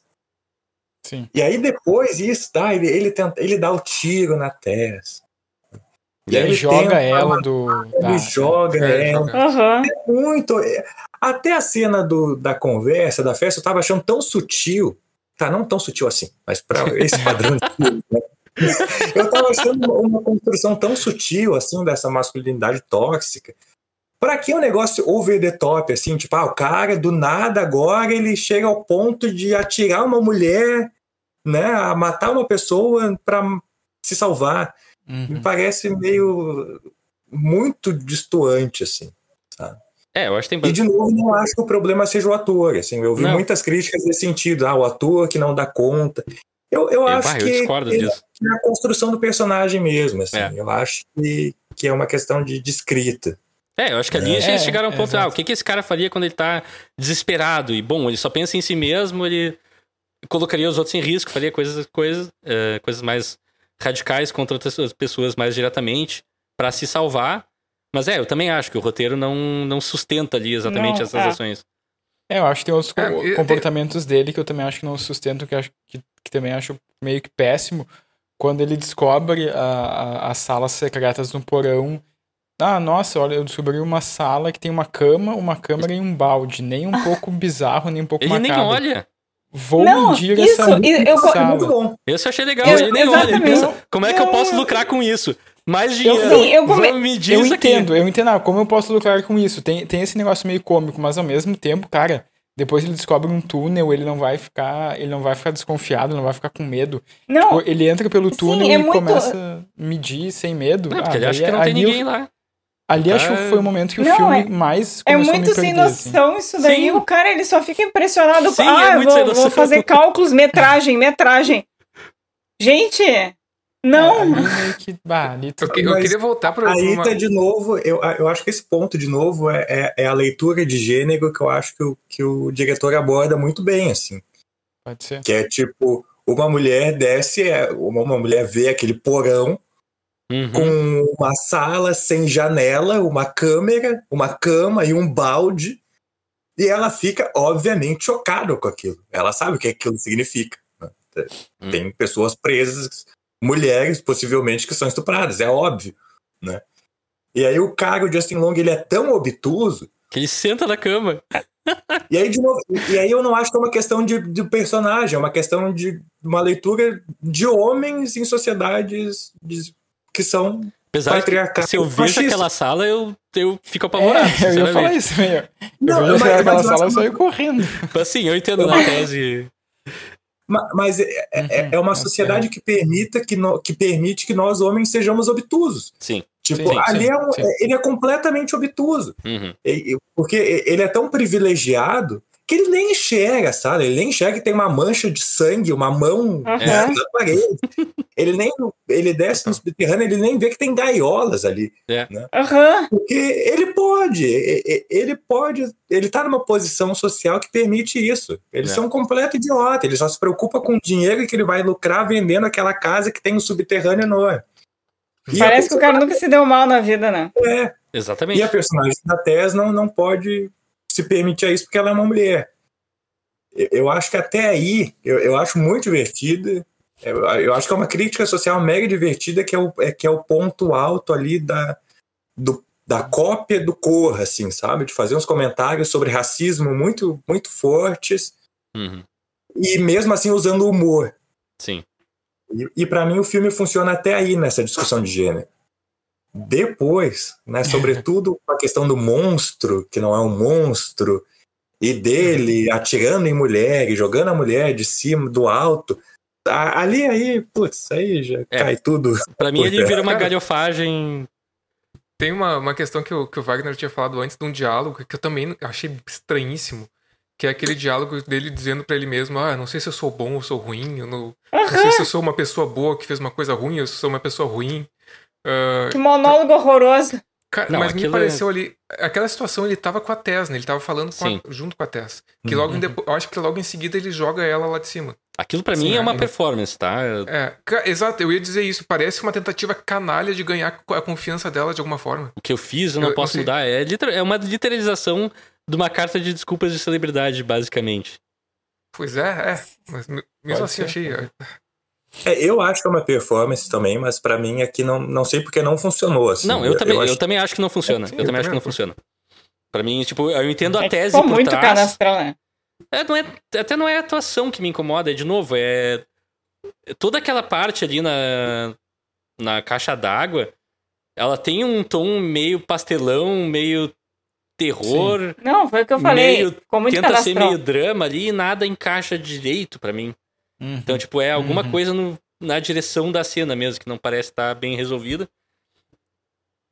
Sim. E aí depois isso, tá? Ele, ele, tenta, ele dá o tiro na testa. E aí ele joga tenta ela do. Ele da- joga É, ela. joga. Aham. muito. Até a cena do, da conversa, da festa, eu tava achando tão sutil. Tá, não tão sutil assim, mas para [LAUGHS] esse padrão de filme, né? [LAUGHS] Eu tava achando uma, construção tão sutil, assim, dessa masculinidade tóxica. Pra que um negócio over the top, assim, tipo, ah, o cara do nada agora ele chega ao ponto de atirar uma mulher, né, a matar uma pessoa pra se salvar. Me Uhum. parece meio muito distoante, assim. É, eu acho que E tem. de novo, não acho que o problema seja o ator. Assim, eu vi Não. muitas críticas nesse sentido. Ah, o ator que não dá conta. Eu, eu Eu, acho eu que, que é a construção do personagem mesmo. Assim. É. Eu acho que, que é uma questão de, de escrita. É, eu acho que ali É, eles chegaram a um é, ponto, ah, exato. o que, que esse cara faria quando ele tá desesperado? E, bom, ele só pensa em si mesmo, ele colocaria os outros em risco, faria coisas, coisas, eh, coisas mais radicais contra outras pessoas mais diretamente pra se salvar. Mas é, eu também acho que o roteiro não, não sustenta ali exatamente Não, essas é. ações. É, eu acho que tem outros É, co- e- comportamentos dele que eu também acho que não sustentam, que, eu acho, que, que também acho meio que péssimo. Quando ele descobre a- a- as salas secretas no porão. Ah, nossa, olha, eu descobri uma sala que tem uma cama, uma câmera e um balde. Nem um pouco bizarro, nem um pouco Ele nem macabro. olha. Vou Não, medir isso, essa e eu- sala. Muito bom. Esse eu achei legal, Eu- ele nem olha. Ele exatamente. pensa, como é que eu posso eu- lucrar com isso? Mais dinheiro. Sim, eu come- Vamos medir Eu isso aqui. entendo, eu entendo. Ah, como eu posso lucrar com isso? Tem, tem esse negócio meio cômico, mas ao mesmo tempo, cara, depois ele descobre um túnel, ele não vai ficar, ele não vai ficar desconfiado, não vai ficar com medo. Não, Tipo, ele entra pelo Sim, túnel é e muito- começa a medir sem medo. Não, Ah, porque ele acha que não tem ali eu- ninguém lá. Ali Tá. acho que foi o momento que o Não, filme é- mais É começou muito me sem perder, assim. noção isso daí. Sim. O cara, ele só fica impressionado. Sim, ah, é muito sem vou, vou fazer cálculos, metragem, metragem. Gente, não. Que, bah, ali Eu, que- eu queria voltar para Aí uma... tá de novo, eu, eu acho que esse ponto de novo é, é, é a leitura de gênero que eu acho que o, que o diretor aborda muito bem, assim. pode ser. Que é tipo, uma mulher desce, é, uma, uma mulher vê aquele porão Uhum. com uma sala sem janela, uma câmera, uma cama e um balde. E ela fica, obviamente, chocada com aquilo. Ela sabe o que aquilo significa. né? Hum. Tem pessoas presas, mulheres, possivelmente, que são estupradas, é óbvio. Né? E aí o cara, o Justin Long, ele é tão obtuso. Que ele senta na cama. [LAUGHS] E aí, de novo, e aí eu não acho que é uma questão de, de personagem, é uma questão de uma leitura de homens em sociedades de- que são Apesar que patriarcadas. se eu vejo machistas. aquela sala, eu, eu fico apavorado. É, eu ia falar isso meio. Eu Não, vejo mas- aquela mas eu sala, eu saio correndo. Assim, eu entendo na tese. Ma- Mas é, é- Uhum, é uma é sociedade que permita que, no- que permite que nós homens sejamos obtusos. Sim. Tipo, Sim, ali sim, é um- sim. é- ele é completamente obtuso. Uhum. Porque ele é tão privilegiado que ele nem enxerga, sabe? Ele nem enxerga que tem uma mancha de sangue, uma mão né, na parede. Ele nem ele desce no subterrâneo, ele nem vê que tem gaiolas ali. Aham. Porque ele pode, ele pode, ele tá numa posição social que permite isso. Eles É. são um completo idiota, ele só se preocupa com o dinheiro que ele vai lucrar vendendo aquela casa que tem um subterrâneo enorme. E Parece que o cara nunca se deu mal na vida, né? é, Exatamente. e a personagem da Tess não, não pode se permitir isso porque ela é uma mulher. Eu, eu acho que até aí, eu, eu acho muito divertida. Eu, eu acho que é uma crítica social mega divertida, que é o, é, que é o ponto alto ali da, do, da cópia do Corra, assim, sabe? De fazer uns comentários sobre racismo muito, muito fortes Uhum. e mesmo assim usando humor. Sim. E, e para mim o filme funciona até aí nessa discussão de gênero. Depois, né, sobretudo com a questão do monstro, que não é um monstro, e dele atirando em mulher e jogando a mulher de cima, do alto. a- Ali aí, putz, aí já É. cai tudo. Pra mim, ele vira uma Cara, galhofagem. Tem uma, uma questão que o, que o Wagner tinha falado antes de um diálogo que eu também achei estranhíssimo. Que é aquele diálogo dele dizendo pra ele mesmo: Ah, não sei se eu sou bom ou sou ruim, eu não, não sei se eu sou uma pessoa boa que fez uma coisa ruim ou se eu sou uma pessoa ruim. Ah, Que monólogo horroroso. Ca- Não, mas me é- pareceu ali. Aquela situação ele tava com a Tess, né? Ele tava falando com a- junto com a Tess. Que logo em Uhum. depo- eu acho que logo em seguida ele joga ela lá de cima. Aquilo pra Sim, mim é uma é. performance, tá? É, ca- exato, eu ia dizer isso. Parece uma tentativa canalha de ganhar a confiança dela de alguma forma. O que eu fiz, eu não Eu- eu posso mudar. É, é uma literalização de uma carta de desculpas de celebridade, basicamente. Pois é, é. Mas me- mesmo Pode assim, ser. achei. É, eu acho que é uma performance também, mas pra mim aqui não, não sei porque não funcionou. Assim. não, eu, também, eu, acho- também acho que não funciona. Sim, eu eu também acho que não funciona. Pra mim, tipo, eu entendo a É tese ficou por muito trás. canastrão, né? É, não é, até não é a atuação que me incomoda, é de novo, é toda aquela parte ali na, na caixa d'água, ela tem um tom meio pastelão, meio terror, Não, foi o que eu falei. Meio- Ficou muito tenta ser meio drama ali e nada encaixa direito pra mim. Uhum. Então, tipo, é alguma Uhum. coisa no- na direção da cena mesmo, que não parece estar bem resolvida.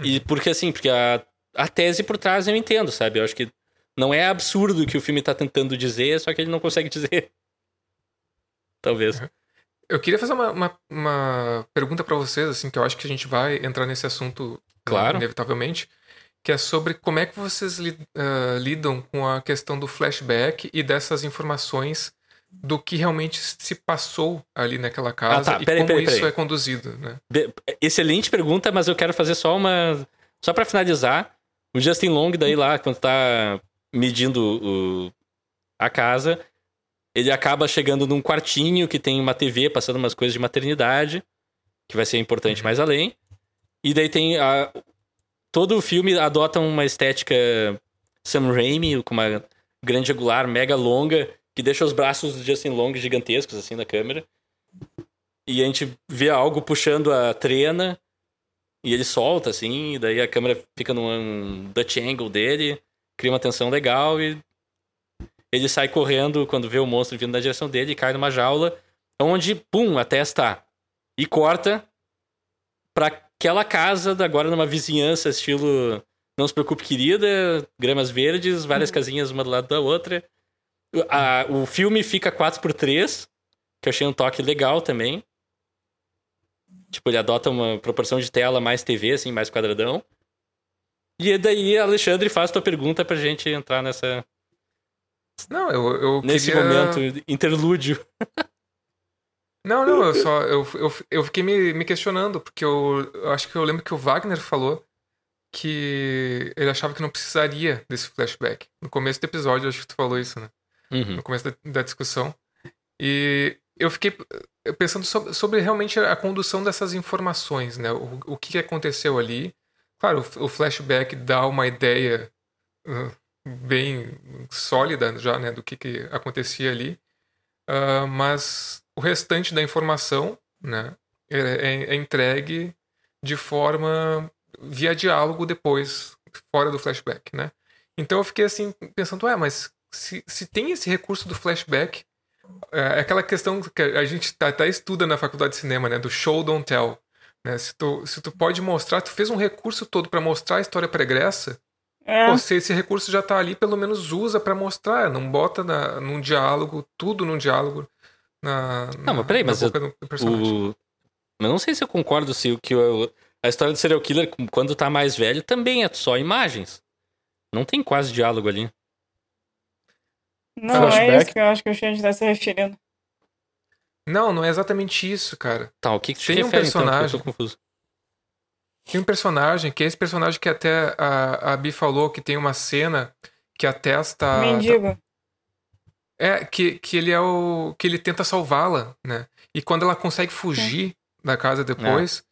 E porque assim, porque a, a tese por trás eu entendo, sabe? Eu acho que não é absurdo o que o filme tá tentando dizer, só que ele não consegue dizer. [LAUGHS] Talvez. Eu queria fazer uma, uma, uma pergunta pra vocês, assim, que eu acho que a gente vai entrar nesse assunto né, Claro. inevitavelmente, que é sobre como é que vocês li- ah, lidam com a questão do flashback e dessas informações do que realmente se passou ali naquela casa tá. e Peraí, como peraí, isso peraí. é conduzido, né? Excelente pergunta, mas eu quero fazer só uma. Só pra finalizar. O Justin Long, daí lá, quando tá medindo o... a casa, ele acaba chegando num quartinho que tem uma TV passando umas coisas de maternidade, que vai ser importante Uhum. mais além. E daí tem. A... Todo o filme adota uma estética Sam Raimi, com uma grande angular mega longa, que deixa os braços do Justin Long gigantescos assim na câmera. E a gente vê algo puxando a trena. E ele solta, assim, e daí a câmera fica num Dutch angle dele, cria uma tensão legal e ele sai correndo quando vê o monstro vindo na direção dele e cai numa jaula, onde, pum, a testa. E corta pra aquela casa, agora numa vizinhança, estilo Não Se Preocupe Querida, gramas verdes, várias casinhas uma do lado da outra. O- a- o filme fica 4x3, que eu achei um toque legal também. Tipo, ele adota uma proporção de tela mais TV, assim, mais quadradão. E daí, Alexandre, faz tua pergunta pra gente entrar nessa, Não, eu, eu nesse queria... momento interlúdio. [LAUGHS] Não, não, eu só. Eu, eu, eu fiquei me, me questionando, porque eu, eu acho que eu lembro que o Wagner falou que ele achava que não precisaria desse flashback. No começo do episódio, eu acho que tu falou isso, né? Uhum. No começo da, da discussão. E eu fiquei pensando sobre, sobre realmente a condução dessas informações, né? O, o que aconteceu ali. Claro, o, o flashback dá uma ideia uh, bem sólida já, né? Do que, que acontecia ali. Ah, mas o restante da informação, né? É, é- é entregue de forma via diálogo depois, fora do flashback, né? Então eu fiquei assim pensando, ué, mas se, se tem esse recurso do flashback, é é aquela questão que a gente tá- até estuda na faculdade de cinema, né? Do show don't tell. Né? Se, tu, se tu pode mostrar, tu fez um recurso todo para mostrar a história pregressa, É, se esse recurso já tá ali, pelo menos usa para mostrar, não bota na, num diálogo, tudo num diálogo na, Não, mas peraí, na mas boca do do personagem. O... Mas não sei se eu concordo se o que o- a história do serial killer, quando tá mais velho, também é só imagens. Não tem quase diálogo ali. Não é flashback. isso que eu acho que o Xande está se referindo. Não, não é exatamente isso, cara. Tá, o que, que te Tem um refere, então? Porque personagem- Eu tô confuso. Tem um personagem, que é esse personagem que até a, a Bi falou, que tem uma cena que a Tess tá... Mendigo. É, que, que ele é o. que ele tenta salvá-la, né? E quando ela consegue fugir da casa depois,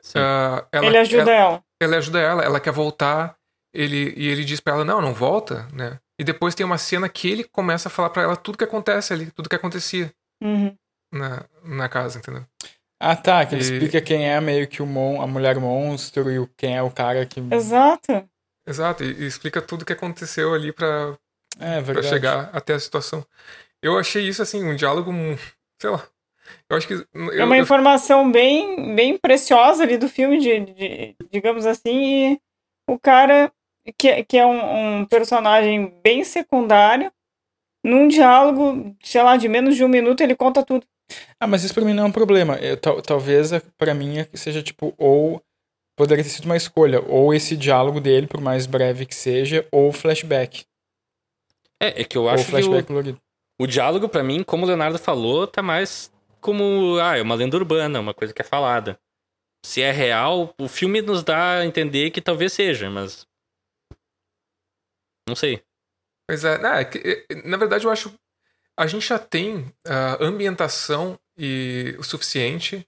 Sim. ah, ela, Ele ajuda ela, ela. ela ajuda ela, ela quer voltar, ele, e ele diz pra ela, não, não volta, né? E depois tem uma cena que ele começa a falar pra ela tudo que acontece ali, tudo que acontecia Uhum. na, na casa, entendeu? Ah, tá. Que ele E- explica quem é meio que o mon a mulher monstro e o- quem é o cara que. Exato. Exato, e, e explica tudo que aconteceu ali pra, É, pra chegar até a situação. Eu achei isso, assim, um diálogo, mu- sei lá. Eu acho que. Eu, É uma eu- informação bem, bem preciosa ali do filme, de, de- digamos assim, e o cara, que, que é um, um personagem bem secundário, num diálogo, sei lá, de menos de um minuto, ele conta tudo. Ah, mas isso pra mim não é um problema. Eu, tal- talvez é- pra mim é que seja tipo, ou poderia ter sido uma escolha, ou esse diálogo dele, por mais breve que seja, ou flashback. É, é que eu ou acho que flashback o, colorido. o diálogo, pra mim, como o Leonardo falou, tá mais como. Ah, é uma lenda urbana, uma coisa que é falada. Se é real, o filme nos dá a entender que talvez seja, mas. Não sei. Pois é, né, é que, é, na verdade eu acho a gente já tem ah, ambientação e o suficiente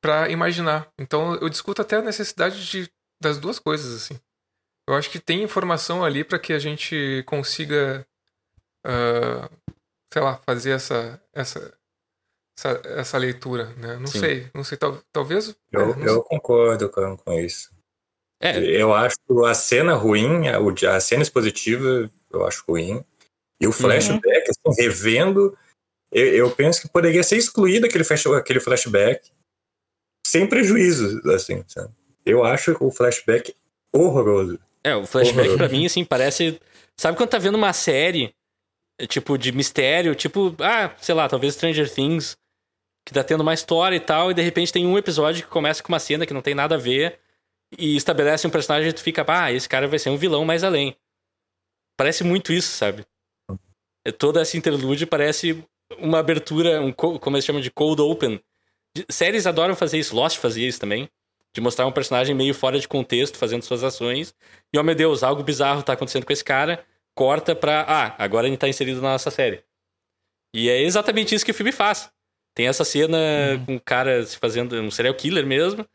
pra imaginar. Então eu discuto até a necessidade de, das duas coisas assim. Eu acho que tem informação ali pra que a gente consiga, ah, sei lá, fazer essa essa essa, essa leitura, né? Não Sim. sei, não sei, tal, talvez. Eu, é, não eu concordo com, com isso. É, Eu acho a cena ruim, a, cena expositiva, eu acho ruim. E o flashback, assim, revendo, eu, eu penso que poderia ser excluído aquele, flash, aquele flashback sem prejuízo, assim, sabe? Eu acho o flashback horroroso. É, o flashback pra mim, assim, parece. Sabe quando tá vendo uma série, é, tipo, de mistério, tipo, ah, sei lá, talvez Stranger Things, que tá tendo uma história e tal, e de repente tem um episódio que começa com uma cena que não tem nada a ver, e estabelece um personagem e tu fica, ah, esse cara vai ser um vilão mais além. Parece muito isso, sabe? É, Toda essa interlude parece uma abertura, um, co- como eles chamam de cold open. Séries adoram fazer isso, Lost fazia isso também. De mostrar um personagem meio fora de contexto, fazendo suas ações. E, oh meu Deus, algo bizarro tá acontecendo com esse cara. Corta pra. Ah, agora ele tá inserido na nossa série. E é exatamente isso que o filme faz. Tem essa cena com o cara se fazendo. Um serial killer mesmo.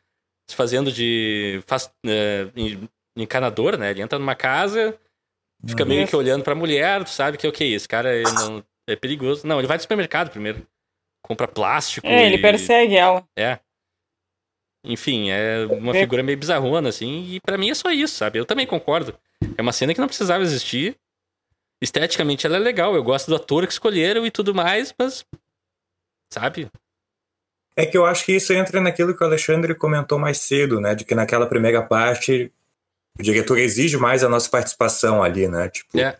Se fazendo de. Faz, é, en- encanador, né? Ele entra numa casa, fica meio que olhando pra mulher, tu sabe que, ok, esse cara ele não, é perigoso. Não, ele vai no supermercado primeiro. Compra plástico. É, ele e- persegue ela. é. Enfim, é uma figura meio bizarrona, assim, e pra mim é só isso, sabe? Eu também concordo. É uma cena que não precisava existir. Esteticamente ela é legal, eu gosto do ator que escolheram e tudo mais, mas. Sabe? É que eu acho que isso entra naquilo que o Alexandre comentou mais cedo, né? De que naquela primeira parte o diretor exige mais a nossa participação ali, né? Tipo, É.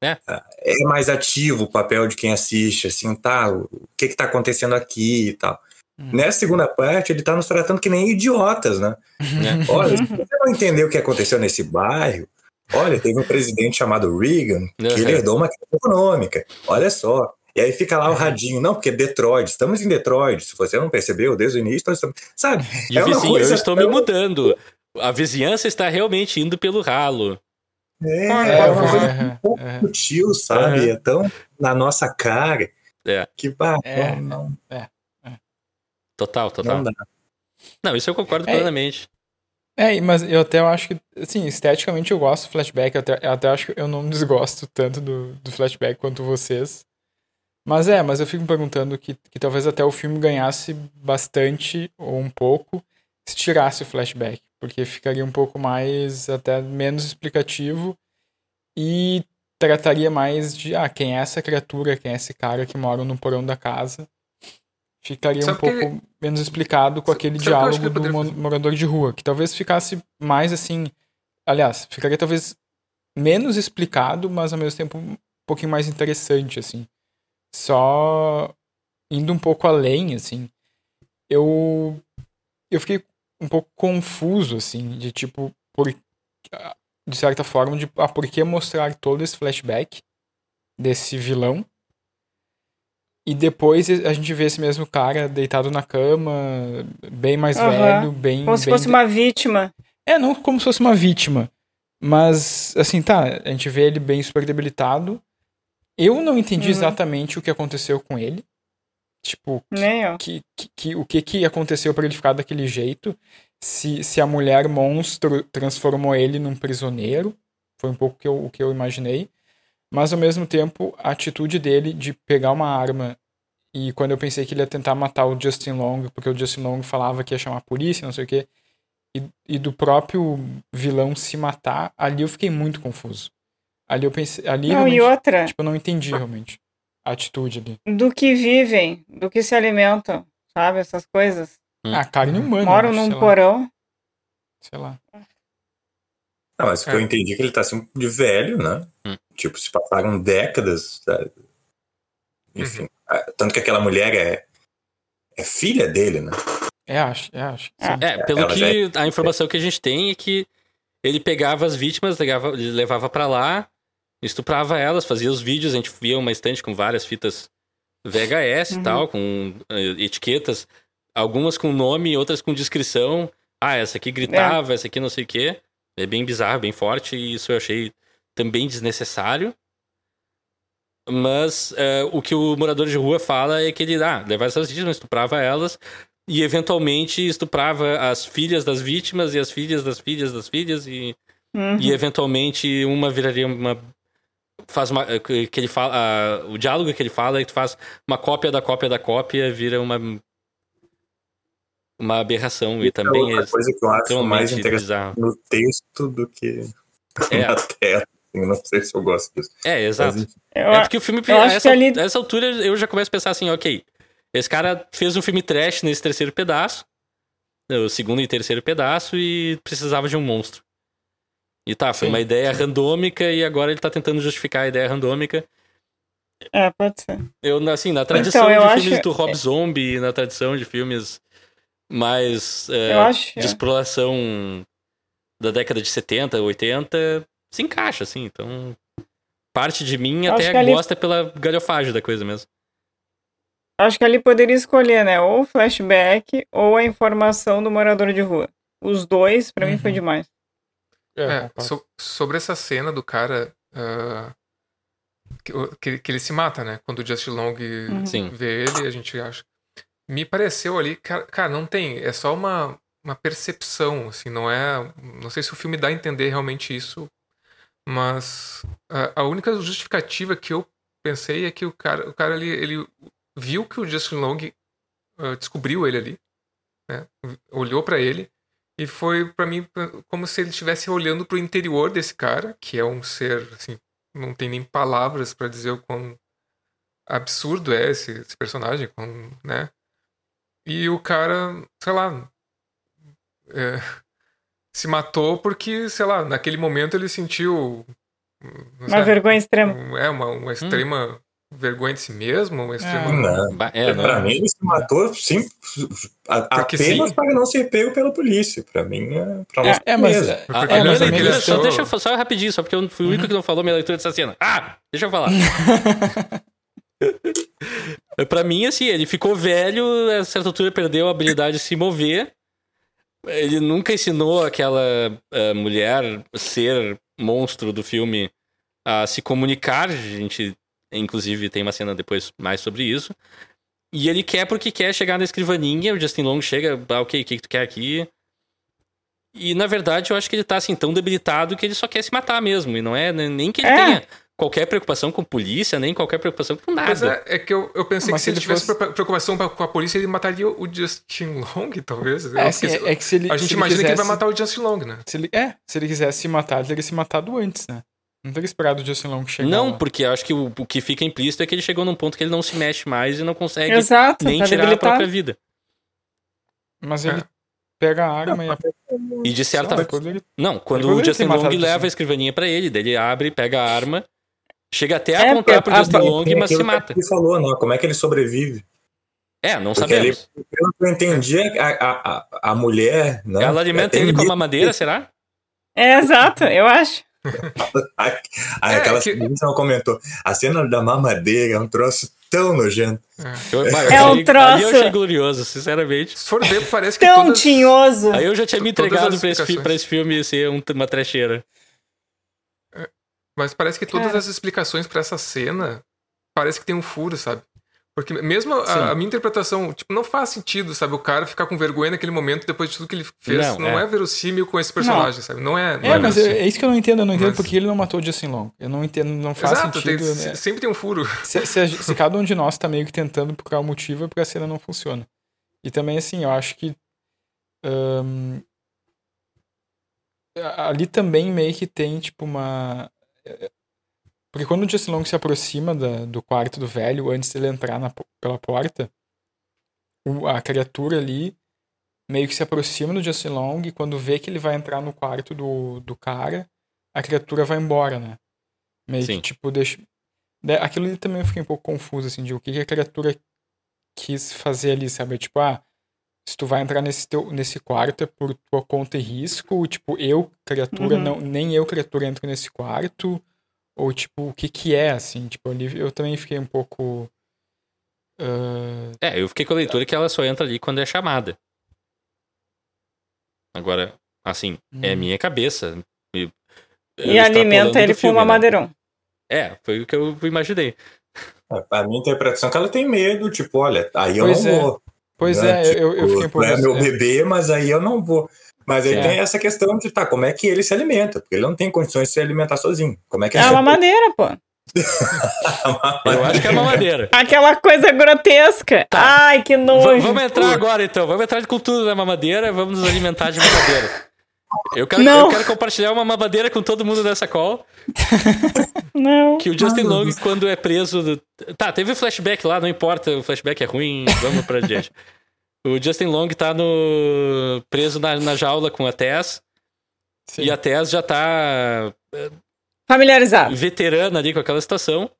É. é mais ativo o papel de quem assiste, assim, tá? O que que tá acontecendo aqui e tal. Hum. Nessa segunda parte, ele tá nos tratando que nem idiotas, né? né? [LAUGHS] Olha, se você não entendeu o que aconteceu nesse bairro, olha, teve um presidente chamado Reagan que ele Uhum. herdou uma crise econômica. Olha só. E aí fica lá o radinho, não, porque Detroit, estamos em Detroit. Se você não percebeu desde o início, nós estamos. Sabe? E É vizinho, coisa eu estou me mudando. A vizinhança está realmente indo pelo ralo. É, Ah, é é, uma coisa é, um pouco é. sutil, sabe? Uhum. É tão na nossa cara É. que pá, É. não, não, Total, total. não Não, isso eu concordo É. plenamente. É, mas eu até acho que, assim, esteticamente eu gosto do flashback, eu até, eu até acho que eu não desgosto tanto do, do flashback quanto vocês. Mas é, mas eu fico me perguntando que, que talvez até o filme ganhasse bastante, ou um pouco, se tirasse o flashback, porque ficaria um pouco mais, até menos explicativo, e trataria mais de, ah, quem é essa criatura, quem é esse cara que mora no porão da casa. Ficaria Sabe um pouco menos explicado com Sabe- aquele sabe diálogo do fazer? morador de rua, que talvez ficasse mais assim. Aliás, ficaria talvez menos explicado, mas ao mesmo tempo um pouquinho mais interessante, assim. Só indo um pouco além, assim. Eu. Eu fiquei um pouco confuso, assim, de tipo, por, de certa forma, de ah, por que mostrar todo esse flashback desse vilão e depois a gente vê esse mesmo cara deitado na cama, bem mais Aham. velho, bem. Como se bem fosse uma vítima. É, não como se fosse uma vítima. Mas, assim, tá, a gente vê ele bem super debilitado. Eu não entendi Uhum. exatamente o que aconteceu com ele. Tipo, que, que, que- o que, que aconteceu pra ele ficar daquele jeito. Se, se a mulher monstro transformou ele num prisioneiro. Foi um pouco que eu- o que eu imaginei. Mas ao mesmo tempo, a atitude dele de pegar uma arma e quando eu pensei que ele ia tentar matar o Justin Long, porque o Justin Long falava que ia chamar a polícia, não sei o quê, e, e do próprio vilão se matar, ali eu fiquei muito confuso. Ali eu pensei, ali Não, e outra, tipo, eu não entendi realmente a atitude ali. do que vivem, do que se alimentam, sabe? Essas coisas. Hum. Ah, carne humana. Moram sei num lá, porão. Sei lá. Não, mas o que É. eu entendi é que ele tá assim de velho, né? Hum. Tipo, se passaram décadas. sabe? Enfim. Uhum. Ah, Tanto que aquela mulher é, é filha dele, né? É, acho, é, acho. Sim. É, pelo Ela que a informação que a gente tem é que ele pegava as vítimas, levava, levava para lá, estuprava elas, fazia os vídeos, a gente via uma estante com várias fitas VHS Uhum. e tal, com eh, etiquetas, algumas com nome, outras com descrição. Ah, essa aqui gritava, essa aqui não sei o quê. É bem bizarro, bem forte, e isso eu achei também desnecessário. Mas eh, o que o morador de rua fala é que ele ah, levava essas vítimas, estuprava elas, e eventualmente estuprava as filhas das vítimas e as filhas das filhas das filhas e, Uhum. e eventualmente uma viraria uma faz uma que ele fala ah, o diálogo que ele fala é que tu faz uma cópia da cópia da cópia vira uma uma aberração e também é outra coisa que eu acho mais interessante bizarro. no texto do que [LAUGHS] É. na tela. assim, não sei se eu gosto disso. É, exato. Mas, Eu, É porque o filme, eu a acho essa, que ali- a essa altura, eu já começo a pensar assim, ok, esse cara fez um filme trash nesse terceiro pedaço, o segundo e terceiro pedaço, e precisava de um monstro. E tá, foi Sim, uma ideia randômica, e agora ele tá tentando justificar a ideia randômica. É, pode ser. Eu, assim, na tradição Então, de acho- filmes do Rob Zombie, na tradição de filmes mais é, acho. de exploração da década de 70, 80, se encaixa, assim, então... Parte de mim Eu até ali- gosta pela galhofagem da coisa mesmo. Acho que ali poderia escolher, né? Ou o flashback ou a informação do morador de rua. Os dois, pra mim, foi Uhum. demais. É, concordo. so- sobre essa cena do cara ah, que, que, ele se mata, né? Quando o Justin Long Uhum. Sim. vê ele, a gente acha. Me pareceu ali, cara, cara, não tem, é só uma, uma percepção, assim, não é. Não sei se o filme dá a entender realmente isso, mas a, a única justificativa que eu pensei é que o cara, o cara ali, ele viu que o Justin Long ah, descobriu ele ali, né? Olhou pra ele e foi pra mim como se ele estivesse olhando pro interior desse cara, que é um ser, assim, não tem nem palavras pra dizer o quão absurdo é esse, esse personagem, quão, né? E o cara, sei lá, é, se matou porque, sei lá, naquele momento ele sentiu. Uma sabe, vergonha extrema. É, uma, uma extrema vergonha de si mesmo, uma extrema. Não. É, não. Pra mim, ele se matou sim, apenas sim. para não ser pego pela polícia. Pra mim, é pra é, é, mas, é, a, a minha leitura, só deixa eu só rapidinho, só porque eu fui o único uhum. que não falou minha leitura dessa cena. Ah, deixa eu falar. [LAUGHS] pra mim, assim, ele ficou velho, a certa altura perdeu a habilidade de se mover. Ele nunca ensinou aquela uh, mulher ser monstro do filme a se comunicar. A gente Inclusive, tem uma cena depois mais sobre isso. E ele quer porque quer chegar na escrivaninha. O Justin Long chega, ah, ok, o que, que tu quer aqui? E na verdade, eu acho que ele tá assim tão debilitado que ele só quer se matar mesmo. E não é nem que ele é. tenha qualquer preocupação com polícia, nem qualquer preocupação com nada. É, é que eu, eu pensei Mas que se ele tivesse fosse... preocupação com a polícia, ele mataria o Justin Long, talvez. É, assim, é que se ele, a gente imagina quisesse... que ele vai matar o Justin Long, né? Se ele, é, se ele quisesse se matar, ele teria se matado antes, né? Não teria esperado o Justin Long chegar. Não, lá. porque eu acho que o, o, que fica implícito é que ele chegou num ponto que ele não se mexe mais e não consegue Exato, nem tirar a própria vida. Mas ele é. pega a arma e. A... E de certa forma. Ele... Não, quando o Justin Long leva a escrivaninha pra ele, daí ele abre, pega a arma, chega até a é, apontar pro Justin Long, mas se mata. Ele falou, não, como é que ele sobrevive? É, não porque sabemos. Ele, pelo que eu entendi, a, a, a, mulher. Né, Ela alimenta ele com a mamadeira, será? É, exato, eu acho. Aquela é, que... não comentou. A cena da mamadeira é um troço tão nojento. É, é um troço. Aí eu achei glorioso, sinceramente. Se for ver, parece que. Tão todas... tinhoso. Aí eu já tinha me entregado pra esse, pra esse filme ser um, uma trecheira. É, mas parece que todas Cara. as explicações para essa cena parece que tem um furo, sabe? Porque mesmo a, a, minha interpretação, tipo, não faz sentido, sabe? O cara ficar com vergonha naquele momento depois de tudo que ele fez. Não, não é. é. verossímil com esse personagem, não. sabe? Não é. Não é, é mas é, isso que eu não entendo. Eu não entendo mas... porque ele não matou o Justin Long. Eu não entendo, não faz Exato, sentido. Tem, né? Sempre tem um furo. Se, se, se, cada um de nós tá meio que tentando procurar o um motivo, é porque a cena não funciona. E também, assim, eu acho que. Um, ali também meio que tem, tipo, uma. Porque quando o Justin Long se aproxima da, do quarto do velho, antes dele entrar na, pela porta, o, a criatura ali meio que se aproxima do Justin Long e quando vê que ele vai entrar no quarto do, do cara, a criatura vai embora, né? Meio Sim. que, tipo, deixa... Aquilo ali também eu fiquei um pouco confuso, assim, de o que, que a criatura quis fazer ali, sabe? Tipo, ah, se tu vai entrar nesse, teu, nesse quarto é por tua conta e risco, tipo, eu, criatura, uhum. não, nem eu, criatura, entro nesse quarto, ou, tipo, o que que é, assim? Tipo, eu também fiquei um pouco... Uh... É, eu fiquei com a leitura que ela só entra ali quando é chamada. Agora, assim, hum. é a hum. minha cabeça. E, e alimenta ele com uma né? madeirão. É, foi o que eu imaginei. É, a minha interpretação é que ela tem medo, tipo, olha, aí eu pois não é. vou. Pois né? é, tipo, eu, eu fiquei um pouco... É meu bebê, mas aí eu não vou. Mas aí tem essa questão de, tá, como é que ele se alimenta? Porque ele não tem condições de se alimentar sozinho. Como é que é uma madeira, pô. [LAUGHS] Eu acho que é uma madeira. Aquela coisa grotesca. Tá. Ai, que nojo. V vamos entrar agora, então. Vamos entrar com tudo na mamadeira. Vamos nos alimentar de mamadeira. Eu quero, eu quero compartilhar uma mamadeira com todo mundo dessa call. [LAUGHS] Não. Que o Justin Long, quando é preso. Do... Tá, teve flashback lá, não importa, o flashback é ruim, vamos pra diante. [LAUGHS] O Justin Long tá no preso na, na jaula com a Tess. Sim. E a Tess já tá. Eh, Familiarizada. Veterana ali com aquela situação.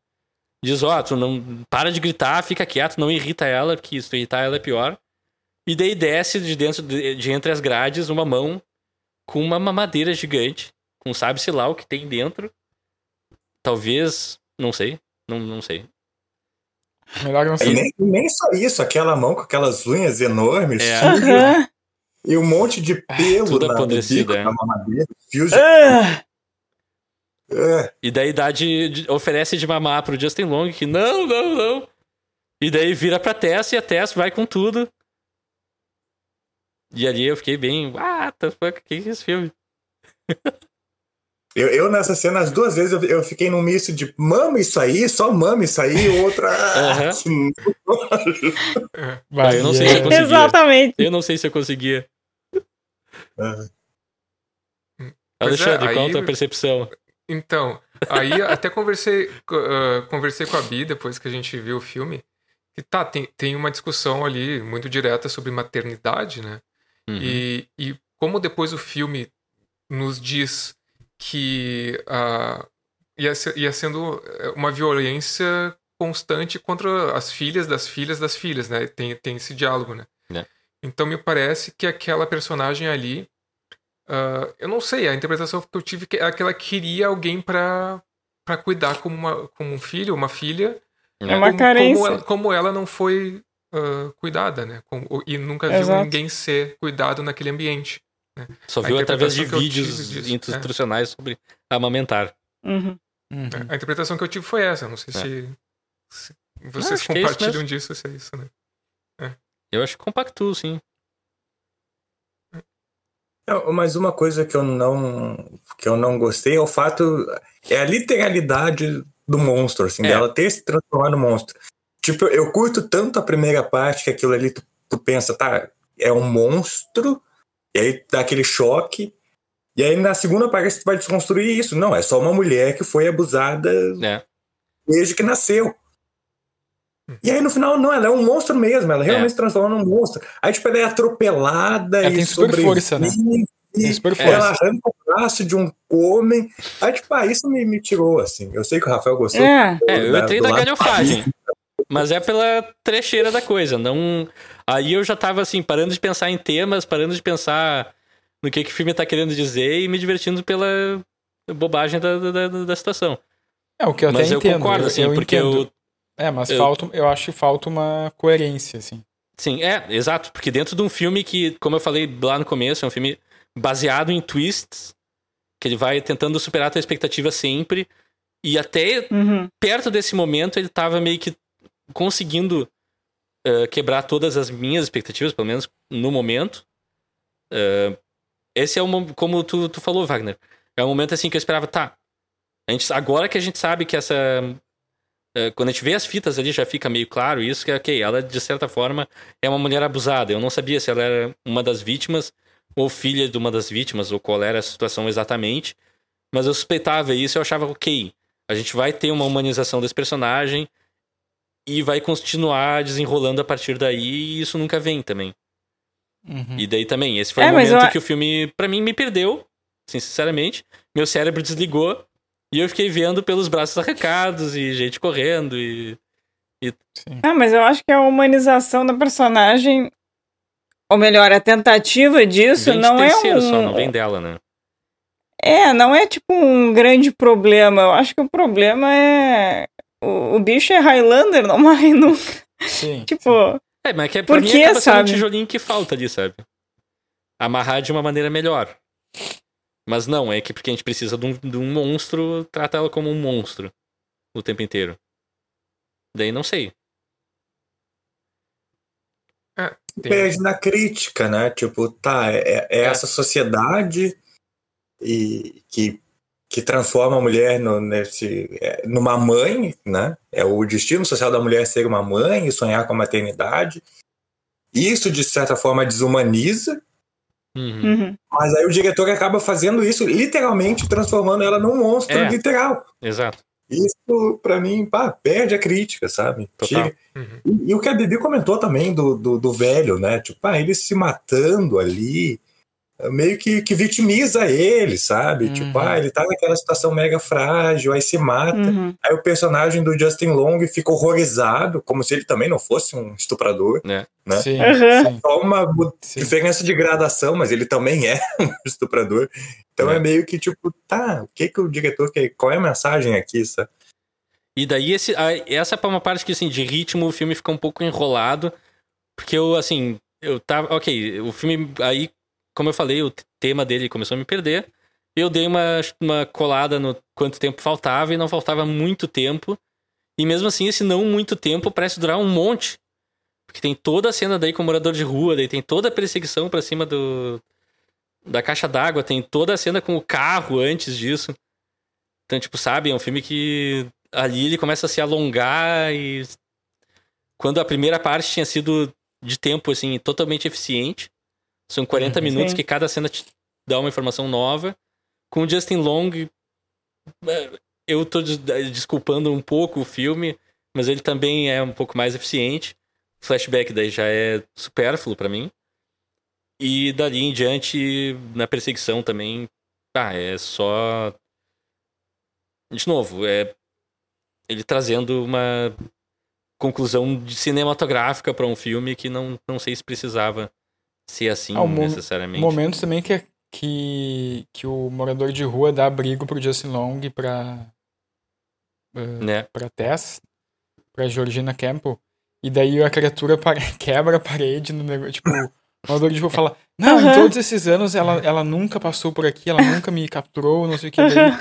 Diz: Ó, oh, tu não. Para de gritar, fica quieto, não irrita ela, porque se tu irritar ela é pior. E daí desce de dentro de, de entre as grades uma mão com uma mamadeira gigante. Com sabe-se lá o que tem dentro. Talvez. Não sei. Não, não sei. Melhor não ser. Nem, nem só isso, aquela mão com aquelas unhas enormes, é. suja, e um monte de pelo Tudo na, bico, é. na mamadeira, fios de... É. E daí dá de, de, oferece de mamar pro Justin Long que não, não, não. E daí vira pra Tess e a Tess vai com tudo. E ali eu fiquei bem, what the fuck, que é esse filme? [LAUGHS] Eu, eu, nessa cena, as duas vezes, eu, eu fiquei num misto de mama isso aí, só mama isso aí, outra. Uhum. [LAUGHS] [LAUGHS] Vai, eu não sei se eu conseguia. Exatamente. Eu não sei se eu conseguia. Uhum. Alexandre, é, qual a tua percepção? Então, aí até conversei, uh, conversei com a Bi depois que a gente viu o filme. que tá, tem, tem uma discussão ali muito direta sobre maternidade, né? Uhum. E, e como depois o filme nos diz que uh, ia, se- ia sendo eh, uma violência constante contra as filhas das filhas das filhas, né? Tem, tem esse diálogo, né? É. Então me parece que aquela personagem ali, ah, eu não sei, a interpretação que eu tive é que ela queria alguém pra para cuidar como, uma, como um filho, uma filha, É uma como, carência. como ela, como ela não foi ah, cuidada, né? Como- e nunca viu Exato. ninguém ser cuidado naquele ambiente. Só viu através de vídeos disso, é. instrucionais sobre amamentar. Uhum. Uhum. A interpretação que eu tive foi essa. Não sei É. se, se vocês que é compartilham disso, se é isso, né? Eu acho que compactou, sim. Não, Mas uma coisa que eu não que eu não gostei é o fato é a literalidade do monstro, assim, É. dela ter se transformado no monstro. Tipo, eu curto tanto a primeira parte que aquilo ali tu, tu pensa, tá, é um monstro, e aí dá aquele choque, e aí na segunda parte tu vai desconstruir isso. Não, é só uma mulher que foi abusada É. desde que nasceu. E aí no final, não, ela é um monstro mesmo, ela realmente É. se transforma num monstro. Aí, tipo, ela é atropelada Ela e tem super força, né? Tem super e Ela força. arranca o braço de um homem. Aí, tipo, ah, isso me, me tirou, assim. Eu sei que o Rafael gostou. É, É, eu da- entrei do na lado galhofagem. [LAUGHS] Mas é pela trecheira da coisa. Não... Aí eu já tava assim, parando de pensar em temas, parando de pensar no que, que o filme tá querendo dizer e me divertindo pela bobagem da, da, da- da situação. É, o que eu Mas até eu entendo. concordo, assim, eu porque entendo. eu. É, mas eu- falta, eu acho que falta uma coerência, assim. Sim, é, exato. Porque dentro de um filme que, como eu falei lá no começo, é um filme baseado em twists, que ele vai tentando superar a tua expectativa sempre. E até uhum. perto desse momento ele tava meio que conseguindo eh, quebrar todas as minhas expectativas, pelo menos no momento. Eh, esse é o mo- como tu, tu falou, Wagner. É um momento assim que eu esperava, tá. A gente, agora que a gente sabe que essa. eh, quando a gente vê as fitas ali, já fica meio claro isso, que ok, ela de certa forma é uma mulher abusada. Eu não sabia se ela era uma das vítimas ou filha de uma das vítimas, ou qual era a situação exatamente. Mas eu suspeitava isso, eu achava, ok, a gente vai ter uma humanização desse personagem e vai continuar desenrolando a partir daí, e isso nunca vem também. Uhum. E daí também, esse foi É, o momento eu- que o filme, pra mim, me perdeu, assim, sinceramente. Meu cérebro desligou e eu fiquei vendo pelos braços arrancados e gente correndo e. Sim. Ah, mas eu acho que a humanização da personagem, ou melhor, a tentativa disso vem de não é um. só, não vem dela, né? É, não é tipo um grande problema. Eu acho que o problema é. O, o bicho é Highlander, não [LAUGHS] morre nunca. Sim. [LAUGHS] Tipo, É, mas que pra Por mim acaba sendo sabe? um tijolinho que falta ali, sabe? Amarrar de uma maneira melhor. Mas não, é que porque a gente precisa de um, de um monstro, trata ela como um monstro o tempo inteiro. Daí não sei. Tem- perde na crítica, né? Tipo, tá, é, é É. essa sociedade e que, que transforma a mulher no, nesse, é, numa mãe, né? É o destino social da mulher ser uma mãe e sonhar com a maternidade. Isso, de certa forma, desumaniza, Uhum. uhum. mas aí o diretor acaba fazendo isso, literalmente transformando ela num monstro É. literal. Exato. Isso, pra mim, pá, perde a crítica, sabe? Total. Uhum. E, e o que a Bibi comentou também do, do, do velho, né? Tipo, ah, ele se matando ali, meio que, que vitimiza ele, sabe? Uhum. Tipo, ah, ele tá naquela situação mega frágil, aí se mata. Uhum. Aí o personagem do Justin Long fica horrorizado, como se ele também não fosse um estuprador. Né? Né? Sim, Uhum. Só uma sim. diferença de gradação, mas ele também é [LAUGHS] um estuprador. Então é. É. meio que tipo, tá, o que que o diretor quer? Qual é a mensagem aqui, sabe? E daí, esse, essa é uma parte que, assim, de ritmo, o filme fica um pouco enrolado. Porque eu, assim, eu tava. Ok, o filme aí, como eu falei, o tema dele começou a me perder. Eu dei uma, uma colada no quanto tempo faltava e não faltava muito tempo. E mesmo assim, esse não muito tempo parece durar um monte. Porque tem toda a cena daí com o morador de rua, daí tem toda a perseguição pra cima do. Da caixa d'água, tem toda a cena com o carro antes disso. Então, tipo, sabe, é um filme que ali ele começa a se alongar e. Quando a primeira parte tinha sido de tempo, assim, totalmente eficiente. São 40 Uhum. minutos Sim. que cada cena te dá uma informação nova. Com o Justin Long, é, eu tô des- desculpando um pouco o filme, mas ele também é um pouco mais eficiente. Flashback daí já é supérfluo para mim. E dali em diante, na perseguição também, ah, é só. De novo, é ele trazendo uma conclusão cinematográfica para um filme que não, não sei se precisava ser assim Ah, necessariamente. Momentos também que, que, que o morador de rua dá abrigo pro Justin Long e pra, eh, Né? pra Tess, pra Georgina Campbell. E daí a criatura [LAUGHS] quebra a parede no negócio. Tipo, o morador de rua fala: Não, em Aham. todos esses anos ela, ela nunca passou por aqui, ela nunca me capturou, não sei o que. Daí,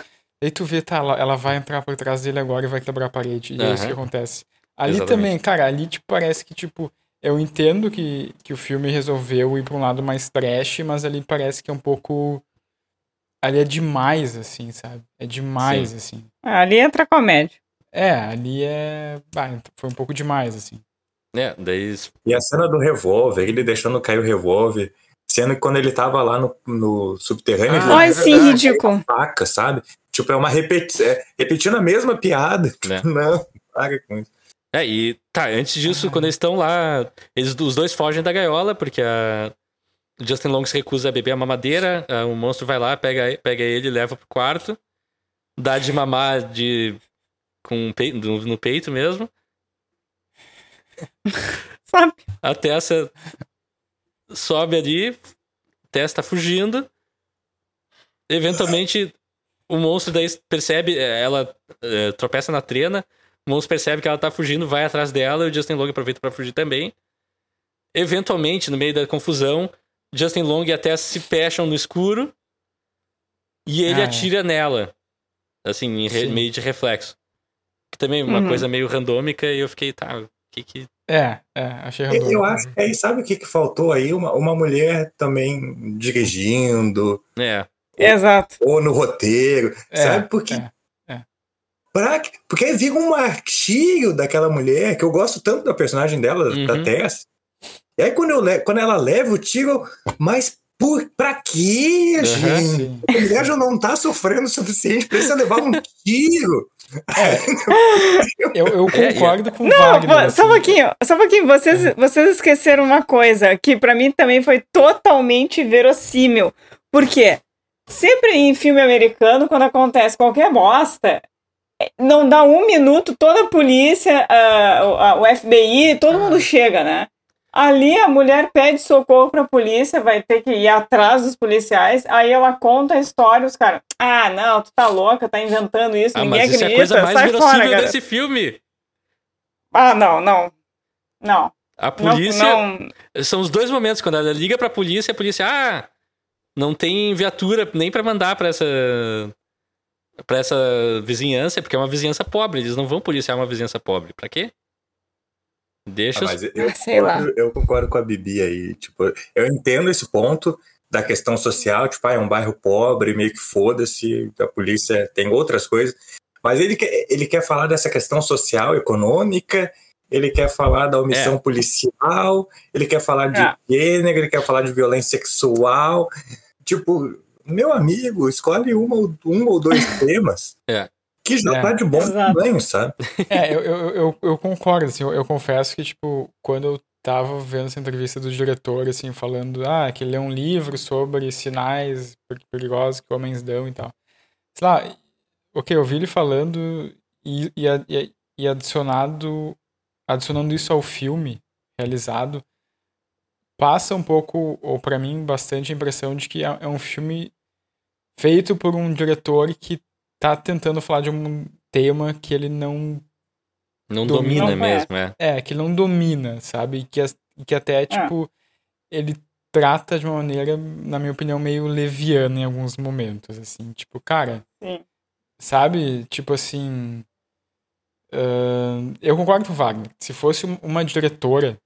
daí tu vê, tá, ela, ela vai entrar por trás dele agora e vai quebrar a parede. E é isso que acontece. Ali Exatamente. também, cara, ali tipo, parece que, tipo, eu entendo que, que o filme resolveu ir pra um lado mais trash, mas ali parece que é um pouco. Ali é demais, assim, sabe? É demais, assim. Ali entra a comédia. É, ali é. Ah, foi um pouco demais, assim. É, daí E a cena do revólver, ele deixando cair o revólver, sendo que quando ele tava lá no, no subterrâneo, Ah, ele Ai, é sim, ridículo. faca, sabe? Tipo, é uma repetição, é, repetindo a mesma piada. Né. [LAUGHS] Não, para com isso. É, e tá, antes disso, Ai. quando eles estão lá, eles, os dois fogem da gaiola, porque a o Justin Long se recusa a beber a mamadeira, a- o monstro vai lá, pega, pega ele, leva pro quarto, dá de mamar de, com no, no peito mesmo. [LAUGHS] Sabe? A Tessa sobe ali, Tessa tá fugindo. Eventualmente, o monstro daí percebe, ela eh, tropeça na trena, o monstro percebe que ela tá fugindo, vai atrás dela, e o Justin Long aproveita pra fugir também. Eventualmente, no meio da confusão, Justin Long e a se fecham no escuro e ele Ah, é. atira nela. Assim, em re- meio de reflexo. Que também é uma Uhum. coisa meio randômica e eu fiquei, tá, o que que. É, é, achei Eu, randômico. eu acho que aí, sabe o que, que faltou aí? Uma, uma mulher também dirigindo, É, Exato. ou no roteiro, É, sabe? Porque, é. Pra, que- porque aí vira um martírio daquela mulher, que eu gosto tanto da personagem dela, da Uhum. Tess. E aí quando, eu le- quando ela leva o tiro, mas por, pra quê, Aham, gente? A mulher já não tá sofrendo o suficiente pra você levar um tiro. [LAUGHS] Eu, eu É, concordo com o Não, Wagner. pô, só um assim. pouquinho, só um pouquinho. Vocês, vocês esqueceram uma coisa que pra mim também foi totalmente verossímil. Por quê? Sempre em filme americano, quando acontece qualquer bosta, é, não dá um minuto, toda a polícia, ah, o- FBI, todo mundo chega, né? Ali a mulher pede socorro pra polícia, vai ter que ir atrás dos policiais, aí ela conta a história, os caras, ah, não, tu tá louca, tá inventando isso, Ah, ninguém mas isso é a acredita, coisa mais sai verossímil fora, desse filme. Ah, não, não. Não. A Não, polícia. não, São os dois momentos quando ela liga pra polícia, a polícia, ah, não tem viatura nem pra mandar pra essa. Pra essa vizinhança, porque é uma vizinhança pobre. Eles não vão policiar uma vizinhança pobre. Pra quê? Deixa Ah, os. mas eu, Ah, sei lá. concordo- eu concordo com a Bibi aí. Tipo, eu entendo esse ponto da questão social, tipo, ah, é um bairro pobre, meio que foda-se, a polícia tem outras coisas. Mas ele quer, ele quer falar dessa questão social, econômica, ele quer falar da omissão É. policial, ele quer falar de É. gênero, ele quer falar de violência sexual. Tipo, meu amigo, escolhe uma, ou- um ou dois [LAUGHS] temas. É. Que já É. tá de bom Exato. tamanho, sabe? É, eu, eu, eu, eu concordo, assim, eu, eu confesso que, tipo, quando eu tava vendo essa entrevista do diretor, assim, falando, ah, que ele é um livro sobre sinais per- perigosos que homens dão e tal. Sei lá, ok, eu vi ele falando e, e, e, e adicionado, adicionando isso ao filme realizado, passa um pouco, ou pra mim, bastante a impressão de que é, é um filme feito por um diretor que tá tentando falar de um tema que ele não Não Domina- domina é. mesmo, é. é, que ele não domina, sabe? Que, que até, tipo, ele trata de uma maneira, na minha opinião, meio leviana em alguns momentos, assim. Tipo, cara, Sim. sabe? Tipo assim. ahn, eu concordo com o Wagner. Se fosse um- uma diretora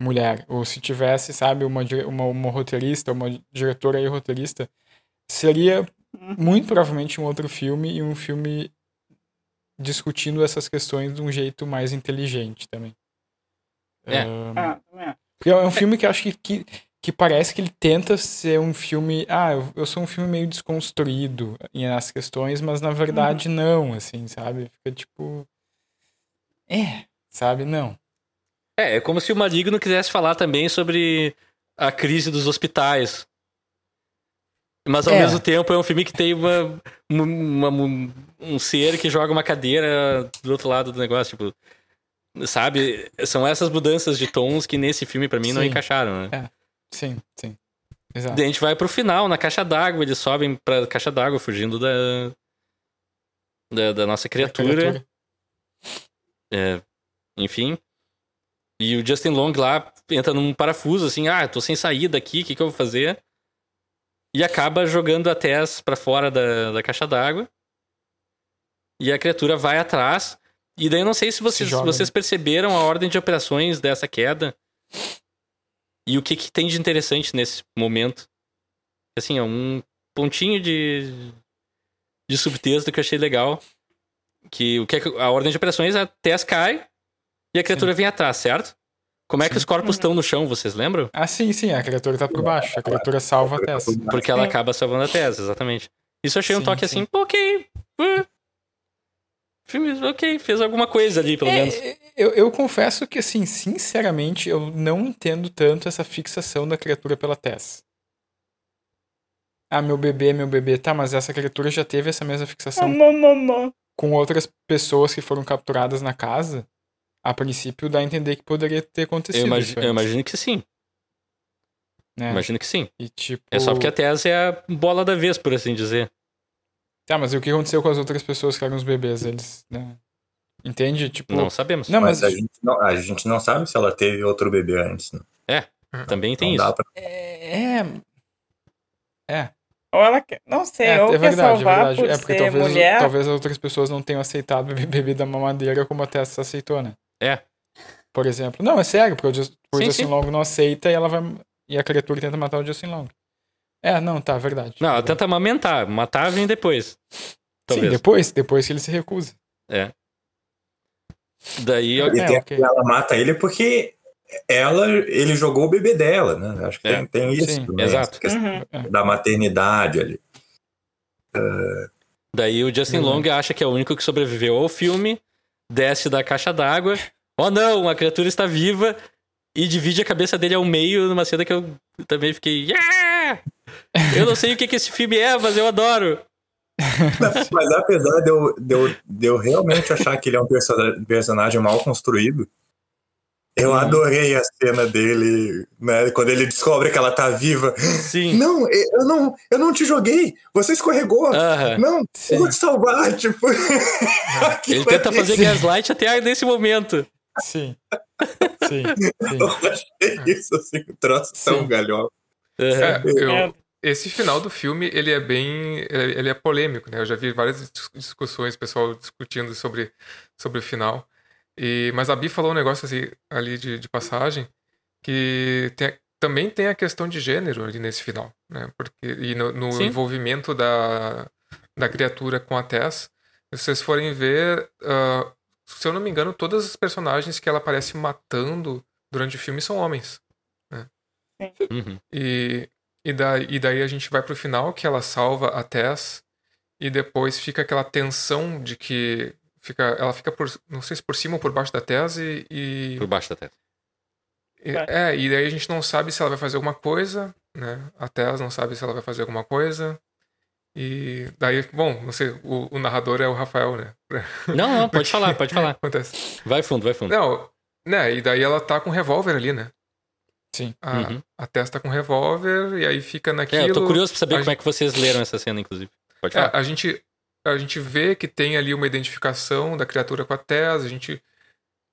mulher, ou se tivesse, sabe, uma, uma, uma roteirista, uma diretora e roteirista, seria Uhum. muito provavelmente um outro filme e um filme discutindo essas questões de um jeito mais inteligente também. É. Ah, também acho. porque é um filme que eu acho que, que, que parece que ele tenta ser um filme. Ah, eu, eu sou um filme meio desconstruído em- nas questões, mas na verdade não, assim, sabe? Fica tipo. É, sabe? Não. É, é como se o Maligno quisesse falar também sobre a crise dos hospitais. Mas ao É. mesmo tempo é um filme que tem uma, uma- uma- um ser que joga uma cadeira do outro lado do negócio, tipo. Sabe? São essas mudanças de tons que nesse filme, pra mim, não Sim. encaixaram, né? Sim, sim. Exato. Daí a gente vai pro final, na caixa d'água, eles sobem pra caixa d'água, fugindo da, da, da nossa criatura. É, enfim. E o Justin Long lá entra num parafuso, assim, ah, tô sem saída aqui, o que, que eu vou fazer? E acaba jogando a Tess pra fora da, da caixa d'água. E a criatura vai atrás. E daí eu não sei se vocês, joga, vocês né? perceberam a ordem de operações dessa queda. E o que, que tem de interessante nesse momento. Assim, é um pontinho de, de subtexto que eu achei legal. Que o que é a ordem de operações, a Tess cai e a criatura vem atrás, certo? Como é que Sim. os corpos Uhum. estão no chão, vocês lembram? Ah, sim, sim, a criatura tá por baixo. A criatura salva a Tess. Porque ela acaba salvando a Tess, exatamente. Isso eu achei um Sim, toque sim. assim, ok. uh, Filme, ok, fez alguma coisa ali, pelo menos. É, eu, eu confesso que, assim, sinceramente, eu não entendo tanto essa fixação da criatura pela Tess. Ah, meu bebê, meu bebê. Tá, mas essa criatura já teve essa mesma fixação Mamamã. com outras pessoas que foram capturadas na casa. A princípio, dá a entender que poderia ter acontecido Eu, isso eu imagino que sim. né? Imagino que sim. E, tipo... É só porque a Tess é a bola da vez, por assim dizer. Tá, mas e o que aconteceu com as outras pessoas que eram os bebês? Eles, né? Entende? Tipo... Não sabemos. Não, Mas mas... a gente, não, a gente não sabe se ela teve outro bebê antes. Né? Também tem não isso. dá pra... É... É, Ou ela quer. Não sei, é, ou é quer verdade, é salvar verdade. por É porque ser talvez, mulher. talvez outras pessoas não tenham aceitado beber bebida mamadeira como a Tessa aceitou, né? É. Por exemplo. Não, é sério, porque o, Just, o Sim, Justin sim. Long não aceita e ela vai. E a criatura tenta matar o Justin Long. É, não, tá, verdade. Não, ela tenta amamentar. Matar vem depois. Sim, Talvez. depois, depois que ele se recusa. É. Daí, eu- E É, tem- ok. ela mata ele porque ela, ele jogou o bebê dela, né? Acho que É. tem, tem isso. Sim, exato. Uhum. Da maternidade ali. daí o Justin Uhum. Long acha que é o único que sobreviveu ao filme, desce da caixa d'água. Oh não, a criatura está viva e divide a cabeça dele ao meio numa cena que eu também fiquei. "Yeah!" Eu não sei o que, que esse filme é, mas eu adoro. [LAUGHS] Mas apesar de eu, de, eu, de eu realmente achar que ele é um perso- personagem mal construído, eu adorei a cena dele, né? Quando ele descobre que ela tá viva. Sim. Não, eu não, eu não te joguei, você escorregou. Aham. Não, eu Sim. vou te salvar, [LAUGHS] tipo. [LAUGHS] Ele tenta fazer Sim. gaslight até nesse momento. Sim. Sim. Sim. [LAUGHS] Eu achei isso assim, um troço tão Sim. galhofa. Aham. É, eu- É. esse final do filme, ele é bem. Ele é polêmico, né? Eu já vi várias dis- discussões, pessoal discutindo sobre, sobre o final. E, mas a Bi falou um negócio assim, ali de, de passagem, que tem- também tem a questão de gênero ali nesse final, né? Porque, e no, no envolvimento da, da criatura com a Tess. Se vocês forem ver, ah, se eu não me engano, todas as personagens que ela aparece matando durante o filme são homens. Uhum. E, e, daí, e daí a gente vai pro final, que ela salva a Tess, e depois fica aquela tensão de que fica, ela fica por, não sei se por cima ou por baixo da Tess, e, Por baixo da testa. e- é, e daí a gente não sabe se ela vai fazer alguma coisa, né? A Tess não sabe se ela vai fazer alguma coisa. E daí, bom, não sei, o, o narrador é o Rafael, né? Não, não, pode [LAUGHS] falar, pode falar. Acontece. Vai fundo, vai fundo. Não, né? E daí ela tá com um revólver ali, né? Sim. A, Uhum. a Tess tá com um revólver, e aí fica naquilo. É, eu tô curioso pra saber a como é que vocês leram essa cena, inclusive. Pode É, falar. a gente a gente vê que tem ali uma identificação da criatura com a Tess, a gente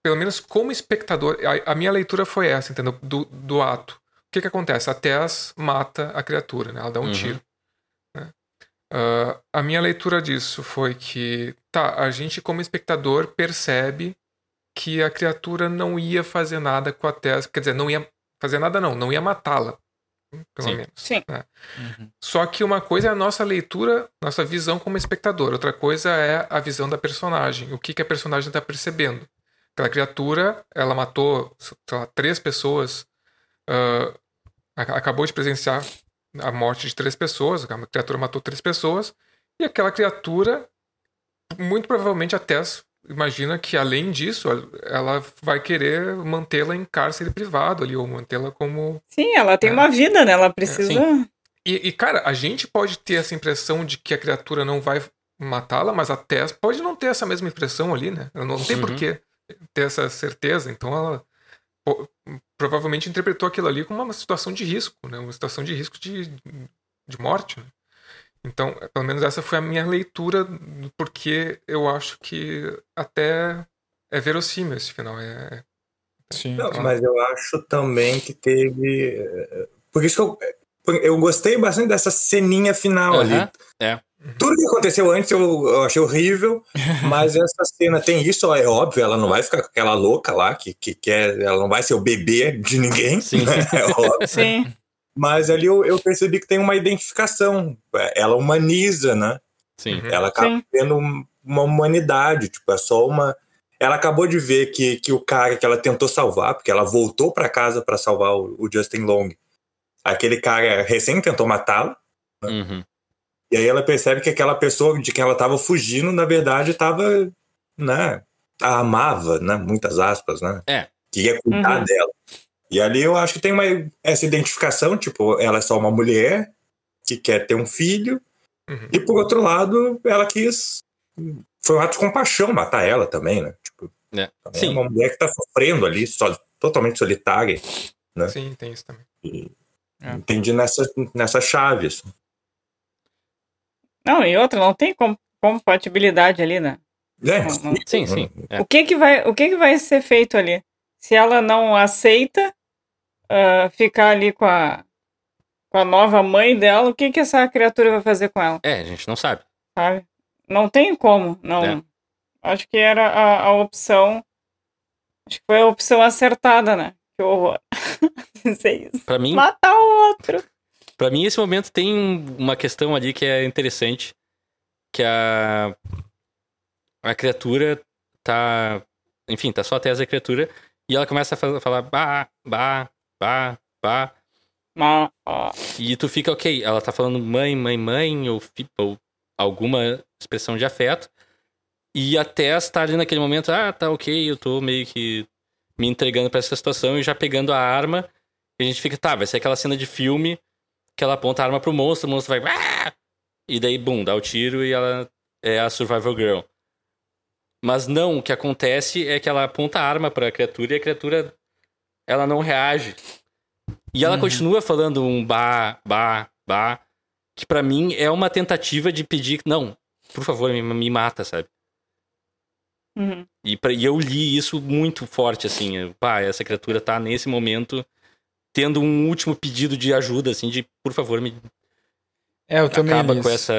pelo menos como espectador, a, a minha leitura foi essa, entendeu? Do, do ato. O que que acontece? A Tess mata a criatura, né? Ela dá um Uhum. tiro. né? Ah, a minha leitura disso foi que, tá, a gente como espectador percebe que a criatura não ia fazer nada com a Tess, quer dizer, não ia fazer nada não, não ia matá-la, pelo Sim. menos. Sim. Uhum. Só que uma coisa é a nossa leitura, nossa visão como espectador, outra coisa é a visão da personagem, o que, que a personagem está percebendo. Aquela criatura, ela matou, sei lá, três pessoas, a- acabou de presenciar a morte de três pessoas, a criatura matou três pessoas, e aquela criatura, muito provavelmente a Tess imagina que além disso, ela vai querer mantê-la em cárcere privado ali, ou mantê-la como. Sim, ela tem É. uma vida, né? Ela precisa. E, e, cara, a gente pode ter essa impressão de que a criatura não vai matá-la, mas a Tess pode não ter essa mesma impressão ali, né? Ela não tem Uhum. por que ter essa certeza. Então ela provavelmente interpretou aquilo ali como uma situação de risco, né? Uma situação de risco de, de morte. né? Então, pelo menos essa foi a minha leitura, porque eu acho que até é verossímil esse final. É, Sim. Não, mas eu acho também que teve. eh, Por isso que eu, eu gostei bastante dessa ceninha final ali. Aham, é. Tudo que aconteceu antes eu, eu achei horrível, [LAUGHS] mas essa cena tem isso, é óbvio, ela não vai ficar com aquela louca lá, que, que quer, ela não vai ser o bebê de ninguém, Sim. né? [LAUGHS] é óbvio. Sim. Mas ali eu, eu percebi que tem uma identificação, ela humaniza, né? Sim. Uhum. Ela acaba Sim. tendo um- uma humanidade, tipo, é só uma. Ela acabou de ver que, que o cara que ela tentou salvar, porque ela voltou para casa para salvar o, o Justin Long, aquele cara recém tentou matá-la, Uhum. e aí ela percebe que aquela pessoa de quem ela estava fugindo, na verdade, estava, né, a amava, né, muitas aspas, né? É. Que ia cuidar Uhum. dela. E ali eu acho que tem uma, essa identificação, tipo, ela é só uma mulher que quer ter um filho, Uhum. e por outro lado, ela quis. Foi um ato de compaixão matar ela também, né? Tipo, É. Sim. é uma mulher que tá sofrendo ali, só, totalmente solitária. né? Sim, tem isso também. E É. Entendi nessa, nessa chave. assim. Não, e outra, não tem com- compatibilidade ali, né? É, Não, não. Sim, sim. É. O que que vai, o que que vai ser feito ali? Se ela não aceita ah, ficar ali com a, com a nova mãe dela, o que que essa criatura vai fazer com ela, É, a gente não sabe. sabe? Não tem como, não. É. Acho que era a, a opção, acho que foi a opção acertada, né? Que horror. [LAUGHS] Dizer isso. Pra mim, Matar o outro. Pra mim, esse momento tem uma questão ali que é interessante. Que a. A criatura tá. Enfim, tá só a tese da criatura. E ela começa a fa- falar bah, bah, Mas, ó, E tu fica, ok, ela tá falando mãe, mãe, mãe, ou, ou alguma expressão de afeto. E a Tess tá ali naquele momento, ah, tá ok, eu tô meio que me entregando pra essa situação e já pegando a arma. E a gente fica, tá, vai ser aquela cena de filme que ela aponta a arma pro monstro, o monstro vai. "Ah!" E daí, bum, dá o tiro e ela é a Survival Girl. Mas não, o que acontece é que ela aponta a arma pra criatura e a criatura ela não reage. E ela Uhum. continua falando um ba, ba, ba, que pra mim é uma tentativa de pedir, não, por favor, me, me mata, sabe? uhum. E, pra- e eu li isso muito forte, assim. Pá, essa criatura tá nesse momento tendo um último pedido de ajuda, assim, de por favor, me É, eu também acaba li com isso. essa.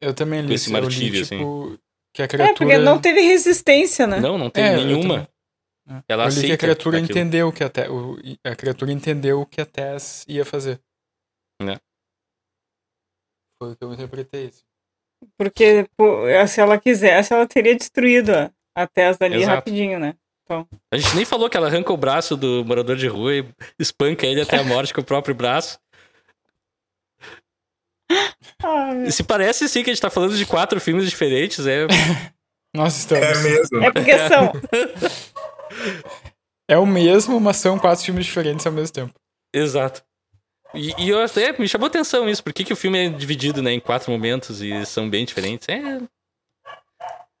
Eu também li com esse isso. Eu li, martírio, assim. tipo, que a É, criatura... porque não teve resistência, né? Não, não tem É, eu nenhuma. É. Ela eu li que aceita a criatura aquilo. entendeu que a, Te- o- a criatura entendeu o que a Tess ia fazer. Né. Foi o que eu interpretei. assim. Porque pô, se ela quisesse, ela teria destruído a, a Tesla ali Exato. rapidinho, né? A gente nem falou que ela arranca o braço do morador de rua e espanca ele até a morte com o próprio braço. [LAUGHS] Ah, E se parece sim que a gente tá falando de quatro filmes diferentes, é. [LAUGHS] Nós estamos. É mesmo. é porque são. [LAUGHS] É o mesmo, mas são quatro filmes diferentes ao mesmo tempo. Exato. E, e eu até me chamou atenção isso, por que, que o filme é dividido né, em quatro momentos e são bem diferentes. É.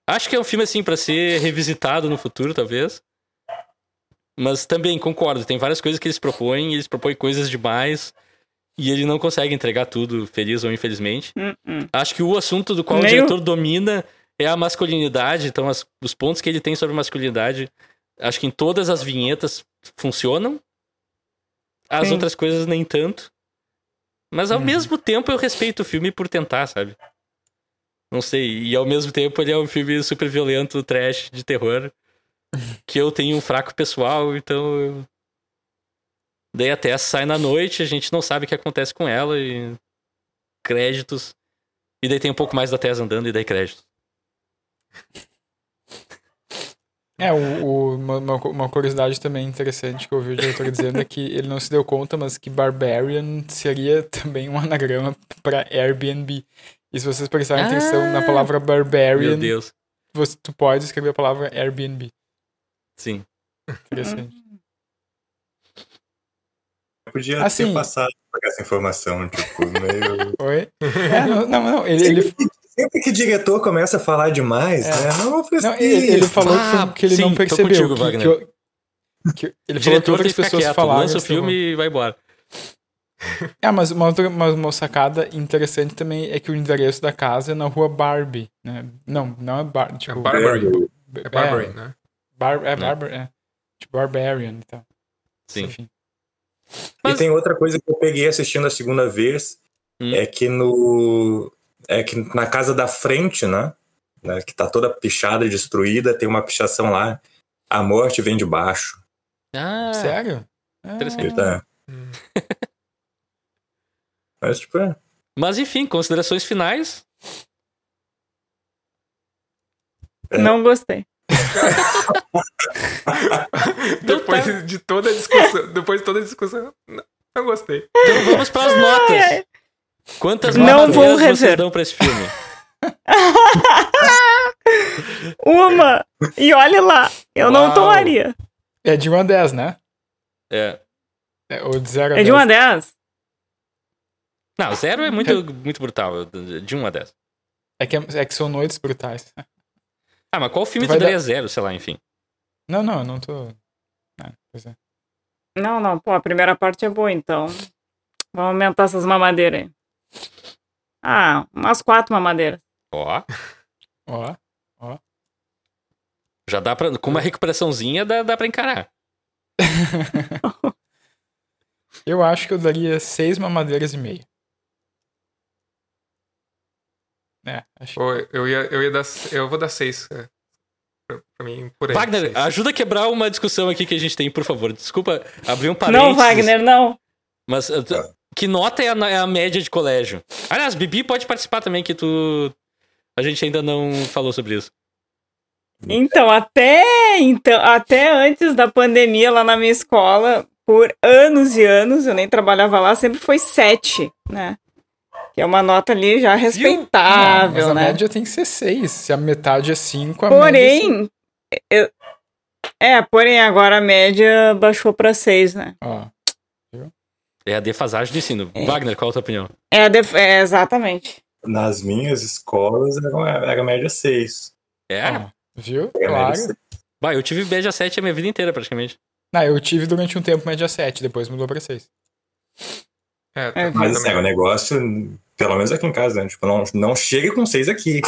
Acho que é um filme assim pra ser revisitado no futuro, talvez. Mas também concordo, tem várias coisas que eles propõem, e eles propõem coisas demais. E ele não consegue entregar tudo, feliz ou infelizmente. Hum, hum. Acho que o assunto do qual Nem o o- diretor domina é a masculinidade. Então, as- os pontos que ele tem sobre masculinidade, acho que em todas as vinhetas funcionam. As Sim. outras coisas nem tanto. Mas ao Uhum. mesmo tempo eu respeito o filme por tentar, sabe? Não sei. E ao mesmo tempo ele é um filme super violento, trash, de terror. [LAUGHS] Que eu tenho um fraco pessoal, então. eu- Daí a Tess sai na noite, a gente não sabe o que acontece com ela e. Créditos. E daí tem um pouco mais da Tess andando e daí créditos. [LAUGHS] É, o, o- uma, uma cu- uma curiosidade também interessante que eu ouvi o diretor dizendo é que ele não se deu conta, mas que Barbarian seria também um anagrama para Airbnb. E se vocês prestarem Ah! atenção na palavra Meu Barbarian, Deus. você, tu pode escrever a palavra Airbnb. Sim. Interessante. Eu podia Assim- ter passado essa informação, tipo, meio. Oi? É, não, não, não, Ele, ele, Sempre que diretor começa a falar demais, É. né? Não, não, ele, ele falou Ah, que ele sim, não percebeu. contigo, que- Wagner. que que ele O falou que diretor que ficar pessoas quieto, falaram. lança o filme e vai embora. É, mas uma, outra, mas uma sacada interessante também é que o endereço da casa é na rua Barbie, né? Não, não é Barbie, É tipo... Barbary. é, É Barbary, né? Bar, é Barbar, é. Tipo Barbarian e tal. Sim. Enfim. Mas- E tem outra coisa que eu peguei assistindo a segunda vez, Hum. é que no. É que na casa da frente, né? né, Que tá toda pichada, destruída, tem uma pichação lá. A morte vem de baixo. Ah, Sério? Ah, Interessante. Tá? Hum. [LAUGHS] Mas, tipo, é. Mas enfim, considerações finais. Não gostei. [LAUGHS] depois de toda a discussão. Depois de toda a discussão. Não, não gostei. Então vamos para as notas. Quantas Não vou vocês rever. dão pra esse filme? [LAUGHS] Uma! E olhe lá, eu não Uau. tomaria. É de 1 a 10, né? É. É, ou de 0 a É 10. de uma 10? Não, zero é muito, muito brutal. De 1 a 10. É que, é que são noites brutais. Ah, mas qual filme Tu tu daria dar- zero, sei lá, enfim. Não, não, eu não tô... Ah, pois é. Não, não, pô, a primeira parte é boa, então. Vamos aumentar essas mamadeiras aí. Ah, umas quatro mamadeiras. Ó, Ó, já dá pra. Com uma recuperaçãozinha dá, dá pra encarar. [LAUGHS] eu acho que eu daria 6 mamadeiras e meia. É, acho que... Eu ia, eu ia dar. Eu vou dar seis. É. Pra, pra mim, por aí. Wagner, seis. ajuda a quebrar uma discussão aqui que a gente tem, por favor. Desculpa abrir um parênteses. Não, Wagner, não. Mas uh, que nota é a, é a média de colégio? Aliás, Bibi pode participar também, que tu. A gente ainda não falou sobre isso. Então, até, então, até antes da pandemia lá na minha escola, por anos e anos, eu nem trabalhava lá, sempre foi sete, né? Que é uma nota ali já Não, mas respeitável, a né? média tem que ser 6. Se a metade é 5, a média é Porém, eu- é, porém agora a média baixou pra seis, né? seis. Ó, É a defasagem do ensino. É. Wagner, qual a tua opinião? É, a def- é, exatamente. Nas minhas escolas era, era média 6. É? ó, viu? Era Claro. Bah, eu tive média 7 a minha vida inteira, praticamente. Não, eu tive durante um tempo média 7, depois mudou pra 6. É, É, Mas assim, o negócio, pelo menos aqui em casa, né? Tipo, não, não chegue com 6 aqui.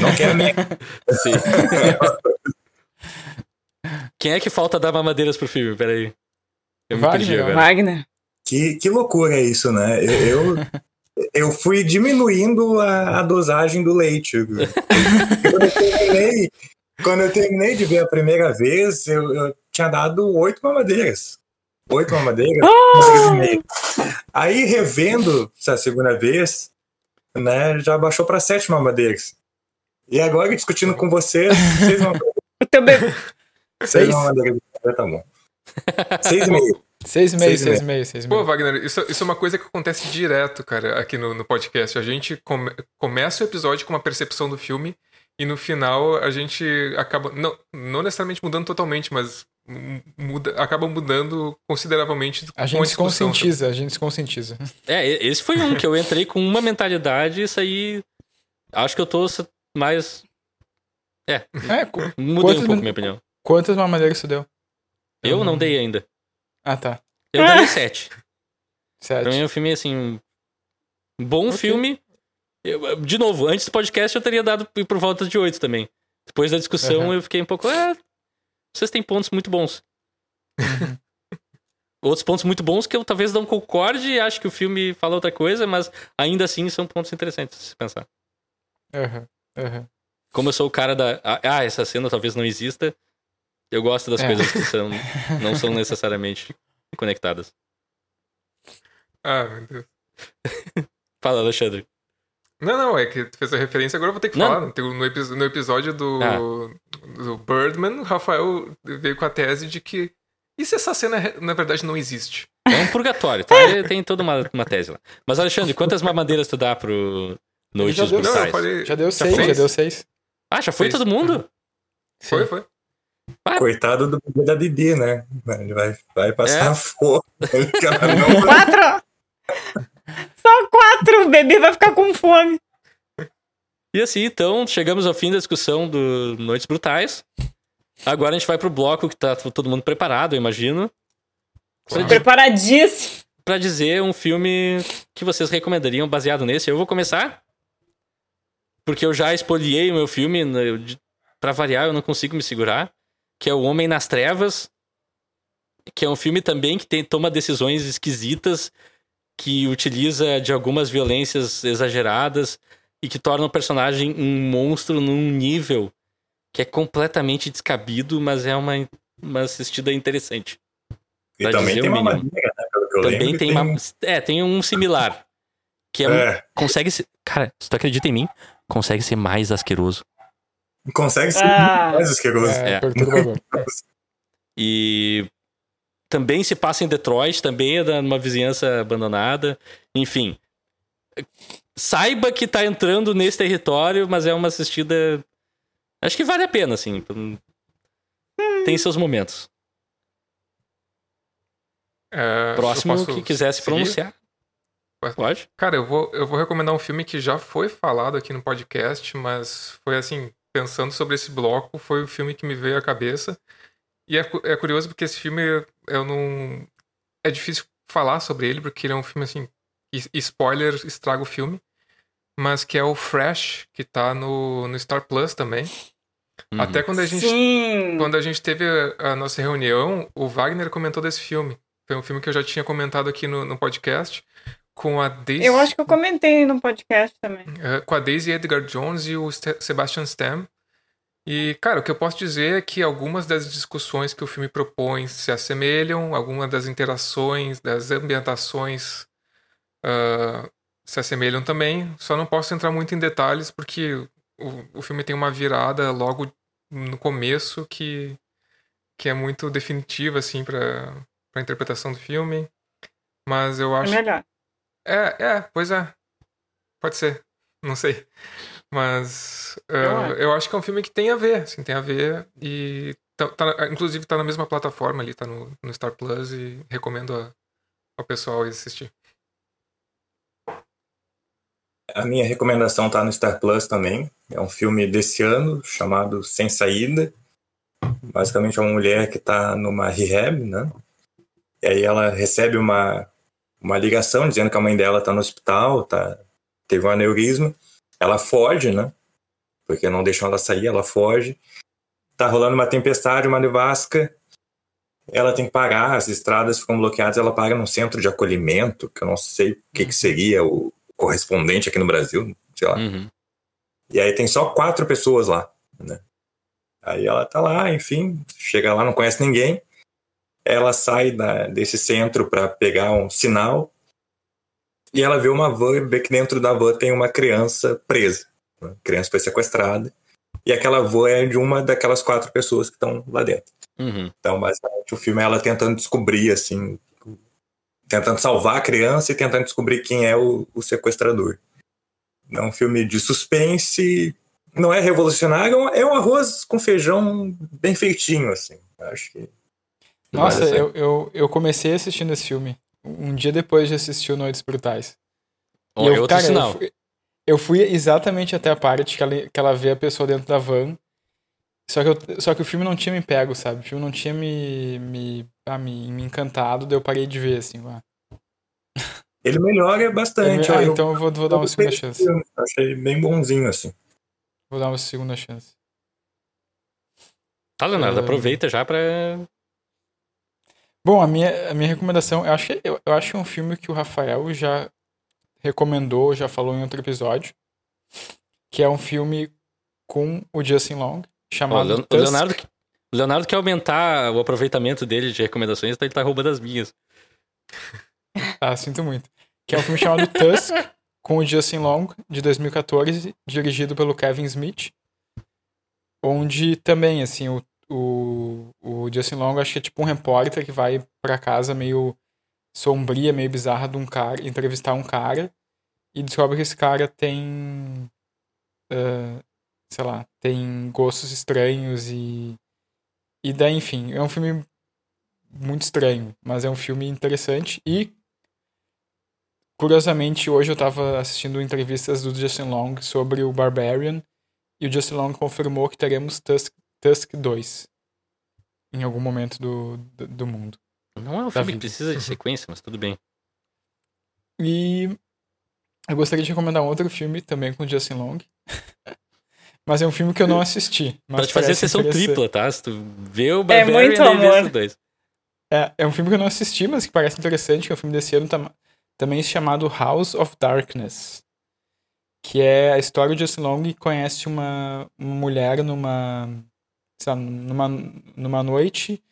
Não quero nem. [LAUGHS] Sim. Quem é que falta dar mamadeiras pro filme? Peraí. Eu me Wagner, perdi agora. Wagner. Que, que loucura é isso, né? Eu, eu, [LAUGHS] eu fui diminuindo a, a dosagem do leite. quando, eu terminei, quando eu terminei de ver a primeira vez, eu, eu tinha dado oito mamadeiras. Oito mamadeiras, meio. Aí, revendo essa segunda vez, né, já baixou para sete mamadeiras. E agora, discutindo com vocês, seis mamadeiras. [LAUGHS] O teu bebê. Seis Seis? mamadeiras, tá bom. Seis e meio. 6,5, Seis e 6,5, Pô, 6,5. Wagner, isso, isso é uma coisa que acontece direto, cara, aqui no, no podcast. A gente come- começa o episódio com uma percepção do filme e no final a gente acaba. Não, não necessariamente mudando totalmente, mas mu- muda, acaba mudando consideravelmente A com gente se discussão, conscientiza, a gente se conscientiza. É, esse foi um que eu entrei com uma mentalidade e saí. Acho que eu tô mais. É, qu- Mudei um pouco minha opinião. quantas mamadeiras tu deu? Eu não dei ainda. Ah, tá. Eu daria [LAUGHS] 7. Sete. Pra mim é um filme assim. Um bom Ok. filme. Eu- de novo, antes do podcast eu teria dado por volta de 8 também. Depois da discussão Aham. eu fiquei um pouco. É, vocês têm pontos muito bons. Uhum. [LAUGHS] Outros pontos muito bons que eu talvez não concorde e acho que o filme fala outra coisa, mas ainda assim são pontos interessantes se pensar. Aham, aham. Como eu sou o cara da. Ah, essa cena talvez não exista. Eu gosto das É. coisas que são, [LAUGHS] não são necessariamente conectadas. Ah, meu Deus. Fala, Alexandre. Não, não, é que tu fez a referência, agora eu vou ter que Não. falar. Tem- No, no episódio do, Ah. do Birdman, o Rafael veio com a tese de que. E se essa cena, na verdade, não existe? É um purgatório, tá? Ele Tem toda uma, uma tese lá. Mas, Alexandre, quantas mamadeiras tu dá pro Noites Já deu Não, eu Brutais? falei. Já deu Já seis, já fez? deu seis. Ah, já foi Fez. todo mundo? Foi, foi. Coitado do bebê da Bibi, né? Ele vai, vai passar É. fome. [LAUGHS] Não Quatro! Só quatro! O bebê vai ficar com fome. E assim, então, chegamos ao fim da discussão do Noites Brutais. Agora a gente vai pro bloco que tá todo mundo preparado, eu imagino. Claro. Preparadíssimo. Pra dizer um filme que vocês recomendariam baseado nesse. Eu vou começar. Porque eu já espoliei o meu filme. né, eu- Pra variar, eu não consigo me segurar. Que é O Homem nas Trevas. Que é um filme também que tem, toma decisões esquisitas. Que utiliza de algumas violências exageradas. E que torna o personagem um monstro num nível que é completamente descabido, mas é uma, uma assistida interessante. E também tem uma maneira, né? Também lembro, tem uma. É, tem um similar. Que é, um- É, Consegue ser. Cara, se tu acredita em mim, consegue ser mais asqueroso. Consegue ser Ah. mais asqueroso. É, É. perturbador. E também se passa em Detroit, também é da- numa vizinhança abandonada. Enfim. Saiba que tá entrando nesse território, mas é uma assistida. Acho que vale a pena, assim. Tem seus momentos. É, Próximo que quiser se pronunciar. Pode. Pode? Cara, eu vou, eu vou recomendar um filme que já foi falado aqui no podcast, mas foi assim, pensando sobre esse bloco, foi o filme que me veio à cabeça. E é, é curioso porque esse filme eu não. É difícil falar sobre ele, porque ele é um filme assim. Spoiler estraga o filme. Mas que é o Fresh, que tá no, no Star Plus também. Uhum. Até quando a gente Sim. quando a gente teve a, a nossa reunião, o Wagner comentou desse filme. Foi um filme que eu já tinha comentado aqui no, no podcast. Com a Daisy, Eu acho que eu comentei no podcast também. eh, com a Daisy Edgar Jones e o Sebastian Stan. E, cara, o que eu posso dizer é que algumas das discussões que o filme propõe se assemelham, algumas das interações, das ambientações ah, se assemelham também. Só não posso entrar muito em detalhes porque o, o filme tem uma virada logo no começo que, que é muito definitiva, assim, para a interpretação do filme. Mas eu É acho melhor. É, é, pois é. Pode ser. Não sei. Mas uh, Eu acho. eu acho que é um filme que tem a ver, assim, tem a ver. E tá, tá- inclusive tá na mesma plataforma ali, tá no, no Star Plus e recomendo a- ao pessoal ir assistir. A minha recomendação tá no Star Plus também. É um filme desse ano chamado Sem Saída. Basicamente é uma mulher que tá numa rehab, né? E aí ela recebe uma, uma ligação dizendo que a mãe dela tá no hospital, tá, teve um aneurisma. Ela foge, né? Porque não deixam ela sair, ela foge. Tá rolando uma tempestade, uma nevasca. Ela tem que parar, as estradas ficam bloqueadas, ela paga num centro de acolhimento, que eu não sei o que, que seria o correspondente aqui no Brasil, sei lá. Uhum. E aí tem só quatro pessoas lá, né? Aí ela tá lá, enfim, chega lá, não conhece ninguém. Ela sai da- desse centro para pegar um sinal e ela vê uma van e vê que dentro da van tem uma criança presa. A criança foi sequestrada e aquela van é de uma daquelas quatro pessoas que estão lá dentro. Uhum. Então, basicamente, o filme é ela tentando descobrir, assim, tentando salvar a criança e tentando descobrir quem é o, o sequestrador. É um filme de suspense, não é revolucionário, é um arroz com feijão bem feitinho, assim. Acho que. Nossa, vale eu, eu, eu comecei assistindo esse filme um dia depois de assistir o Noites Brutais. E eu, é outro cara, sinal. Eu fui, eu fui exatamente até a parte que ela, que ela vê a pessoa dentro da van. Só que, eu- só que o filme não tinha me pego, sabe? O filme não tinha me, me, ah, me, me encantado, daí eu parei de ver, assim. ah. Ele melhora bastante. ah, ó, eu- então eu vou, vou dar uma segunda chance. filme, Achei bem bonzinho, assim. Vou dar uma segunda chance. Tá, Leonardo, Ah. aproveita já pra. Bom, a minha, a minha recomendação, eu acho, que, eu, eu acho que é um filme que o Rafael já recomendou, já falou em outro episódio, que é um filme com o Justin Long, chamado Leon- o. Leonardo, o Leonardo quer aumentar o aproveitamento dele de recomendações, então ele tá roubando as minhas. [LAUGHS] Ah, sinto muito. Que é um filme chamado Tusk, [LAUGHS] com o Justin Long, de 2014, dirigido pelo Kevin Smith, onde também, assim, o, o, o Justin Long acho que é tipo um repórter que vai pra casa meio sombria, meio bizarra de um cara, entrevistar um cara, e descobre que esse cara tem... ah, sei lá, tem gostos estranhos e. E daí, enfim, é um filme muito estranho, mas é um filme interessante e. Curiosamente, hoje eu tava assistindo entrevistas do Justin Long sobre o Barbarian e o Justin Long confirmou que teremos Tusk, Tusk 2 em algum momento do, do, do mundo. Não é um filme que vida. precisa de [LAUGHS] sequência, mas tudo bem. E eu gostaria de recomendar um outro filme também com o Justin Long. [LAUGHS] mas é um filme que eu não assisti. Mas pra te fazer parece sessão tripla, tá? Se tu vê o Barbarian muito daí vê amor. dois. É, é um filme que eu não assisti, mas que parece interessante, que é um filme desse ano tam- também chamado House of Darkness. Que é a história de Justin Long que conhece uma, uma mulher numa, sei lá, numa, numa noite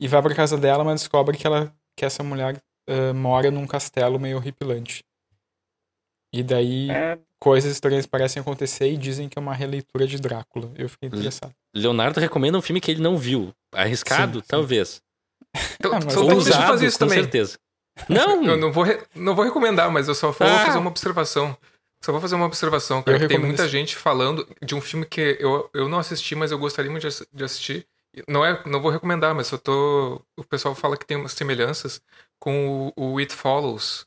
e vai pra casa dela, mas descobre que, ela, que essa mulher eh, mora num castelo meio horripilante. E daí É, coisas estranhas parecem acontecer e dizem que é uma releitura de Drácula. Eu fiquei interessado. Leonardo recomenda um filme que ele não viu. Arriscado, Sim, sim. talvez. [LAUGHS] Então, Ah, só Ousado, fazer isso com também. certeza. Não! Eu não vou, re- não vou recomendar, mas eu só vou Ah. fazer uma observação. Só vou fazer uma observação, cara. Eu que Tem muita esse. gente falando de um filme que eu, eu não assisti, mas eu gostaria muito de, de assistir. Não, é, não vou recomendar, mas eu tô. O pessoal fala que tem umas semelhanças com o, o It Follows.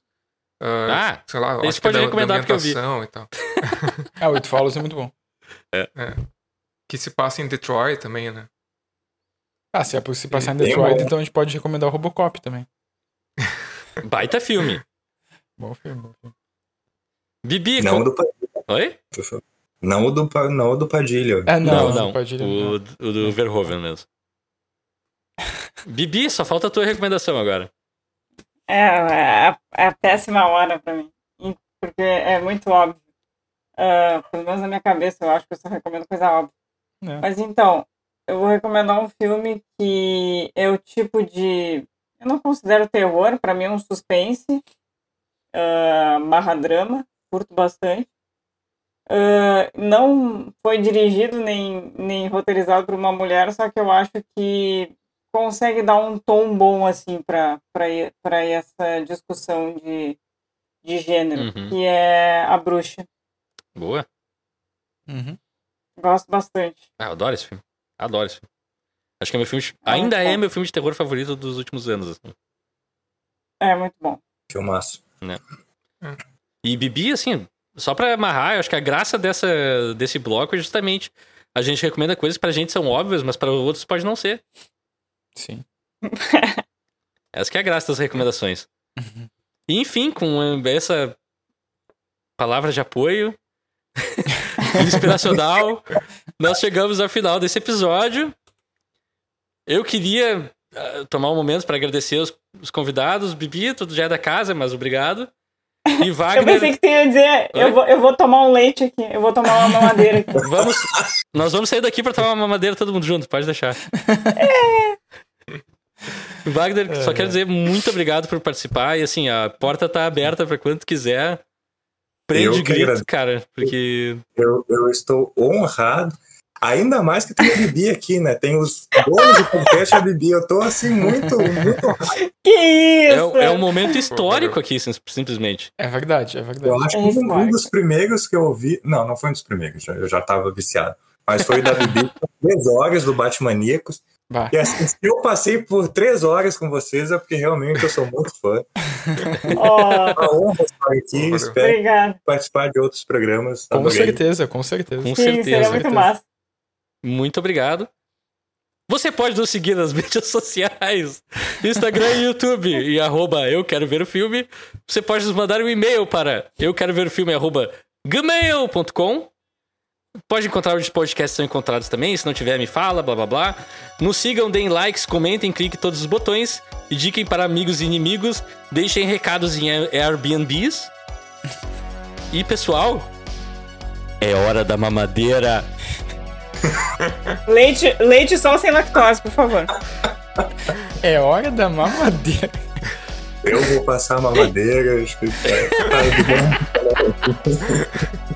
Ah, Ah, sei lá, é pode da, recomendar da porque eu vi. e tal. Ah, [LAUGHS] o It Follows é muito bom. Que se passa em Detroit também, né? Ah, se é por se passar em Detroit, bom. então a gente pode recomendar o Robocop também. baita filme. Bom filme, bom filme. Bibi, Não o do Padilha, Oi? Não o do, não o do Padilha. Ah, Não, não, não. Padilha, o, não. o do Verhoeven mesmo. Bibi, só falta a tua recomendação agora. é, é, a, é a péssima hora pra mim. Porque é muito óbvio. Ah, pelo menos na minha cabeça, eu acho que eu só recomendo coisa óbvia. É. Mas então, eu vou recomendar um filme que é o tipo de. Eu não considero terror, pra mim é um suspense, ah, barra drama, curto bastante. Ah, não foi dirigido nem, nem roteirizado por uma mulher, só que eu acho que consegue dar um tom bom assim para para essa discussão de, de gênero, Uhum. que é A Bruxa. Boa. Uhum. Gosto bastante. Ah, eu adoro esse filme. Adoro esse filme. Acho que é meu filme. de- Ainda é bom. meu filme de terror favorito dos últimos anos. assim. É muito bom. Filmaço. E Bibi, assim, só pra amarrar, eu acho que a graça dessa, desse bloco é justamente a gente recomenda coisas que pra gente são óbvias, mas para outros pode não ser. Sim. [LAUGHS] Essa que é a graça das recomendações. E, enfim, com essa palavra de apoio [LAUGHS] inspiracional, nós chegamos ao final desse episódio. Eu queria ah, tomar um momento para agradecer os, os convidados. Bibi, tudo já é da casa, mas obrigado. E [LAUGHS] Eu Wagner, pensei que tu ia dizer, Oi? eu vou, eu vou tomar um leite aqui, eu vou tomar uma mamadeira aqui. [LAUGHS] vamos, nós vamos sair daqui para tomar uma mamadeira todo mundo junto, pode deixar. Wagner, só É. quero dizer muito obrigado por participar e assim, a porta tá aberta para quanto quiser. Prende Eu grito, cara, porque Eu, eu estou honrado. Ainda mais que tem a Bibi aqui, né? Tem os donos do podcast, a Bibi. Eu tô assim, muito, muito. Que é, isso! é um momento histórico aqui, sim- simplesmente. É verdade, é Eu verdade. acho É que um, um histórico. dos primeiros que eu ouvi. Não, não foi um dos primeiros, eu já tava viciado. Mas foi da Bibi, três horas do Batmaníacos. Bah. E assim, se eu passei por três horas com vocês, é porque realmente eu sou muito fã. É [LAUGHS] uma honra estar aqui. Espero obrigada. participar de outros programas. Com Adorei. certeza, com certeza. Com Sim, seria certeza. muito certeza. massa. Muito obrigado. Você pode nos seguir nas [LAUGHS] mídias sociais, Instagram e YouTube, e arroba eu quero ver o filme. Você pode nos mandar um e-mail para eu quero ver o filme, arroba gmail.com. Pode encontrar os podcasts são encontrados também, se não tiver me fala, blá blá blá. Nos sigam, deem likes, comentem, cliquem todos os botões, indiquem para amigos e inimigos, deixem recados em Airbnbs. E pessoal, é hora da mamadeira. Leite, leite só sem lactose, por favor. É hora da mamadeira. Eu vou passar a mamadeira. [LAUGHS]